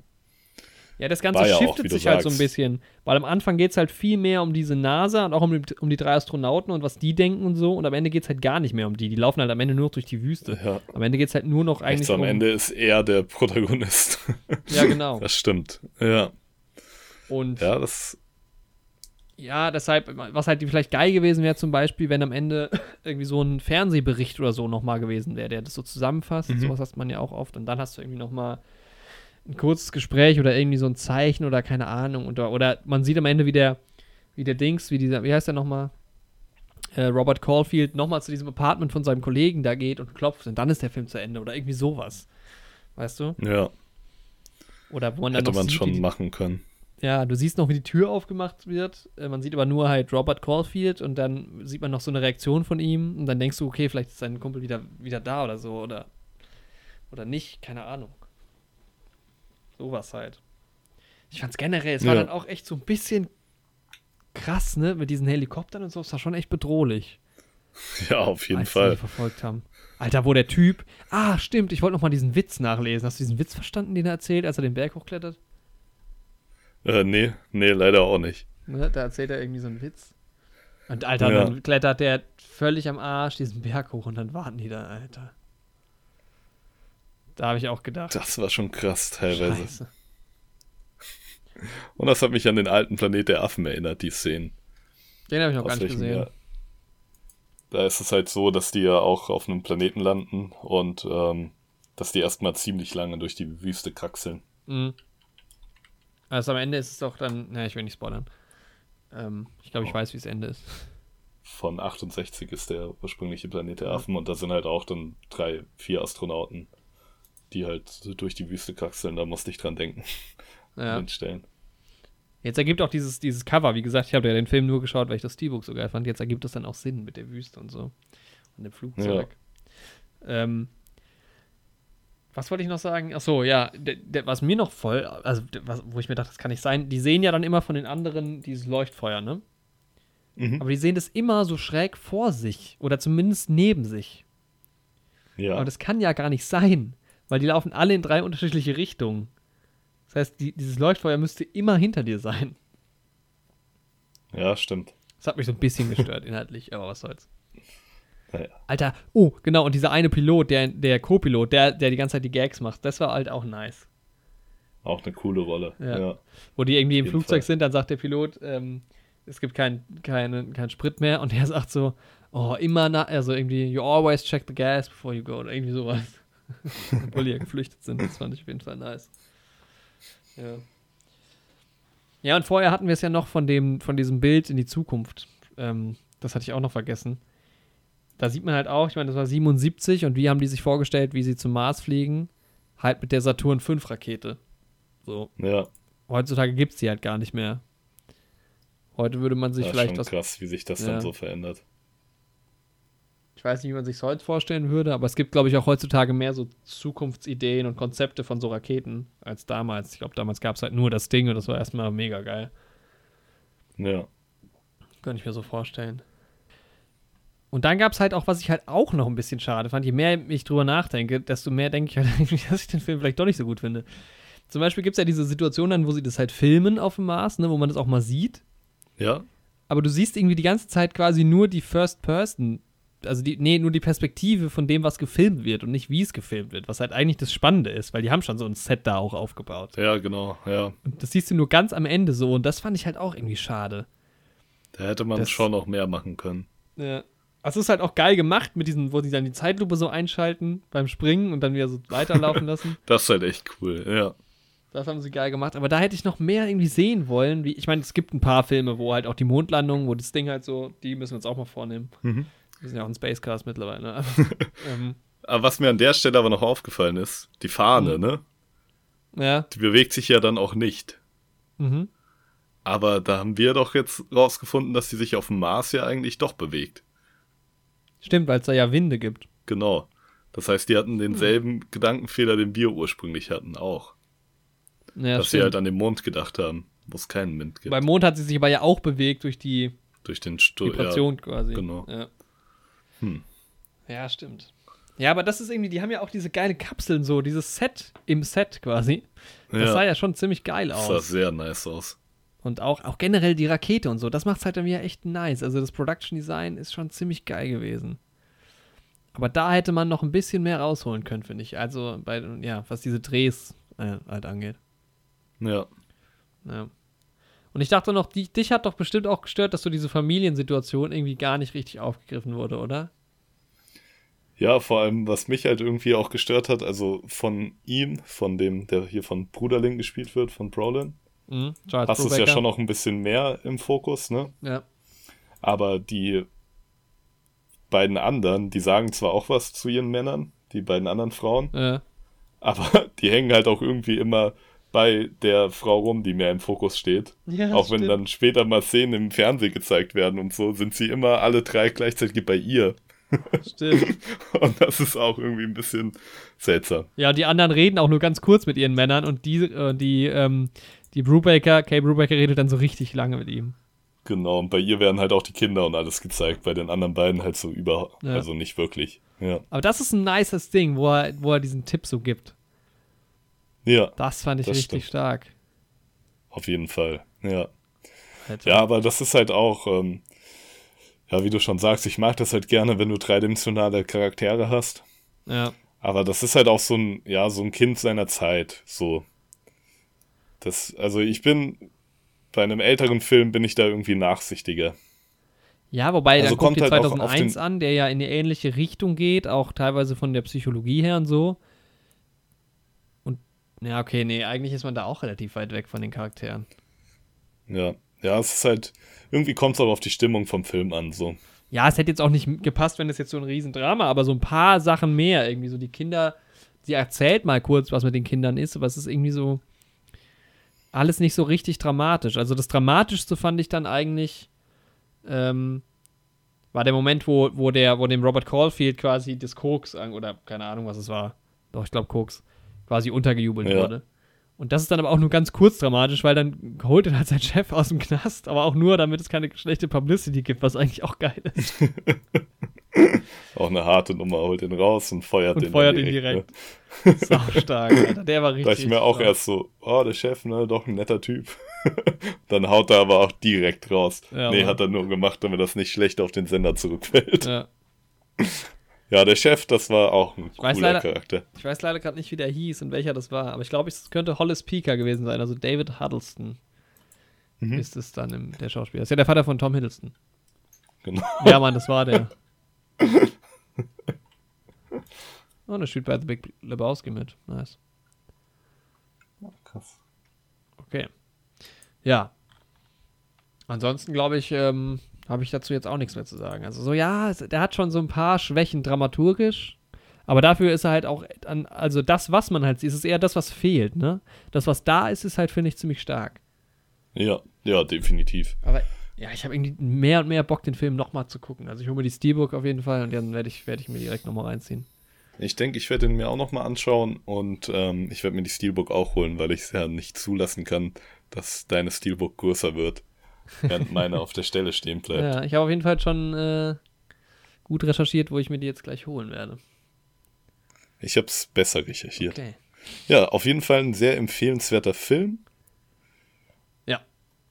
A: Ja, das Ganze
B: War ja auch,
A: shiftet
B: du
A: sich halt so ein
B: sagst.
A: bisschen. Weil am Anfang geht es halt viel mehr um diese NASA und auch um die, um die drei Astronauten und was die denken und so. Und am Ende geht es halt gar nicht mehr um die. Die laufen halt am Ende nur noch durch die Wüste.
B: Ja.
A: Am Ende geht es halt nur noch
B: Echt
A: eigentlich
B: so am
A: um.
B: Ende ist er der Protagonist.
A: Ja, genau.
B: Das stimmt. Ja.
A: Und
B: Ja, das.
A: Ja, deshalb, was halt vielleicht geil gewesen wäre, zum Beispiel, wenn am Ende irgendwie so ein Fernsehbericht oder so nochmal gewesen wäre, der das so zusammenfasst.
B: Mhm.
A: Sowas hast man ja auch oft. Und dann hast du irgendwie nochmal ein kurzes Gespräch oder irgendwie so ein Zeichen oder keine Ahnung. Oder, oder man sieht am Ende, wie der, wie der Dings, wie dieser, wie heißt der nochmal? Äh, Robert Caulfield nochmal zu diesem Apartment von seinem Kollegen da geht und klopft und dann ist der Film zu Ende oder irgendwie sowas. Weißt du?
B: Ja,
A: Oder wo man dann
B: hätte man
A: sieht,
B: schon
A: die,
B: machen können.
A: Ja, du siehst noch, wie die Tür aufgemacht wird. Äh, Man sieht aber nur halt Robert Caulfield und dann sieht man noch so eine Reaktion von ihm und dann denkst du, okay, vielleicht ist sein Kumpel wieder, wieder da oder so oder, oder nicht, keine Ahnung. Sowas halt. Ich fand's generell, es war
B: Ja.
A: dann auch echt so ein bisschen krass, ne, mit diesen Helikoptern und so, es war schon echt bedrohlich.
B: Ja, auf jeden
A: als
B: Fall.
A: die verfolgt haben. Alter, wo der Typ, ah, stimmt, ich wollte noch mal diesen Witz nachlesen. Hast du diesen Witz verstanden, den er erzählt, als er den Berg hochklettert?
B: Äh, nee, nee, leider auch nicht.
A: Ne, da erzählt er irgendwie so einen Witz. Und Alter,
B: Ja.
A: dann klettert der völlig am Arsch diesen Berg hoch und dann warten die da, Alter. Da habe ich auch gedacht.
B: Das war schon krass teilweise.
A: Scheiße.
B: Und das hat mich an den alten Planet der Affen erinnert, die Szenen.
A: Den habe ich noch gar
B: Aus
A: nicht
B: welchem
A: gesehen.
B: Jahr? Da ist es halt so, dass die ja auch auf einem Planeten landen und ähm, dass die erstmal ziemlich lange durch die Wüste kraxeln.
A: Mhm. Also am Ende ist es doch dann, ne, ich will nicht spoilern. Ähm, ich glaube, ich
B: Oh.
A: weiß, wie es Ende ist.
B: Von 68 ist der ursprüngliche Planet der
A: Ja.
B: Affen und da sind halt auch dann drei, vier Astronauten, die halt durch die Wüste kraxeln. Da musste ich dran denken.
A: Ja.
B: Stellen.
A: Jetzt ergibt auch dieses, dieses Cover, wie gesagt, ich habe ja den Film nur geschaut, weil ich das Steelbook so geil fand. Jetzt ergibt es dann auch Sinn mit der Wüste und so. Und dem Flugzeug. Ähm, was wollte ich noch sagen? Ach so, ja, der, der, was mir noch voll, also was, wo ich mir dachte, das kann nicht sein, die sehen ja dann immer von den anderen dieses Leuchtfeuer, ne?
B: Mhm.
A: Aber die sehen das immer so schräg vor sich oder zumindest neben sich.
B: Ja.
A: Aber das kann ja gar nicht sein, weil die laufen alle in drei unterschiedliche Richtungen. Das heißt, die, dieses Leuchtfeuer müsste immer hinter dir sein.
B: ja, stimmt.
A: Das hat mich so ein bisschen gestört inhaltlich, aber was soll's. Alter, oh, genau, und dieser eine Pilot, der, der Co-Pilot, der, der die ganze Zeit die Gags macht, das war halt auch nice.
B: Auch eine coole Rolle.
A: Ja.
B: Ja.
A: Wo die irgendwie im Flugzeug
B: Fall.
A: sind, dann sagt der Pilot, ähm, es gibt kein, keinen kein Sprit mehr und er sagt so, oh, immer nach, also irgendwie, you always check the gas before you go oder irgendwie sowas. Obwohl die ja geflüchtet sind, das fand ich auf jeden Fall nice. Ja. Ja, und vorher hatten wir es ja noch von dem, von diesem Bild in die Zukunft. Ähm, das hatte ich auch noch vergessen. Da sieht man halt auch, ich meine, das war 77 und wie haben die sich vorgestellt, wie sie zum Mars fliegen? Halt mit der Saturn V Rakete. So.
B: ja.
A: Heutzutage gibt es die halt gar nicht mehr. Heute würde man sich
B: Das ist
A: vielleicht
B: schon
A: was.
B: krass, wie sich das
A: Ja.
B: dann so verändert.
A: Ich weiß nicht, wie man sich heute vorstellen würde, aber es gibt, glaube ich, auch heutzutage mehr so Zukunftsideen und Konzepte von so Raketen als damals. Ich glaube, damals gab es halt nur das Ding und das war erstmal mega geil.
B: Ja.
A: Könnte ich mir so vorstellen. Und dann gab es halt auch, was ich halt auch noch ein bisschen schade fand. Je mehr ich drüber nachdenke, desto mehr denke ich halt eigentlich, dass ich den Film vielleicht doch nicht so gut finde. Zum Beispiel gibt es ja diese Situation dann, wo sie das halt filmen auf dem Mars, ne, wo man das auch mal sieht.
B: Ja.
A: aber du siehst irgendwie die ganze Zeit quasi nur die First Person, also die, nee, nur die Perspektive von dem, was gefilmt wird und nicht wie es gefilmt wird, was halt eigentlich das Spannende ist, weil die haben schon so ein Set da auch aufgebaut.
B: Ja, genau. Ja.
A: Und das siehst du nur ganz am Ende so und das fand ich halt auch irgendwie schade.
B: Da hätte man
A: Das-
B: schon noch mehr machen können.
A: Ja. Also es ist halt auch geil gemacht mit diesen, wo die dann die Zeitlupe so einschalten beim Springen und dann wieder so weiterlaufen lassen.
B: Das ist halt echt cool. Ja.
A: Das haben sie geil gemacht. Aber da hätte ich noch mehr irgendwie sehen wollen. Wie, ich meine, es gibt ein paar Filme, wo halt auch die Mondlandung, wo das Ding halt so, die müssen wir uns auch mal vornehmen.
B: Mhm.
A: Wir sind ja auch ein Spacecast mittlerweile. Ne? ähm,
B: Aber was mir an der Stelle aber noch aufgefallen ist, die Fahne,
A: Mhm.
B: ne?
A: ja.
B: Die bewegt sich ja dann auch nicht.
A: Mhm.
B: Aber da haben wir doch jetzt rausgefunden, dass sie sich auf dem Mars ja eigentlich doch bewegt.
A: Stimmt, weil es da ja Winde gibt.
B: Genau. Das heißt, die hatten denselben Gedankenfehler, den wir ursprünglich hatten, auch.
A: Ja,
B: dass sie
A: stimmt.
B: halt an den Mond gedacht haben, wo es keinen Wind gibt.
A: Beim Mond hat sie sich aber ja auch bewegt durch die
B: Durch den.
A: Vibration quasi.
B: genau.
A: Ja.
B: Hm.
A: ja, stimmt. Ja, aber das ist irgendwie, die haben ja auch diese geile Kapseln so, dieses Set im Set quasi. Das
B: Ja,
A: sah ja schon ziemlich geil
B: das sah
A: aus.
B: sehr nice aus.
A: Und auch, auch generell die Rakete und so, das macht's halt dann wieder echt nice. Also das Production Design ist schon ziemlich geil gewesen. Aber da hätte man noch ein bisschen mehr rausholen können, finde ich. Also bei, ja, was diese Drehs äh, halt angeht.
B: Ja.
A: Ja. Und ich dachte noch, die, dich hat doch bestimmt auch gestört, dass so diese Familiensituation irgendwie gar nicht richtig aufgegriffen wurde, oder?
B: Ja, vor allem, was mich halt irgendwie auch gestört hat, also von ihm, von dem, der hier von Bruderling gespielt wird, von Brolin,
A: Mhm.
B: Du es ja schon noch ein bisschen mehr im Fokus, ne?
A: Ja.
B: Aber die beiden anderen, die sagen zwar auch was zu ihren Männern, die beiden anderen Frauen,
A: Ja.
B: aber die hängen halt auch irgendwie immer bei der Frau rum, die mehr im Fokus steht.
A: ja
B: auch wenn dann später mal Szenen im Fernsehen gezeigt werden und so, sind sie immer alle drei gleichzeitig bei ihr.
A: Stimmt.
B: Und das ist auch irgendwie ein bisschen seltsam.
A: Ja, die anderen reden auch nur ganz kurz mit ihren Männern und die, äh, die, ähm, die Brubaker, Kay Brubaker redet dann so richtig lange mit ihm.
B: Genau, und bei ihr werden halt auch die Kinder und alles gezeigt, bei den anderen beiden halt so über,
A: Ja.
B: also nicht wirklich. Ja.
A: Aber das ist ein nices Ding, wo er, wo er diesen Tipp so gibt.
B: Ja,
A: Das fand ich
B: Das
A: richtig
B: stimmt.
A: stark.
B: auf jeden Fall. Ja.
A: Alter.
B: Ja, aber das ist halt auch, ähm, ja, wie du schon sagst, ich mag das halt gerne, wenn du dreidimensionale Charaktere hast.
A: Ja.
B: Aber das ist halt auch so ein, ja, so ein Kind seiner Zeit. So. Das, also ich bin, bei einem älteren Film bin ich da irgendwie nachsichtiger.
A: Ja, wobei,
B: Also
A: dann
B: kommt
A: dir
B: halt auch auf
A: 2001
B: den-
A: an, der ja in die ähnliche Richtung geht, auch teilweise von der Psychologie her und so. Und, ja, okay, nee, eigentlich ist man da auch relativ weit weg von den Charakteren.
B: Ja. Ja, es ist halt, irgendwie kommt es aber auf die Stimmung vom Film an, so.
A: Ja, es hätte jetzt auch nicht gepasst, wenn es jetzt so ein Riesendrama, aber so ein paar Sachen mehr. Irgendwie so die Kinder, sie erzählt mal kurz, was mit den Kindern ist, aber es ist irgendwie so alles nicht so richtig dramatisch. Also das Dramatischste fand ich dann eigentlich, ähm, war der Moment, wo, wo, der, wo dem Robert Caulfield quasi das Koks, an- oder keine Ahnung, was es war, doch, ich glaube Koks, quasi untergejubelt
B: Ja.
A: wurde. Und das ist dann aber auch nur ganz kurz dramatisch, weil dann holt er halt sein Chef aus dem Knast, aber auch nur, damit es keine schlechte Publicity gibt, was eigentlich auch geil ist.
B: Auch eine harte Nummer, holt ihn raus und feuert
A: Und
B: den
A: feuert
B: dann
A: ihn
B: Ne?
A: Sau stark, Alter. Der war richtig.
B: Da ich mir auch
A: stark.
B: erst so, oh, der Chef, ne, doch ein netter Typ. dann haut er aber auch direkt raus.
A: Ja,
B: nee,
A: Mann.
B: hat er nur gemacht, damit das nicht schlecht auf den Sender zurückfällt.
A: Ja.
B: Ja, der Chef, das war auch ein
A: weiß
B: cooler
A: leider-
B: Charakter.
A: Ich weiß leider gerade nicht, wie der hieß und welcher das war, aber ich glaube, es könnte Hollis Peaker gewesen sein, also David Huddleston
B: Mhm.
A: ist es dann im, der Schauspieler. Das ist ja der Vater von Tom Hiddleston.
B: Genau.
A: Ja, Mann, das war der. Oh, der spielt bei The Big Lebowski mit. Nice.
B: Krass.
A: Okay. Ja. Ansonsten glaube ich, ähm, habe ich dazu jetzt auch nichts mehr zu sagen. Also so, ja, der hat schon so ein paar Schwächen dramaturgisch, aber dafür ist er halt auch, an, also das, was man halt sieht, ist eher das, was fehlt, ne? Das, was da ist, ist halt, finde ich, ziemlich stark.
B: Ja, ja, definitiv.
A: Aber ja, ich habe irgendwie mehr und mehr Bock, den Film nochmal zu gucken. Also ich hole mir die Steelbook auf jeden Fall und dann werde ich, werd ich mir direkt nochmal reinziehen.
B: Ich denke, ich werde ihn mir auch nochmal anschauen und ähm, ich werde mir die Steelbook auch holen, weil ich es ja nicht zulassen kann, dass deine Steelbook größer wird, während meine auf der Stelle stehen bleibt.
A: Ja, ich habe auf jeden Fall schon äh, gut recherchiert, wo ich mir die jetzt gleich holen werde.
B: Ich habe es besser recherchiert.
A: Okay.
B: Ja, auf jeden Fall ein sehr empfehlenswerter Film.
A: Ja,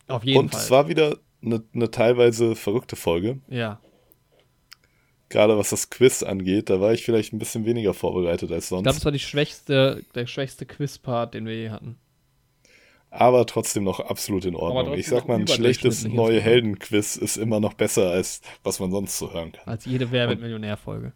A: auf jeden
B: und
A: Fall.
B: es war wieder eine, eine teilweise verrückte Folge.
A: ja,
B: Gerade was das Quiz angeht, da war ich vielleicht ein bisschen weniger vorbereitet als
A: ich glaube,
B: sonst.
A: das war die schwächste, der schwächste Quiz-Part, den wir je hatten.
B: aber trotzdem noch absolut in Ordnung. Ich sag mal, ein schlechtes neue. Helden-Quiz ist immer noch besser, als was man sonst so hören kann.
A: Als jede Wer wird Millionär-Folge.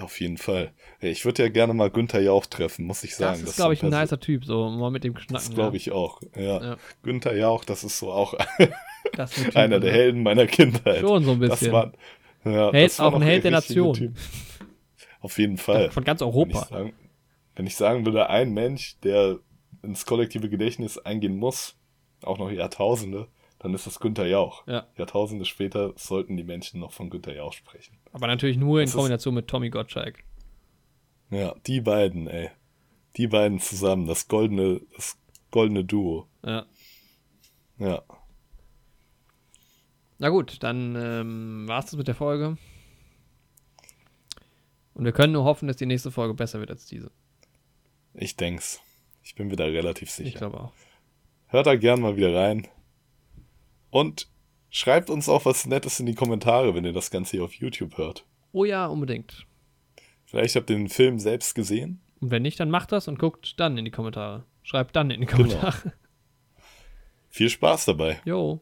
B: Auf jeden Fall. Ich würde ja gerne mal Günther Jauch treffen, muss ich sagen.
A: Das ist, glaube ich, ein nicer Typ, so mal mit dem
B: Das
A: Schnacken.
B: glaube ich auch. Ja.
A: Ja.
B: Günther Jauch, das ist so auch
A: Das
B: einer der
A: ne?
B: Helden meiner Kindheit.
A: Schon so ein
B: Das
A: bisschen.
B: war, ja,
A: Held-
B: das war
A: auch ein Held der Nation.
B: Typ. Auf jeden Fall.
A: Von ganz
B: Wenn ich,
A: Europa.
B: sagen, wenn ich sagen würde, ein Mensch, der ins kollektive Gedächtnis eingehen muss, auch noch Jahrtausende, dann ist das Günther Jauch.
A: Ja.
B: Jahrtausende später sollten die Menschen noch von Günther Jauch sprechen.
A: Aber natürlich nur in
B: Das ist-
A: Kombination mit Tommy Gottschalk.
B: Ja, die beiden, ey. Die beiden zusammen, das goldene, das goldene Duo.
A: Ja.
B: Ja.
A: Na gut, dann ähm, war es das mit der Folge. Und wir können nur hoffen, dass die nächste Folge besser wird als diese.
B: Ich denk's. Ich bin wieder relativ
A: Ich
B: sicher.
A: glaube auch.
B: Hört da gern mal wieder rein. Und schreibt uns auch was Nettes in die Kommentare, wenn ihr das Ganze hier auf YouTube hört.
A: Oh ja, unbedingt.
B: Vielleicht habt ihr den Film selbst gesehen.
A: Und wenn nicht, dann macht das und guckt dann in die Kommentare. Schreibt dann in die
B: Genau.
A: Kommentare.
B: Viel Spaß dabei.
A: Jo.